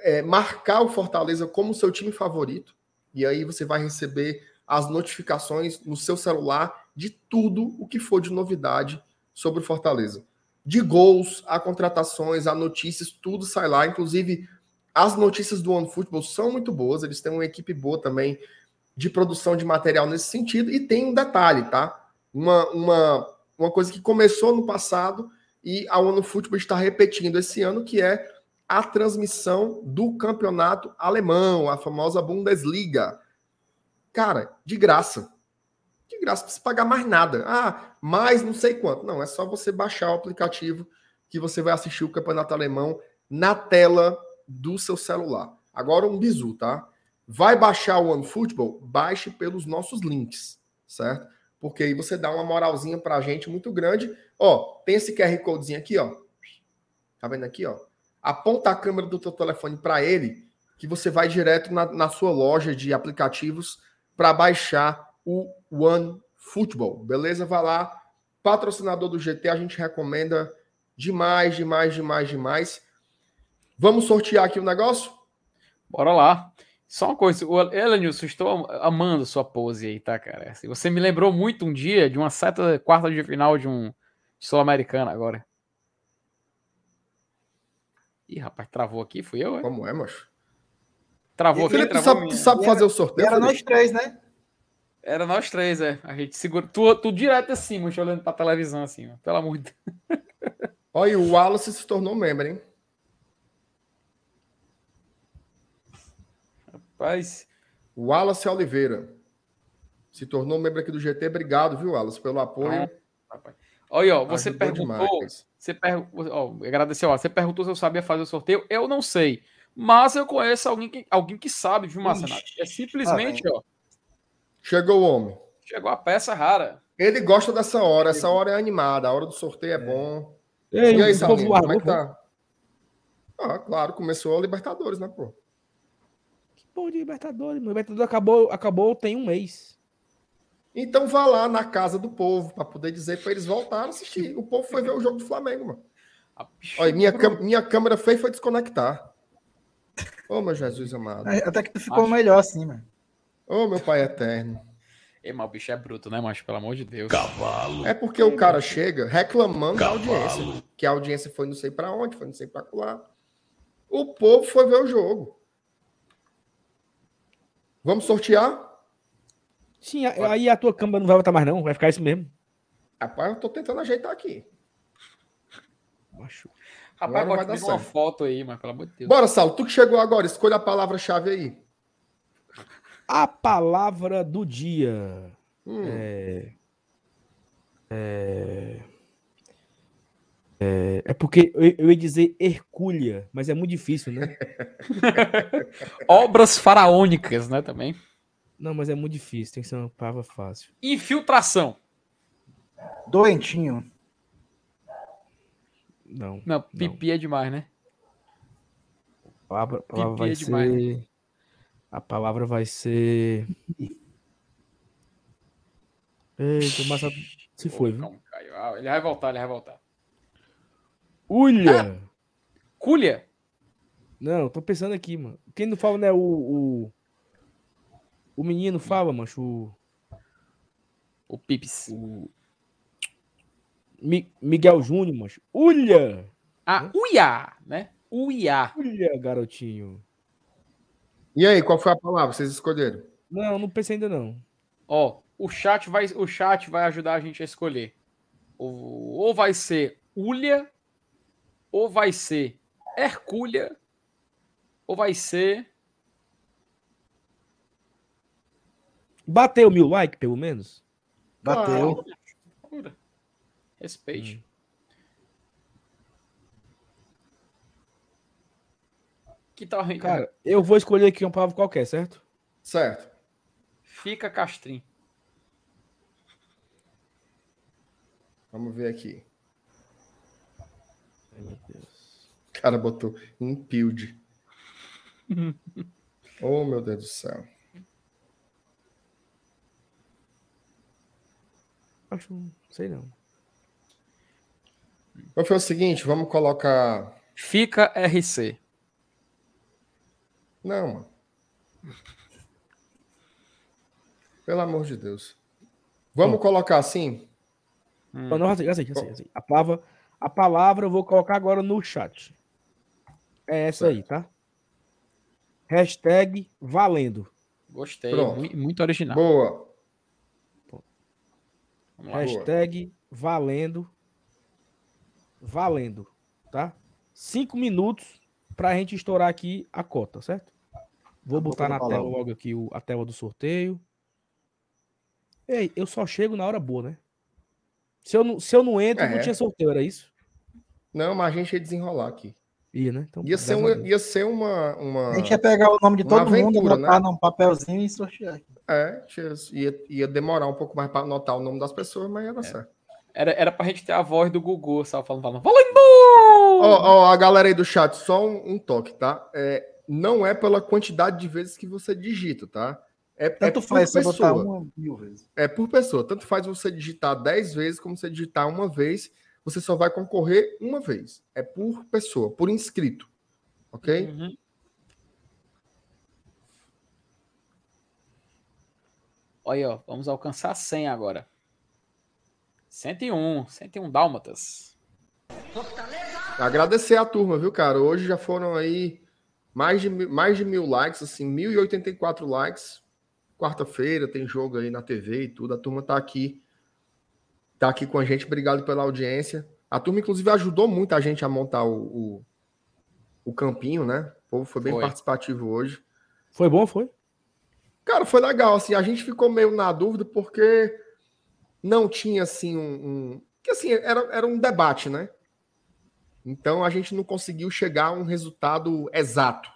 é, marcar o Fortaleza como seu time favorito, e aí você vai receber as notificações no seu celular de tudo o que for de novidade sobre o Fortaleza. De gols, a contratações, a notícias, tudo sai lá. Inclusive, as notícias do OneFootball são muito boas, eles têm uma equipe boa também de produção de material nesse sentido. E tem um detalhe, tá? Uma, uma, uma coisa que começou no passado e a OneFootball está repetindo esse ano, que é a transmissão do campeonato alemão, a famosa Bundesliga. Cara, de graça. De graça, não precisa pagar mais nada. Ah, mais não sei quanto. Não, é só você baixar o aplicativo que você vai assistir o campeonato alemão na tela do seu celular. Agora um bizu, tá? Vai baixar o OneFootball? Baixe pelos nossos links, certo? Porque aí você dá uma moralzinha pra gente muito grande. Ó, tem esse QR Codezinho aqui, ó. Tá vendo aqui, ó? Aponta a câmera do teu telefone para ele, que você vai direto na, na sua loja de aplicativos para baixar o OneFootball, beleza? Vai lá, patrocinador do GT, a gente recomenda demais, demais, demais, demais. Vamos sortear aqui o negócio? Bora lá. Só uma coisa, Elenilson, estou amando sua pose aí, tá, cara? Assim, você me lembrou muito um dia de uma certa quarta de final de um Sul-Americano agora. Ih, rapaz, travou aqui, fui eu, é? Como é, macho? Travou aqui, travou sabe, tu sabe fazer o sorteio? Era nós três, né? Era nós três, é. A gente segura. Tu, tu direto assim, macho, olhando pra televisão assim, ó. Pelo amor de Deus. Olha, o Wallace se tornou membro, hein? Rapaz. Wallace Oliveira. Se tornou membro aqui do GT. Obrigado, viu, Wallace, pelo apoio. Ah, Olha, ó, você Ajudou perguntou. Demais. Você per... ó, agradeceu, ó, você perguntou se eu sabia fazer o sorteio. Eu não sei. Mas eu conheço alguém que, alguém que sabe, viu, Marcenato? É simplesmente, ah, ó. Chegou o homem. Chegou a peça rara. Ele gosta dessa hora. Essa hora é animada. A hora do sorteio é, é. bom. Ei, e aí, Salinho, como é que tá? Ah, claro, começou a Libertadores, né, pô? Que porra de Libertadores, mano? Libertadores acabou, acabou tem um mês. Então vá lá na casa do povo para poder dizer para eles voltarem a assistir. O povo foi ver o jogo do Flamengo, mano. <laughs> Olha, minha, minha câmera fez foi desconectar. Ô, oh, meu Jesus amado. É, até que ficou Acho... melhor assim, mano. Ô, oh, meu pai eterno. Ei, mas o bicho é bruto, né, macho? Pelo amor de Deus. Cavalo. É porque o cara chega reclamando Cavalo. da audiência. Que a audiência foi não sei para onde, foi não sei para lá. O povo foi ver o jogo. Vamos sortear? Sim, aí a tua câmera não vai voltar mais, não. Vai ficar isso mesmo. Rapaz, eu tô tentando ajeitar aqui. Macho. Rapaz, pode dar uma foto aí, mas pelo amor de Deus. Bora, Saulo. Tu que chegou agora, escolha a palavra-chave aí. A palavra do dia. Hum. É... É... É, é porque eu, eu, ia dizer Hercúlea, mas é muito difícil, né? <laughs> Obras faraônicas, né, também. Não, mas é muito difícil, tem que ser uma palavra fácil. Infiltração. Doentinho. Não. Não, pipi não. é demais, né? A palavra, a palavra vai é ser. Demais. A palavra vai ser. Eita, o Massa se foi, viu? Ah, ele vai voltar, ele vai voltar. Ulha! Ah, Culha? Não, tô pensando aqui, mano. Quem não fala, né? O. O, o menino fala, mancho. O, o Pips. O... Mi, Miguel Júnior, mancho. Ulha! Ah, Uia, né? Uia. Ulha, garotinho. E aí, qual foi a palavra? Vocês escolheram? Não, não pensei ainda não. Ó, o chat vai, o chat vai ajudar a gente a escolher. Ou, ou vai ser Ulha, ou vai ser Hercúlea, ou vai ser. Bateu mil likes, pelo menos? Bateu. Ah, Respeite. Hum. Que tal, Cara, cara, eu vou escolher aqui uma palavra qualquer, certo? Certo. Fica Castrim. Vamos ver aqui. Ai, meu Deus. O cara botou impilde. <laughs> oh, meu Deus do céu. Acho, sei não. Vamos fazer o seguinte, vamos colocar. Fica RC. Não, mano. Pelo amor de Deus. Vamos hum. colocar assim? Hum. Não, assim, assim, assim, assim, A, palavra, a palavra eu vou colocar agora no chat. É essa certo. aí, tá? Hashtag valendo. Gostei. Pronto. Muito original. Boa. Hashtag Boa. valendo. Valendo. Tá? Cinco minutos pra gente estourar aqui a cota, certo? Vou botar na tela logo aqui o, a tela do sorteio. Ei, eu só chego na hora boa, né? Se eu não, se eu não entro, é. não tinha sorteio, era isso? Não, mas a gente ia desenrolar aqui. Ia, né? Então, Ia ser, a Deus. ia ser uma. uma... A gente ia pegar o nome de todo mundo, aventura, botar né? num papelzinho e sortear. É, ia, ia demorar um pouco mais para anotar o nome das pessoas, mas ia dar certo. Era, era pra gente ter a voz do Gugu, sabe? Falando, falando, Valendo! Ó, ó, a galera aí do chat, só um, um toque, tá? É, não é pela quantidade de vezes que você digita, tá? É, Tanto é por faz você botar pessoa. uma mil vezes. É por pessoa. Tanto faz você digitar 10 vezes como você digitar uma vez. Você só vai concorrer uma vez. É por pessoa, por inscrito. Ok? Uhum. Olha, ó, vamos alcançar 100 agora. 101, 101 dálmatas. Agradecer a turma, viu, cara? Hoje já foram aí mais de, mil- mais de mil likes, assim, 1.084 likes. Quarta-feira tem jogo aí na TV e tudo. A turma tá aqui. Tá aqui com a gente. Obrigado pela audiência. A turma, inclusive, ajudou muito a gente a montar o, o, o campinho, né? O povo foi bem Foi. participativo hoje. Foi bom, foi? Cara, foi legal, assim, a gente ficou meio na dúvida porque não tinha, assim, um... um... Que, assim, era, era um debate, né? Então, a gente não conseguiu chegar a um resultado exato.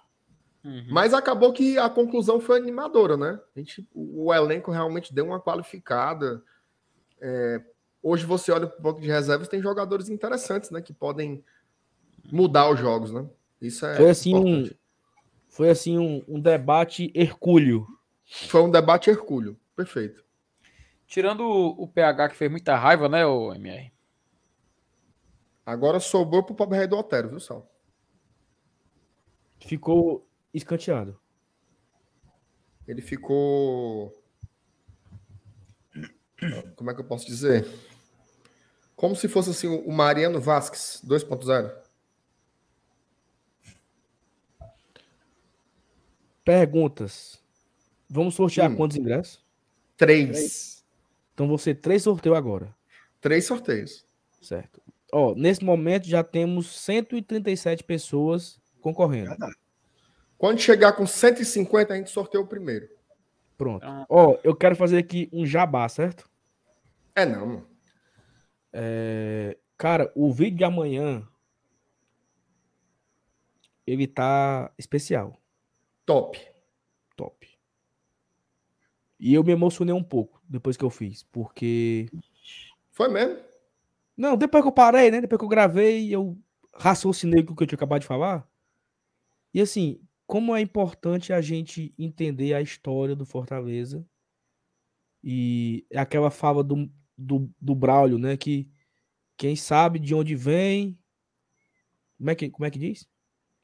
Uhum. Mas acabou que a conclusão foi animadora, né? A gente, o, o elenco realmente deu uma qualificada. É, hoje você olha para o banco de reservas, tem jogadores interessantes, né? Que podem mudar os jogos, né? Isso é Foi assim um, foi assim um, um debate hercúleo. Foi um debate hercúleo. Perfeito. Tirando o, o PH que fez muita raiva, né, o MR? Agora sobrou pro pobre rei do Otero, viu, Sal? Ficou escanteado. Ele ficou. Como é que eu posso dizer? Como se fosse assim o Mariano Vasquez 2.0. Perguntas. Vamos sortear Hum. quantos ingressos? Três. Então você três sorteio agora, Três sorteios. certo? Ó, nesse momento já temos 137 pessoas concorrendo. Quando chegar com 150, a gente sorteia o primeiro. Pronto. Ah. Ó, eu quero fazer aqui um jabá, certo? É não, mano. É, cara, o vídeo de amanhã ele tá especial, Top. top. E eu me emocionei um pouco depois que eu fiz, porque Foi mesmo? não, depois que eu parei, né? Depois que eu gravei, eu raciocinei com o que eu tinha acabado de falar. E assim, como é importante a gente entender a história do Fortaleza e aquela fala do, do, do Braulio, né? Que quem sabe de onde vem. Como é que, como é que diz?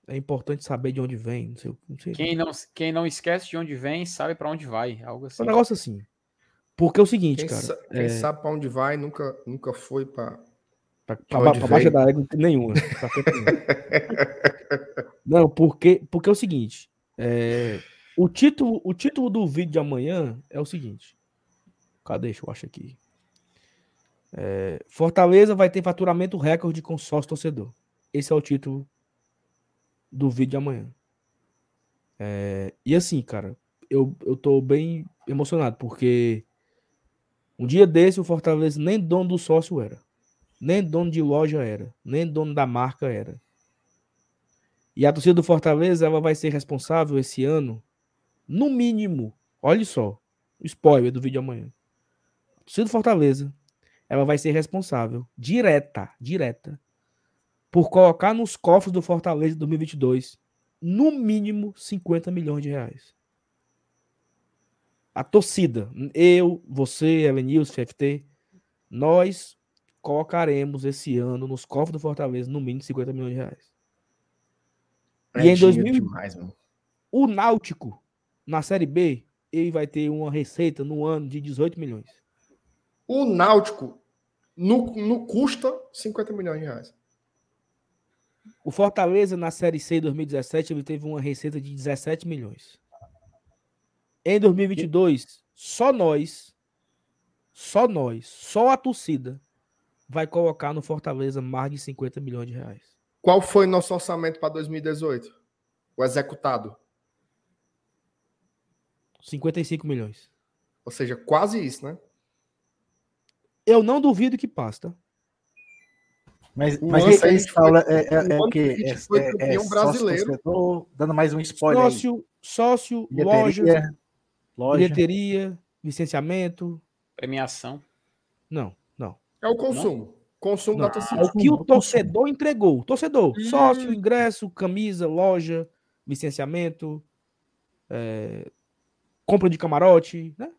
É importante saber de onde vem. Não sei, não sei. Quem não, quem não esquece de onde vem, sabe pra onde vai. Algo assim. É um negócio assim. Porque é o seguinte, Quem, cara. sa- quem sabe pra onde vai nunca, nunca foi pra. Pra, De pra, ba- onde pra baixa veio? da égua nenhuma. nenhuma. <laughs> Não, porque, porque é o seguinte. é, o, título, o título do vídeo de amanhã é o seguinte. Cadê? Deixa eu achar aqui. É, Fortaleza vai ter faturamento recorde com sócio torcedor. Esse é o título do vídeo de amanhã. É, e assim, cara, eu, eu tô bem emocionado, porque um dia desse o Fortaleza nem dono do sócio era. Nem dono de loja era. Nem dono da marca era. E a torcida do Fortaleza ela vai ser responsável esse ano, no mínimo, olha só, spoiler do vídeo de amanhã. A torcida do Fortaleza ela vai ser responsável, direta, direta, por colocar nos cofres do Fortaleza de 2022, no mínimo 50 milhões de reais. A torcida, eu, você, Elenils, FFT, nós colocaremos esse ano nos cofres do Fortaleza no mínimo 50 milhões de reais. E em 2000 demais, mano. O Náutico, na Série B, ele vai ter uma receita no ano de 18 milhões. O Náutico no, no custa 50 milhões de reais. O Fortaleza, na Série C 2017, ele teve uma receita de 17 milhões. Em 2022, só nós, só nós, só a torcida vai colocar no Fortaleza mais de 50 milhões de reais. Qual foi nosso orçamento para 2018? O executado. 55 milhões. Ou seja, quase isso, né? Eu não duvido que passe, tá? Mas, O mas é aí isso, foi- Paulo, é, é, é o? Anfitriite É, foi é, campeão é brasileiro. dando mais um spoiler aí. Sócio, sócio, loja, Bilheteria, loja. bilheteria, licenciamento. Premiação. Não, não. É o consumo. Consumo Não, da torcida. É o que o torcedor entregou. Torcedor, Hum. sócio, ingresso, camisa, loja, licenciamento, é, compra de camarote, né?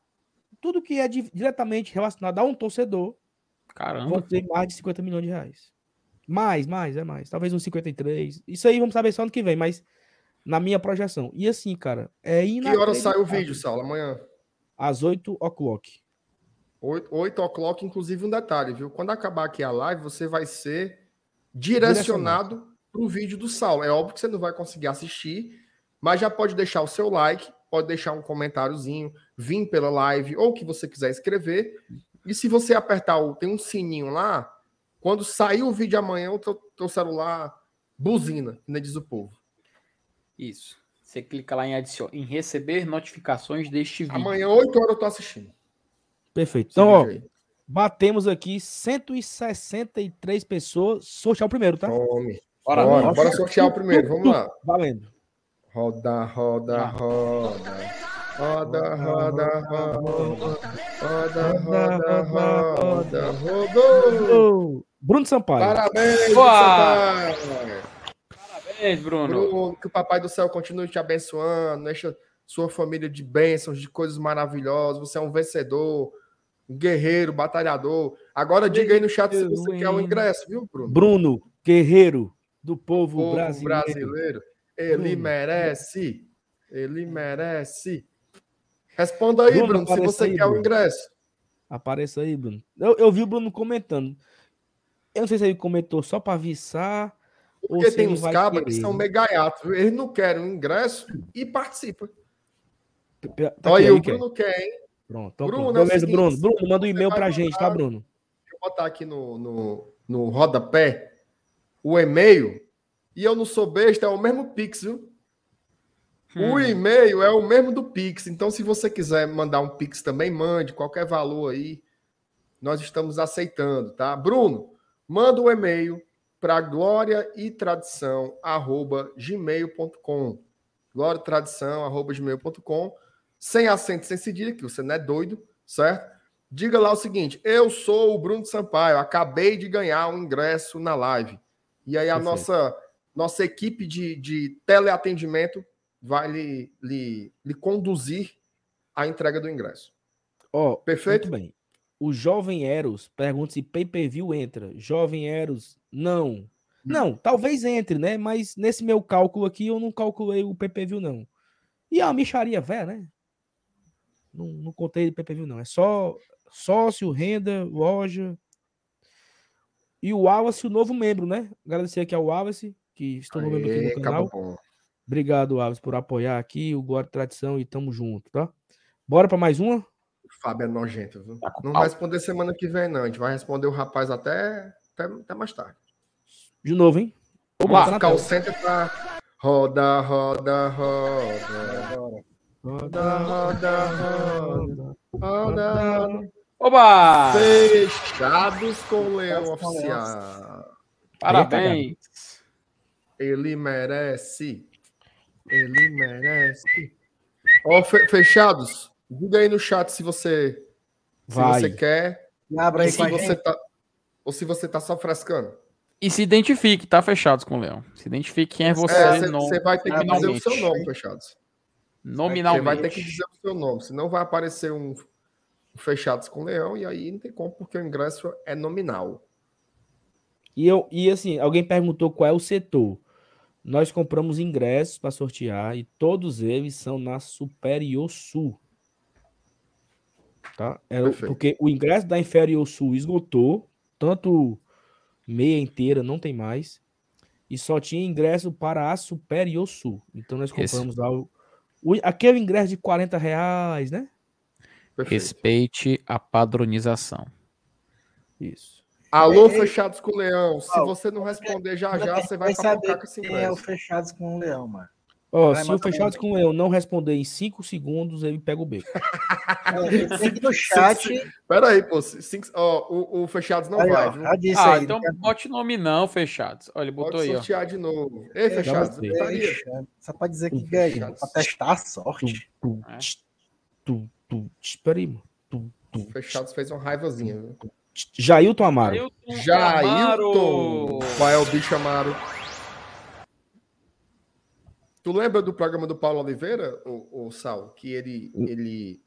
Tudo que é di- diretamente relacionado a um torcedor Caramba. vão ter mais de 50 milhões de reais. Mais, mais, é mais. Talvez uns 53. Isso aí vamos saber só ano que vem, mas na minha projeção. E assim, cara, é Que inacreditável. hora sai o vídeo, Saulo? Amanhã. Às 8 o'clock. 8, 8 o'clock, inclusive um detalhe, viu? Quando acabar aqui a live, você vai ser direcionado para o vídeo do Saulo. É óbvio que você não vai conseguir assistir, mas já pode deixar o seu like, pode deixar um comentáriozinho, vir pela live, ou o que você quiser escrever. E se você apertar o. Tem um sininho lá, quando sair o vídeo amanhã, o teu, teu celular buzina, ainda diz o povo. Isso. Você clica lá em, adicion... em receber notificações deste vídeo. Amanhã, 8 horas, eu tô assistindo. Perfeito. Então, ó, batemos aqui 163 pessoas. Sortear o primeiro, tá? Tome. Bora, Bora, bora. bora sortear o primeiro, vamos lá. Valendo. Roda, roda, roda. Roda, roda, roda. Roda, roda, roda. Rodou! Bruno Sampaio. Parabéns! Sampaio. Parabéns, Bruno. Bruno, que o Papai do Céu continue te abençoando, deixa sua família de bênçãos, de coisas maravilhosas. Você é um vencedor, um guerreiro, batalhador. Agora diga aí no chat se você quer o ingresso, viu, Bruno? Bruno, guerreiro do povo, povo brasileiro. brasileiro. Ele Bruno. merece. Ele merece. Responda aí, Bruno, Bruno, se você aí, quer o Bruno. ingresso. Apareça aí, Bruno. Eu, eu vi o Bruno comentando. Eu não sei se ele comentou só para avisar. ou Porque se tem uns vai cabas que são né? mega gaiatos. viu? Eles não querem o ingresso e participam. Tá aqui, Olha, aí, o quer? Bruno quer, hein? Pronto, então Bruno, pronto. é o Beleza, seguinte, Bruno. Bruno, manda um e-mail pra gente, tá, Bruno? Deixa eu botar aqui no, no, no rodapé o e-mail. E eu não sou besta, é o mesmo Pix, viu? Hum. O e-mail é o mesmo do Pix. Então, se você quiser mandar um Pix também, mande qualquer valor aí. Nós estamos aceitando, tá? Bruno, manda um e-mail para glória e tradição gmail.com. Glória e tradição gmail.com. Sem acento, sem cedilha, que você não é doido, certo? Diga lá o seguinte: eu sou o Bruno Sampaio, acabei de ganhar um ingresso na live. E aí a Perfeito. nossa, nossa equipe de, de teleatendimento vai lhe, lhe, lhe conduzir à entrega do ingresso. Ó, Perfeito? Muito bem. O Jovem Eros pergunta se pay-per-view entra. Jovem Eros, não. Não, talvez entre, né? Mas nesse meu cálculo aqui, eu não calculei o pay-per-view, não. E uma micharia velha, né? Não, não contei pay-per-view, não. É só sócio, renda, loja. E o Wallace, o novo membro, né? Agradecer aqui ao Wallace, que se tornou membro aqui no canal. Obrigado, Wallace, por apoiar aqui o Glória e Tradição e tamo junto, tá? Bora para mais uma? Fábio é nojento, viu? Tá Não pau. vai responder semana que vem, não. A gente vai responder o rapaz até, até, até mais tarde. De novo, hein? Vou Vamos lá, Ficar o center pra roda, roda, roda. Roda, roda, roda, roda. Oba! Fechados com o Leão. Oficial. Parabéns. Ele merece. Ele merece. Ó, fe- fechados. Diga aí no chat se você, se Vai. você quer abra ou aí se você gente. tá ou se você tá só frescando. E se identifique, tá? Fechados com o Leão. Se identifique quem é você. É, você, no- você vai ter que dizer o seu nome, fechados. Você Nominalmente. vai ter que dizer o seu nome, senão vai aparecer um fechados com leão e aí não tem como porque o ingresso é nominal. E, eu, e assim, alguém perguntou qual é o setor. Nós compramos ingressos para sortear e todos eles são na Superior Sul. Tá? É, o- Perfeito. porque o ingresso da Inferior Sul esgotou, tanto meia inteira não tem mais, e só tinha ingresso para a Superior Sul. Então nós Esse- compramos lá o, o- aquele ingresso de 40 reais, né? Perfeito. Respeite a padronização. Isso. Alô, fechados com leão. Se você não responder já já, você vai saber papocar com esse quem é o. Fechados com o Leão, mano. Ó, Vai se o Fechados com eu não responder em 5 segundos, ele pega o beco. <laughs> Tem no chat. Pera aí, pô. Cinco, ó, o, o Fechados não Aí, vai, ó, Ah, aí. então bote nome não, fechados. Olha, ele botou Pode aí, ó. sortear de novo. Ei, Fechados, Só pra dizer que ganhou, pra testar a sorte. Tu, É. tu, tu, tch, Espera aí, mano. Tu, tu, Fechados fez uma raivazinha, viu? Jailton Amaro. Ailton Jailton! Amaro. Qual é o bicho Amaro? Tu lembra do programa do Paulo Oliveira, o, Sal? Que ele, ele,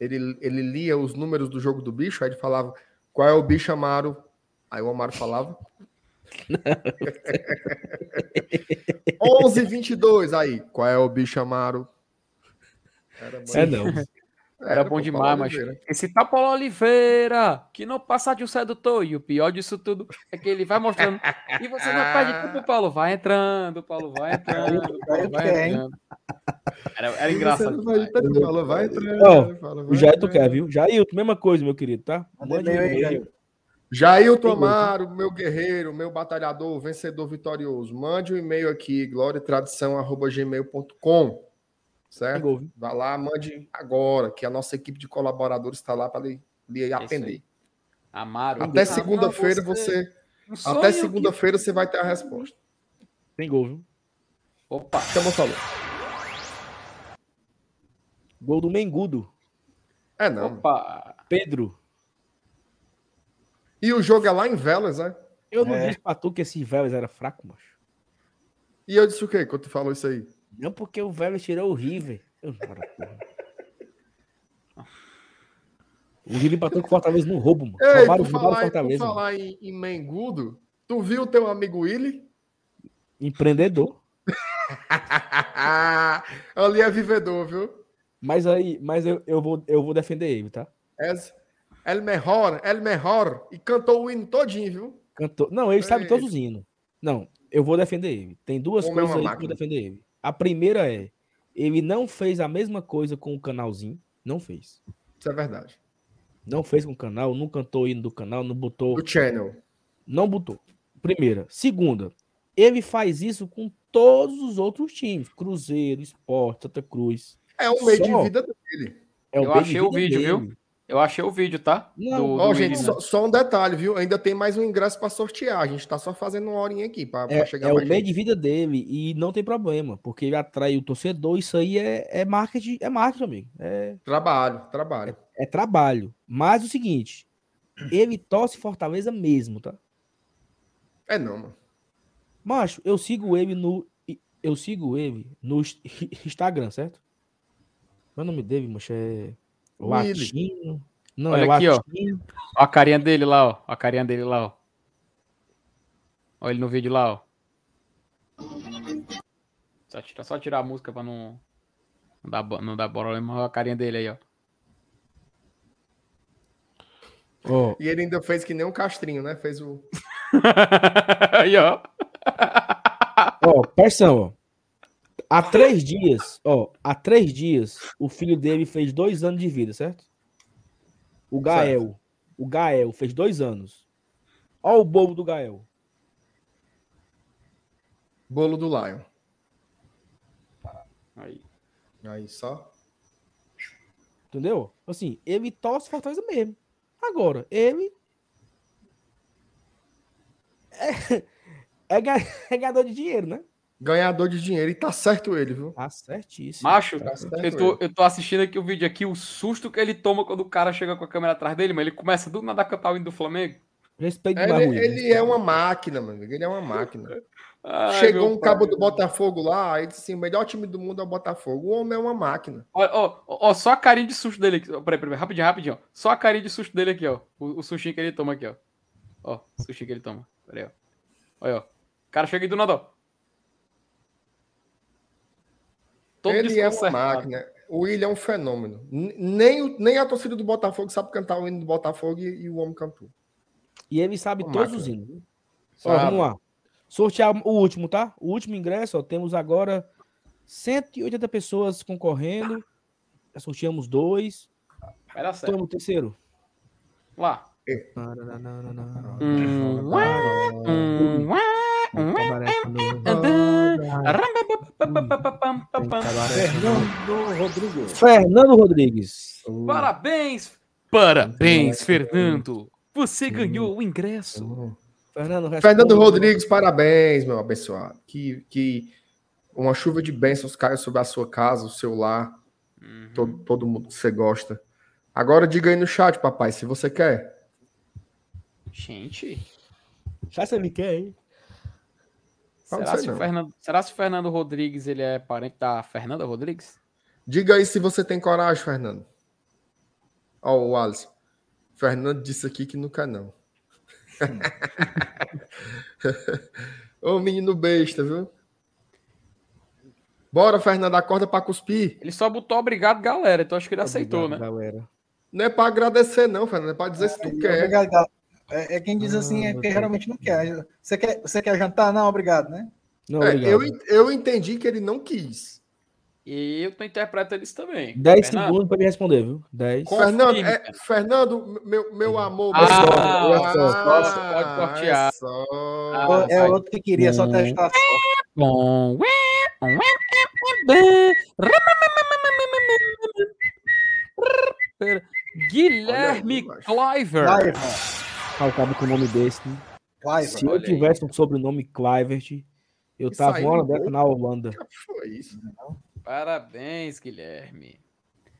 ele, ele lia os números do jogo do bicho, aí ele falava qual é o bicho Amaro. Aí o Amaro falava. <laughs> 11 22 aí. Qual é o bicho Amaro? Era É não. Era bom demais, Paulo mas Oliveira. esse tá Paulo Oliveira, que não passa de um sedutor. E o pior disso tudo é que ele vai mostrando. E você não perde tempo, Paulo. Vai entrando, Paulo, vai <laughs> entrando, Paulo, vai entrando. Era, era engraçado. não vai- demais. Ele falou, vai entrando, O Jailton entrando. quer, viu? Jailton, mesma coisa, meu querido, tá? Mande um aí. Jailton. Jailton Amaro, meu guerreiro, meu batalhador, vencedor vitorioso. Mande um e-mail aqui, gloriatradição.gmail.com. Certo? Vá lá, mande agora, que a nossa equipe de colaboradores está lá para lhe, lhe atender. Amaro. Até segunda-feira você. sonho Até que- segunda-feira você vai ter a resposta. Tem gol, viu? Opa. Chama falou. Gol do Mengudo. É não. Opa. Pedro. E o jogo é lá em Velas, né? Eu não É. disse pra tu que esse Vélez era fraco, macho. E eu disse o quê quando tu falou isso aí? Não porque o Vélez tirou o River. Eu. O River empatou com o Fortaleza no roubo, mano. Ei, Roubaram, por o falar, por Fortaleza. mano. falar em, em Mengudo, tu viu teu amigo Willy? Empreendedor. <laughs> Ali é vivedor, viu? Mas aí, mas eu, eu, vou, eu vou defender ele, tá? Es El Mejor, El Mejor. E cantou o hino todinho, viu? Cantor. Não, ele sabe Ei. todos os hinos. Não, eu vou defender ele. Tem duas Homem é coisas uma aí que eu vou máquina. defender ele. A primeira é, ele não fez a mesma coisa com o canalzinho. Não fez. Isso é verdade. Não fez com o canal, não cantou o hino do canal, não botou. Do Channel. Não botou. Primeira. Segunda, ele faz isso com todos os outros times. Cruzeiro, Sport, Santa Cruz. É o meio Só- de vida dele. É Eu achei o vídeo, dele. viu? Eu achei o vídeo, tá? Não, Do- Ó, do gente, só, só um detalhe, viu? Ainda tem mais um ingresso para sortear. A gente tá só fazendo uma horinha aqui para É, chegar é o meio gente. de vida dele e não tem problema, porque ele atrai o torcedor. Isso aí é, é marketing, é marketing, amigo. É, Trabalho, trabalho. é trabalho. Mas o seguinte, ele torce Fortaleza mesmo, tá? É não, mano. Macho, eu sigo ele no. Eu sigo ele no ins- <laughs> Instagram, certo? Meu nome dele, macho, é. Latino. Não, Olha é aqui, ó. Latino. Ó a carinha dele lá, ó. Ó a carinha dele lá, ó. Olha ele no vídeo lá, ó. Só tirar, só tirar a música pra não. Não dar, não dar problema. Olha a carinha dele aí, ó. Ó, E ele ainda fez que nem um castrinho, né? Fez o. <laughs> aí, ó. ó, atenção, ó. Há três dias, ó, há três dias, o filho dele fez dois anos de vida, certo? O Gael. O Gael fez dois anos. Ó o bobo do Gael. Bolo do Lion. Aí. Aí só. Entendeu? Assim, ele torce Fortaleza mesmo. Agora, ele. É, <laughs> é, é ganhador de dinheiro, né? Ganhador de dinheiro. E tá certo ele, viu? Tá certíssimo. Macho, Tá certo eu tô, ele. eu tô assistindo aqui o vídeo aqui, o susto que ele toma quando o cara chega com a câmera atrás dele, mas ele começa do nada a cantar o hino do Flamengo. Respeito Ele, Rui. ele é uma máquina, mano. Ele é uma máquina. Ai, Chegou um pai. cabo do Botafogo lá, aí disse assim: o melhor time do mundo é o Botafogo. O homem é uma máquina. Ó, ó, ó, só a carinha de susto dele aqui. Ó, Peraí, peraí, rapidinho, rapidinho. Ó. Só a carinha de susto dele aqui, ó. O, o que ele toma aqui, ó. Ó, o sustinho que ele toma. Peraí, ó. Olha, ó. O cara chega aí do nada, ó. Todo ele é uma máquina. O William é um fenômeno. Nem, nem a torcida do Botafogo sabe cantar o hino do Botafogo e, e o homem cantou. E ele sabe Uma todos máquina. os hinos. Ó, vamos lá. Sortear o último, tá? O último ingresso, ó, temos agora 180 pessoas concorrendo. Já sorteamos dois. Vai dar certo. Toma o terceiro. Lá. É. Hum, hum, hum. Fernando Rodrigues. Fernando Rodrigues. Parabéns! Parabéns, Fernando! Você ganhou o ingresso. Fernando. Fernando Rodrigues, parabéns, meu abençoado. Que, que uma chuva de bênçãos caia sobre a sua casa, o seu lar, Uhum. todo, todo mundo que você gosta. Agora diga aí no chat, papai, se você quer. Gente, Já você me quer, hein? Será se. Fernando, será se o Fernando Rodrigues ele é parente da Fernanda Rodrigues? Diga aí se você tem coragem, Fernando. Ó, o Alisson. Fernando disse aqui que nunca não. <laughs> Ô, menino besta, viu? Bora, Fernando, acorda pra cuspir. Ele só botou obrigado, galera. Então acho que ele aceitou, Obrigado, né? Galera. Não é pra agradecer, não, Fernando. É pra dizer se tu quer. Obrigado, galera. É, é quem diz assim, é Ah, porque ok. geralmente não quer. Você quer, você quer jantar? Não, obrigado, né? Não, É, obrigado. eu, en- eu entendi que ele não quis. E eu tô interpretando isso também. 10 Fernando, segundos pra me responder, viu? 10. Com- Confirme, Fernando, é-. Fernando, meu, meu amor. Ah, é só, só pode sortear. É só. Ah, é outro que queria só testar a. Bom. Guilherme Cliver. Cliver. Faltava com o nome desse. Se eu tivesse um sobrenome Clivert, eu Isso tava uma hora na Holanda. Que foi isso? Parabéns, Guilherme.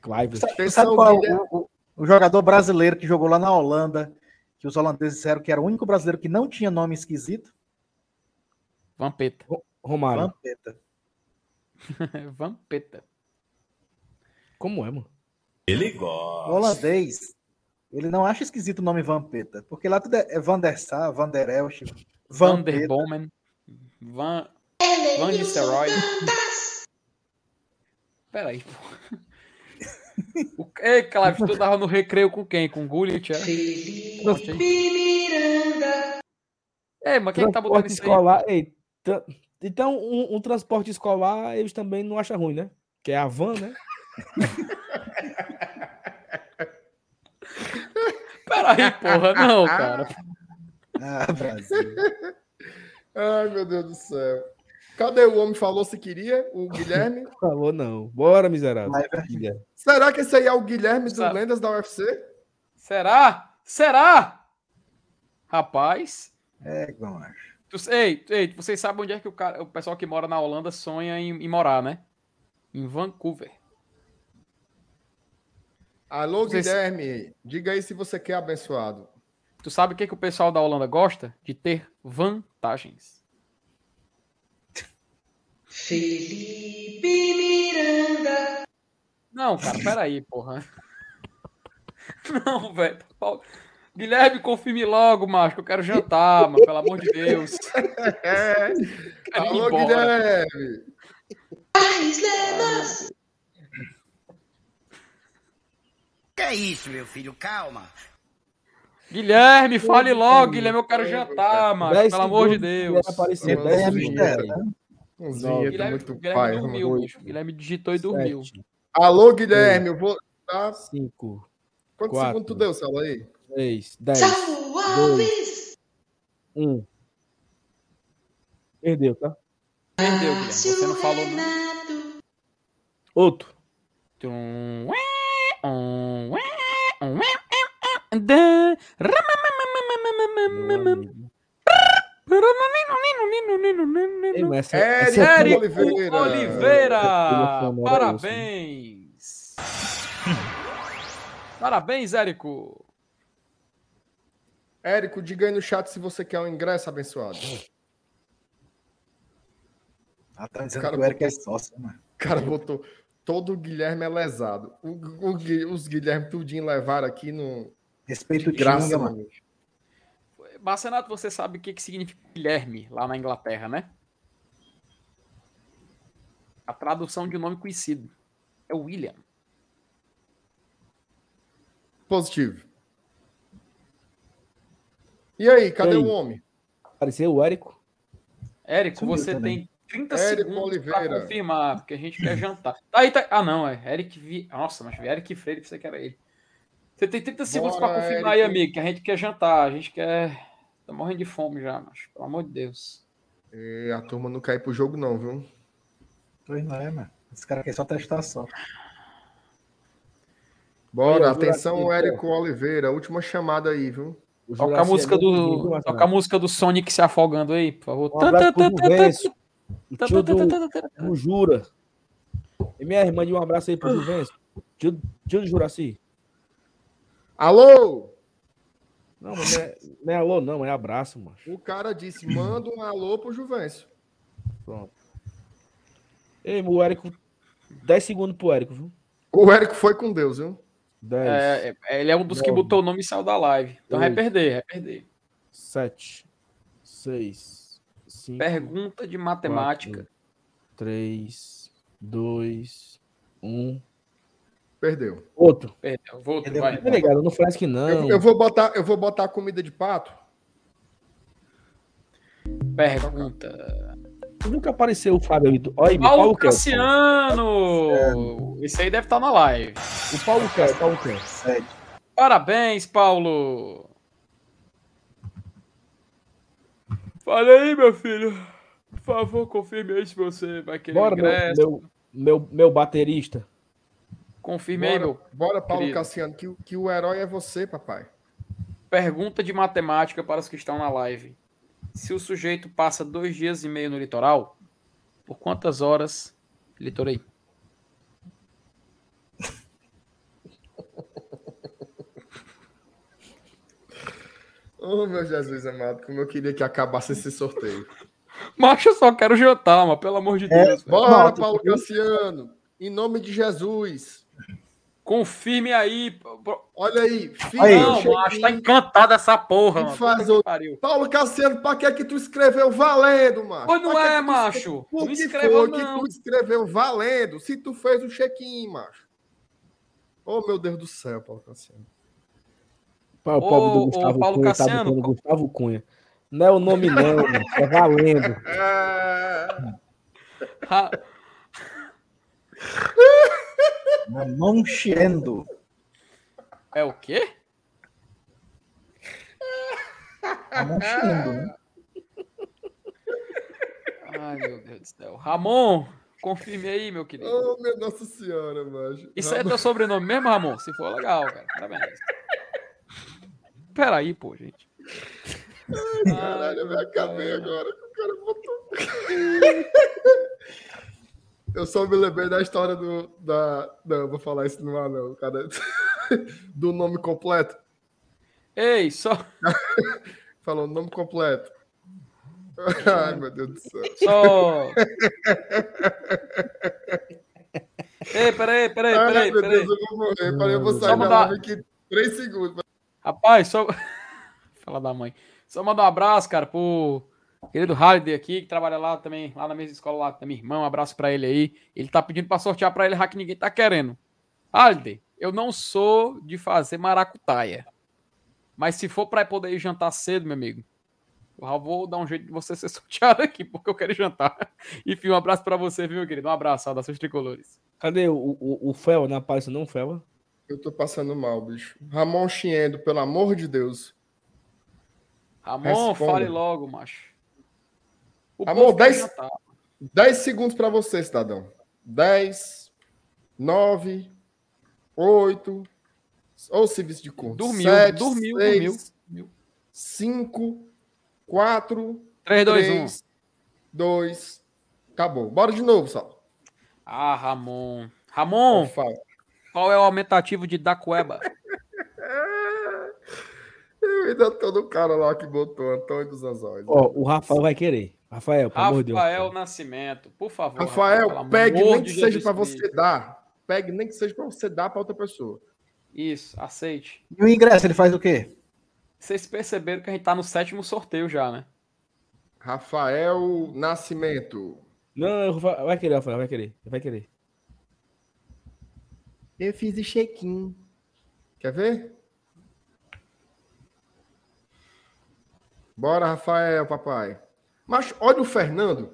Clivert. Sabe, sabe qual é o, o- o jogador brasileiro que jogou lá na Holanda, que os holandeses disseram que era o único brasileiro que não tinha nome esquisito? Vampeta. Romário. Vampeta. <laughs> Vampeta. Como é, mano? O holandês, ele não acha esquisito o nome Vampeta, porque lá tudo é é Van der Sar, Van der Van der. Bomen. Van. Van Nistelrooy. Peraí, pô. O... Ei, Clive, tu tava no recreio com quem? Com o Gullit, é? Aí. Ei, mas quem que tá botando isso aí? escolar. Ei, tra- Então, um, um transporte escolar, eles também não acham ruim, né? Que é a van, né? <laughs> Peraí, porra. Não, cara. <laughs> Ah, Brasil. Ai, meu Deus do céu. Cadê o homem falou se queria? O Guilherme? <laughs> Falou não. Bora, miserável. Será que esse aí é o Guilherme do Sabe. Lendas da UFC? Será? Será? Rapaz. É, Gomes. tu- ei, ei, vocês sabem onde é que o, cara, o pessoal que mora na Holanda sonha em, em morar, né? Em Vancouver. Alô, Vocês- Guilherme. Diga aí se você quer abençoado. Tu sabe o que, que o pessoal da Holanda gosta? De ter vantagens. Felipe Miranda. Não, cara, peraí, porra. <laughs> Não, velho. Paulo- Guilherme, confirme logo, macho, que eu quero jantar, mano, pelo amor de Deus. <laughs> É. Alô, embora. Guilherme. Pais Lemas. Que é isso, meu filho? Calma. Guilherme, fale logo, Guilherme, eu quero jantar, Dez pelo amor de Deus. aparecer, segundos. Guilherme. Né? Um Guilherme, muito Guilherme pai. dormiu, mano. bicho. Guilherme digitou e dormiu. Alô, Guilherme. Eu vou. Tá? cinco, Quantos Quatro. segundos tu deu, Celo aí? três, dez, Alves. um. Perdeu, tá? Perdeu, Guilherme. Você não falou. Renato. Outro. Tum, essa Érico é Érico Oliveira. Oliveira. Telefone era Parabéns. Parabéns, Érico. Érico, diga aí no chat se você quer um ingresso abençoado. Ah, tá dizendo Cara, que o Eric é sócio, mano. O cara botou. Todo Guilherme é lesado. O, o os Guilherme tudinho levaram aqui no. Respeito o Graça, Tinga, mano. Marcenato, você sabe o que, que significa Guilherme lá na Inglaterra, né? A tradução de um nome conhecido. É William. Positivo. E aí, cadê E aí? o homem? Apareceu o Érico. Érico, Sumiu você também. tem 30 Érico segundos para Oliveira. confirmar, porque a gente quer jantar. Tá aí, tá... Ah, não, é Eric Vi... Nossa, mas Eric Freire, você que era ele. Você tem 30 segundos para confirmar aí, Érico. amigo, que a gente quer jantar. A gente quer. Tá morrendo de fome já, mas pelo amor de Deus. E a turma não cai pro jogo, não, viu? Pois não é, mano. Esse cara quer só testar só. Bora, Olha, atenção, Juraci, Érico Oliveira. Última chamada aí, viu? Toca a música é do. Toca a música do Sonic se afogando aí, por favor. Um Jura. E minha irmã, de um abraço aí pro <sighs> Juvencio. Tio, tio do Juraci. Alô? Não, mas não é, não é alô, não, é abraço, mano. O cara disse: manda um alô pro Juvencio. Pronto. Ei, o Érico. 10 segundos pro Érico, viu? O Érico foi com Deus, viu? 10, É, é, ele é um dos que Nove. botou o nome e saiu da live. Então vai Oito. perder, vai perder. 7, 6, 5, Pergunta de matemática. 3, 2, 1. Perdeu. Outro. Perdeu. Volta, Perdeu. vai. Tá ligado? Não faz que não. Eu, eu vou botar, eu vou botar comida de pato. Pergunta. Nunca apareceu o Fábio. Olha aí, Paulo Paulo. Cassiano! Esse aí deve estar na live. O Paulo quer, o Paulo quer. Parabéns, Paulo! Fala aí, meu filho. Por favor, confirme aí se você vai querer Bora, meu, ingresso. meu, meu, meu baterista. Confirme aí, Bora, meu. bora Paulo querido. Cassiano, que, o- que o herói é você, papai. Pergunta de matemática para os que estão na live. Se o sujeito passa dois dias e meio no litoral, por quantas horas litorei? <laughs> Oh, meu Jesus amado, como eu queria que acabasse esse sorteio. Macho, eu só quero jantar, mas pelo amor de Deus. velho. Bora, Paulo Cassiano. Em nome de Jesus. Confirme aí. Olha aí, filho. Aí. Não, macho, tá encantado essa porra, mano. faz Puta que outro. pariu. Paulo Cassiano, pra que é que tu escreveu valendo, macho? Pois não que é, que tu macho. Por Não que escreveu, foi que não. tu escreveu valendo se tu fez o check-in, macho? Oh, meu Deus do céu, Paulo Cassiano. O pobre Ô, do ô, Gustavo Paulo Cunha tá Cassiano. botando Gustavo Cunha. Não é o nome, não, <laughs> mano. É valendo. <laughs> <laughs> Ra- Não enchendo. É o quê? Não enchendo, né? Ai, meu Deus do céu. Ramon, confirme aí, meu querido. oh, minha Nossa Senhora, macho. Isso aí é teu sobrenome mesmo, Ramon? Se for legal, cara. Parabéns. Peraí, pô, gente. Caralho, eu me acabei agora. que O cara botou. <laughs> Eu só me lembrei da história do. Da... Não, vou falar isso no ar, não. Cara... <laughs> Do nome completo. Ei, só, <laughs> Falou nome completo. Ai, meu Deus do céu. só. Ei, peraí, peraí, Ai, peraí, meu peraí. Deus, eu vou morrer. Peraí, eu vou sair da mandar- live aqui três segundos. Rapaz, só. <laughs> Fala da mãe. Só mandar um abraço, cara, pro querido Halliday aqui, que trabalha lá também, lá na mesma escola lá da minha irmã. Um abraço pra ele aí. Ele tá pedindo pra sortear pra ele, já que ninguém tá querendo. Halliday, eu não sou de fazer maracutaia. Mas se for pra poder ir jantar cedo, meu amigo, eu já vou dar um jeito de você <laughs> ser sorteado aqui, porque eu quero jantar. <laughs> Enfim, um abraço pra você, viu, meu querido? Um abraço, saudações tricolores. Cadê o, o, o Fel? Não aparece não, Fel? Eu tô passando mal, bicho. Ramon Chiendo, pelo amor de Deus. Ramon, Responda. fale logo, macho. O quer 10 jantar. 10 segundos pra você, cidadão. 10, 9, 8. Ou serviço de conta. Dormiu, 7, dormiu, 6, dormiu. 5, 4, 3, 2, 1. 3, 2. Acabou. Bora de novo, Sal. Ah, Ramon. Ramon, qual é o aumentativo de Dacueba? <laughs> Eu ainda tô no cara lá que botou Antônio dos Anzóis. Ó, o Rafael vai querer. Rafael, pelo amor de Deus. Rafael Nascimento, por favor. Rafael, amor pegue nem que seja Cristo. você dar. Pegue nem que seja pra você dar pra outra pessoa. Isso, aceite. E o ingresso, ele faz o quê? Vocês perceberam que a gente tá no sétimo sorteio já, né? Rafael Nascimento. Não, Rafael- vai querer, Rafael, vai querer. Vai querer. Eu fiz o check-in. Quer ver? Bora, Rafael, papai. Mas olha o Fernando.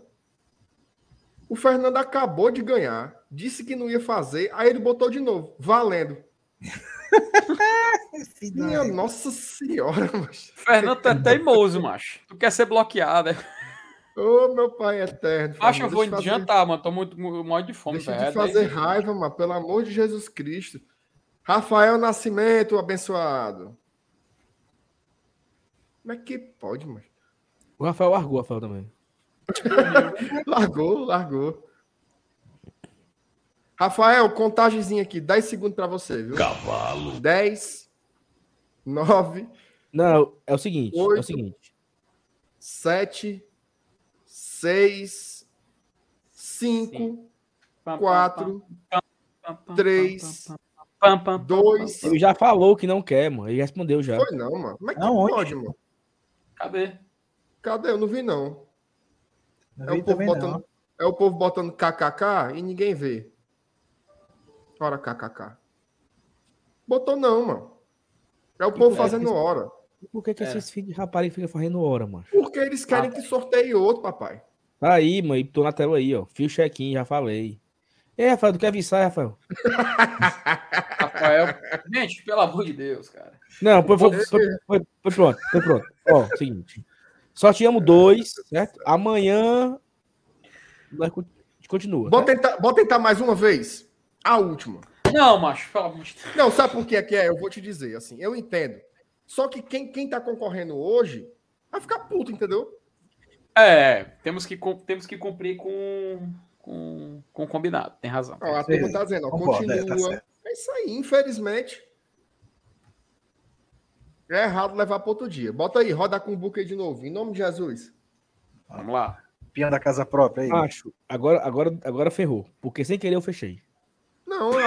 O Fernando acabou de ganhar, disse que não ia fazer, aí ele botou de novo, valendo. <laughs> Minha nossa senhora, mas Fernando, tu é teimoso, macho. Tu quer ser bloqueado, é? Ô, meu pai eterno. Acho que eu vou fazer- jantar, mano. Tô muito mu- morrendo de fome, Deixa velho. de fazer raiva, mano. Pelo amor de Jesus Cristo. Rafael Nascimento, abençoado. Como é que pode, mano? O Rafael largou, o Rafael também. <laughs> Largou, largou. Rafael, contagemzinha aqui. 10 segundos pra você, viu? Cavalo. 10, 9, Não, é o seguinte, é o Oito. seguinte. 7, 6, 5, 4, Pam, pam, 3, pam, pam, pam, 2. Ele já falou que não quer, mano. Ele respondeu já. Foi não, mano. Como é que Não, onde? pode, mano? Cadê? Cadê? Eu não vi, não. Não É o vi povo também, botando, não. é o povo botando kkk e ninguém vê. Ora kkk. Botou não, mano. É o povo é fazendo que- hora. Por que, que É. esses filhos de rapariga ficam fazendo hora, mano? Porque eles querem que sorteie outro, papai. Tá aí, mano. Tô na tela aí, ó. Fio check-in, já falei. Ei, Rafael, tu quer visar, Rafael? <laughs> Rafael. Gente, pelo amor de Deus, cara. Não, foi, foi, foi, foi- foi pronto, foi pronto. Ó, seguinte. Sorteamos dois, certo? Amanhã. Nós con- continua. Bota certo? tentar, tentar mais uma vez. A última. Não, macho, pelo amor de Deus. Não, sabe por que é que é? Eu vou te dizer, assim, eu entendo. Só que quem, quem tá concorrendo hoje vai ficar puto, entendeu? É, temos que, temos que cumprir com, com, com o combinado. Tem razão. Ó, a turma tá dizendo, ó, concordo, é, tá continua. É isso aí, infelizmente. É errado levar para outro dia. Bota aí, roda com o aí de novo. Em nome de Jesus. Vamos lá. Pião da casa própria aí. Acho. Agora, agora, agora ferrou. Porque sem querer eu fechei. Não, é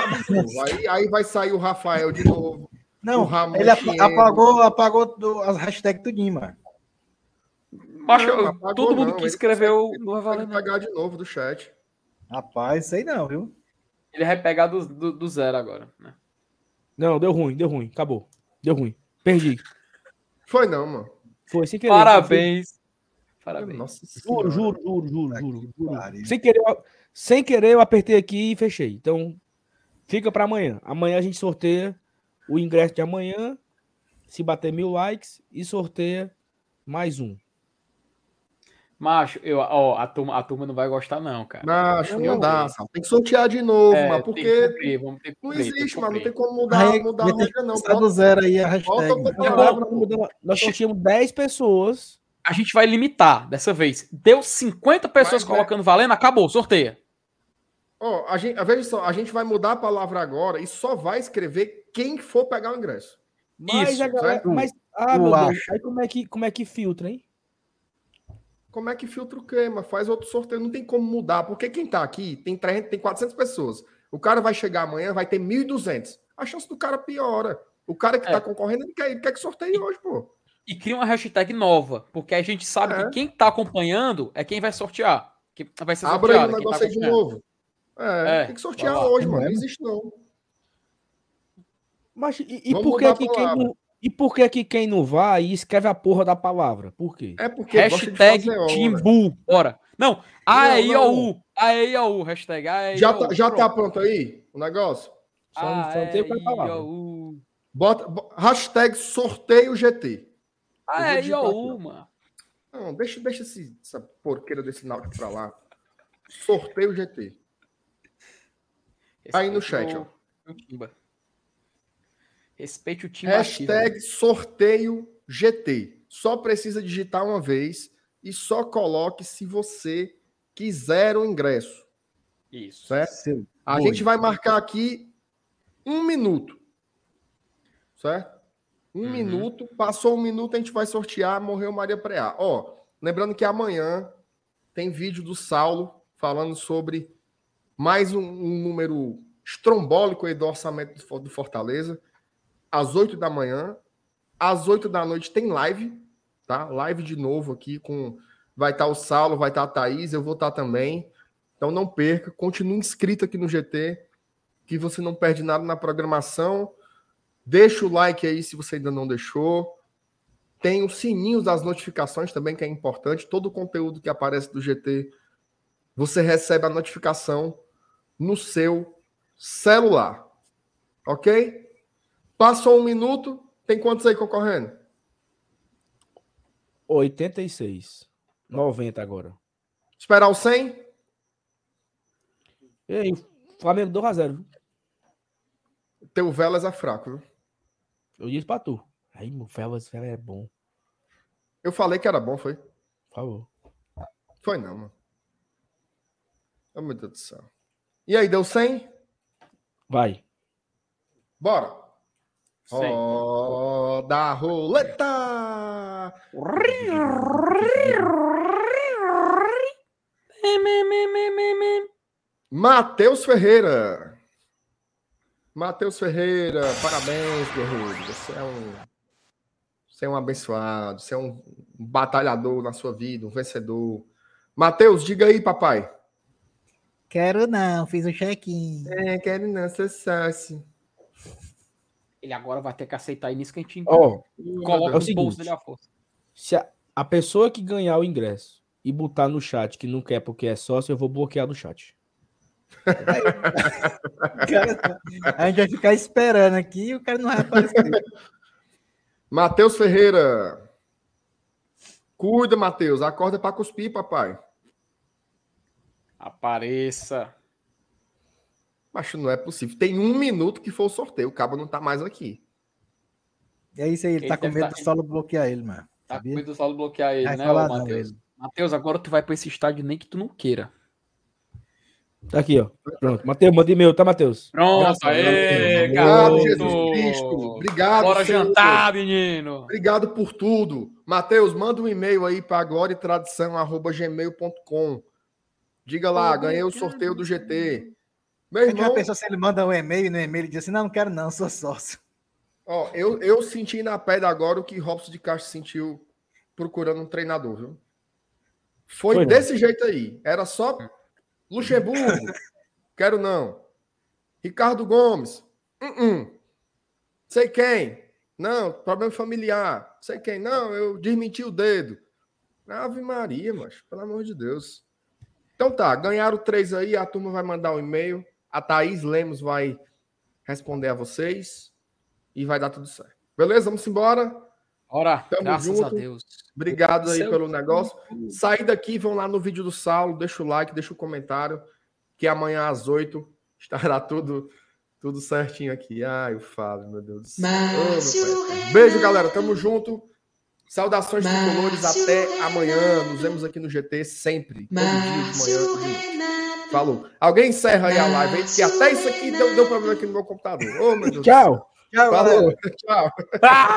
aí, aí vai sair o Rafael de novo. Não, o Ramon ele ap- apagou, apagou do- as hashtags tudinho, mano. Macho, Não, apagou todo mundo não, que ele escreveu não vai Vai valer pagar de novo do chat. Rapaz, sei não, viu? Ele vai pegar do, do, do zero agora. Né? Não, deu ruim, deu ruim. Acabou. Deu ruim. Perdi. Foi não, mano. Foi sem querer. Parabéns. Parabéns. Nossa Juro, juro, juro, juro, juro, juro. Sem querer, eu- sem querer, eu apertei aqui e fechei. Então, fica para amanhã. Amanhã a gente sorteia o ingresso de amanhã, se bater mil likes, e sorteia mais um. Macho, eu, ó, a, turma, a turma não vai gostar, não, cara. Não, acho que Não, não dá, é. Sal. Tem que sortear de novo, É, que Porque cumprir, vamos ter que não cumprir, que existe, mano. Não tem como mudar, Aí, mudar a vai regra, não. começar do zero aí a hashtag. Volta mano. pra É Nós, sorteamos 10 pessoas. A gente vai limitar dessa vez. Deu 50 pessoas Mas, é- colocando valendo, acabou, sorteia. Ó, a gente, veja só, a gente vai mudar a palavra agora e só vai escrever quem for pegar o ingresso. Mas Isso, a galera. certo? Mas, ah, meu Deus. Aí como é, que, como é que filtra, hein? Como é que filtra o queima? Faz outro sorteio, não tem como mudar, porque quem tá aqui tem 300, tem 400 pessoas. O cara vai chegar amanhã, vai ter 1.200. A chance do cara piora. O cara que É. tá concorrendo, ele quer, ele quer que sorteie hoje, pô. E cria uma hashtag nova, porque a gente sabe É. que quem tá acompanhando é quem vai sortear. Que vai ser Abre aí o sorteado. quem tá negócio aí de novo. É, É, tem que sortear hoje, Não mano. é, Não existe não. Mas e, e por que, que quem não, e por que, que quem não vai e escreve a porra da palavra? Por quê? É porque Hashtag. Timbu. Bora. Não. AEIOU. AEIOU. Hashtag AEIOU. Já, tá, já tá Pronto. aí o negócio? Só, não- só não tem outra palavra. Bota, bo- hashtag sorteio GT. AEIOU, mano. Não, deixa, deixa esse, essa porqueira desse náutico pra lá. Sorteio GT. Aí no chat, ó. Respeite o time ativo. Hashtag sorteio GT. Só precisa digitar uma vez e só coloque se você quiser o ingresso, Isso. certo? Seu A gente vai marcar aqui um minuto, certo? Um Uhum. minuto, passou um minuto, a gente vai sortear, morreu Maria Preá. Ó, lembrando que amanhã tem vídeo do Saulo falando sobre mais um, um número estrombólico aí do orçamento do Fortaleza, às 8 da manhã. Às 8 da noite tem live, tá? Live de novo aqui com. Vai estar o Saulo, vai estar a Thaís, eu vou estar também. Então não perca, continue inscrito aqui no GT, que você não perde nada na programação. Deixa o like aí se você ainda não deixou. Tem o sininho das notificações também, que é importante. Todo o conteúdo que aparece do GT, você recebe a notificação no seu celular. Ok? Passou um minuto, tem quantos aí concorrendo? 86. 90 agora. Esperar o 100? E aí, Flamengo 2x0. viu? Teu Velas é fraco, viu? Eu disse pra tu. Aí, o Velas, Velas é bom. Eu falei que era bom, foi? Por favor. Foi não, mano. Oh, meu Deus do céu. E aí, deu 100? Vai. Bora. Roda a roleta! Matheus Ferreira. Matheus Ferreira, parabéns, guerreiro. Você é um. Você é um abençoado, você é um batalhador na sua vida, um vencedor. Matheus, diga aí, papai. Quero não, fiz o check-in. É, quero não, acessasse. Ele agora vai ter que aceitar início que a gente Ó, coloca é o seguinte. bolso dele a força. se a, a pessoa que ganhar o ingresso e botar no chat que não quer porque é sócio, eu vou bloquear no chat. <laughs> A gente vai ficar esperando aqui e o cara não vai aparecer. <laughs> Matheus Ferreira. Cuida, Matheus. Acorda pra cuspir, papai. Apareça. Mas não é possível. Tem um minuto que foi o sorteio. O cabo não tá mais aqui. É isso aí, ele, Ele tá com medo tá- do solo bloquear ele, mano. Tá com Sabia? medo do Saulo bloquear ele, Vai né, falar ô não, Matheus? Matheus, agora tu vai pra esse estádio nem que tu não queira. Tá aqui, ó. Pronto. Matheus, manda e-mail, tá, Matheus? Pronto, Graças aê, Deus. Obrigado, garoto. Jesus Cristo. Obrigado, Bora Senhor. jantar, menino. Obrigado por tudo. Matheus, manda um e-mail aí para glória e tradição arroba gmail.com. Diga lá, ganhei o sorteio do GT. Meu gente já irmão, pensou se ele manda um e-mail e no e-mail ele diz assim: não, não quero não, <laughs> sou sócio. ó, eu, eu senti na pele agora o que Robson de Castro sentiu procurando um treinador, viu? Foi, Foi não. desse jeito aí. Era só Luxemburgo. <laughs> Quero não. Ricardo Gomes. Uh-uh. Sei quem. Não, problema familiar. Sei quem. Não, eu desmenti o dedo. Ave Maria, mas pelo amor de Deus. Então tá, ganharam três aí, a turma vai mandar um e-mail. A Thaís Lemos vai responder a vocês e vai dar tudo certo. Beleza? Vamos embora. Ora, Tamo graças a junto. Deus. Obrigado aí Seu- pelo negócio. Sair daqui, vão lá no vídeo do Saulo, deixa o like, deixa o comentário, que amanhã às 8 estará tudo tudo certinho aqui. Ai, o Fábio, meu Deus do céu. Renato. Beijo, galera. Tamo junto. Saudações Márcio tricolores. Até amanhã. Nos vemos aqui no GT sempre. Todo dia de manhã. Falou. Alguém encerra aí a live aí, porque até isso aqui deu, deu problema aqui no meu computador. Ô, meu Deus. Tchau. Tchau, galera. Falou. <laughs> Tchau.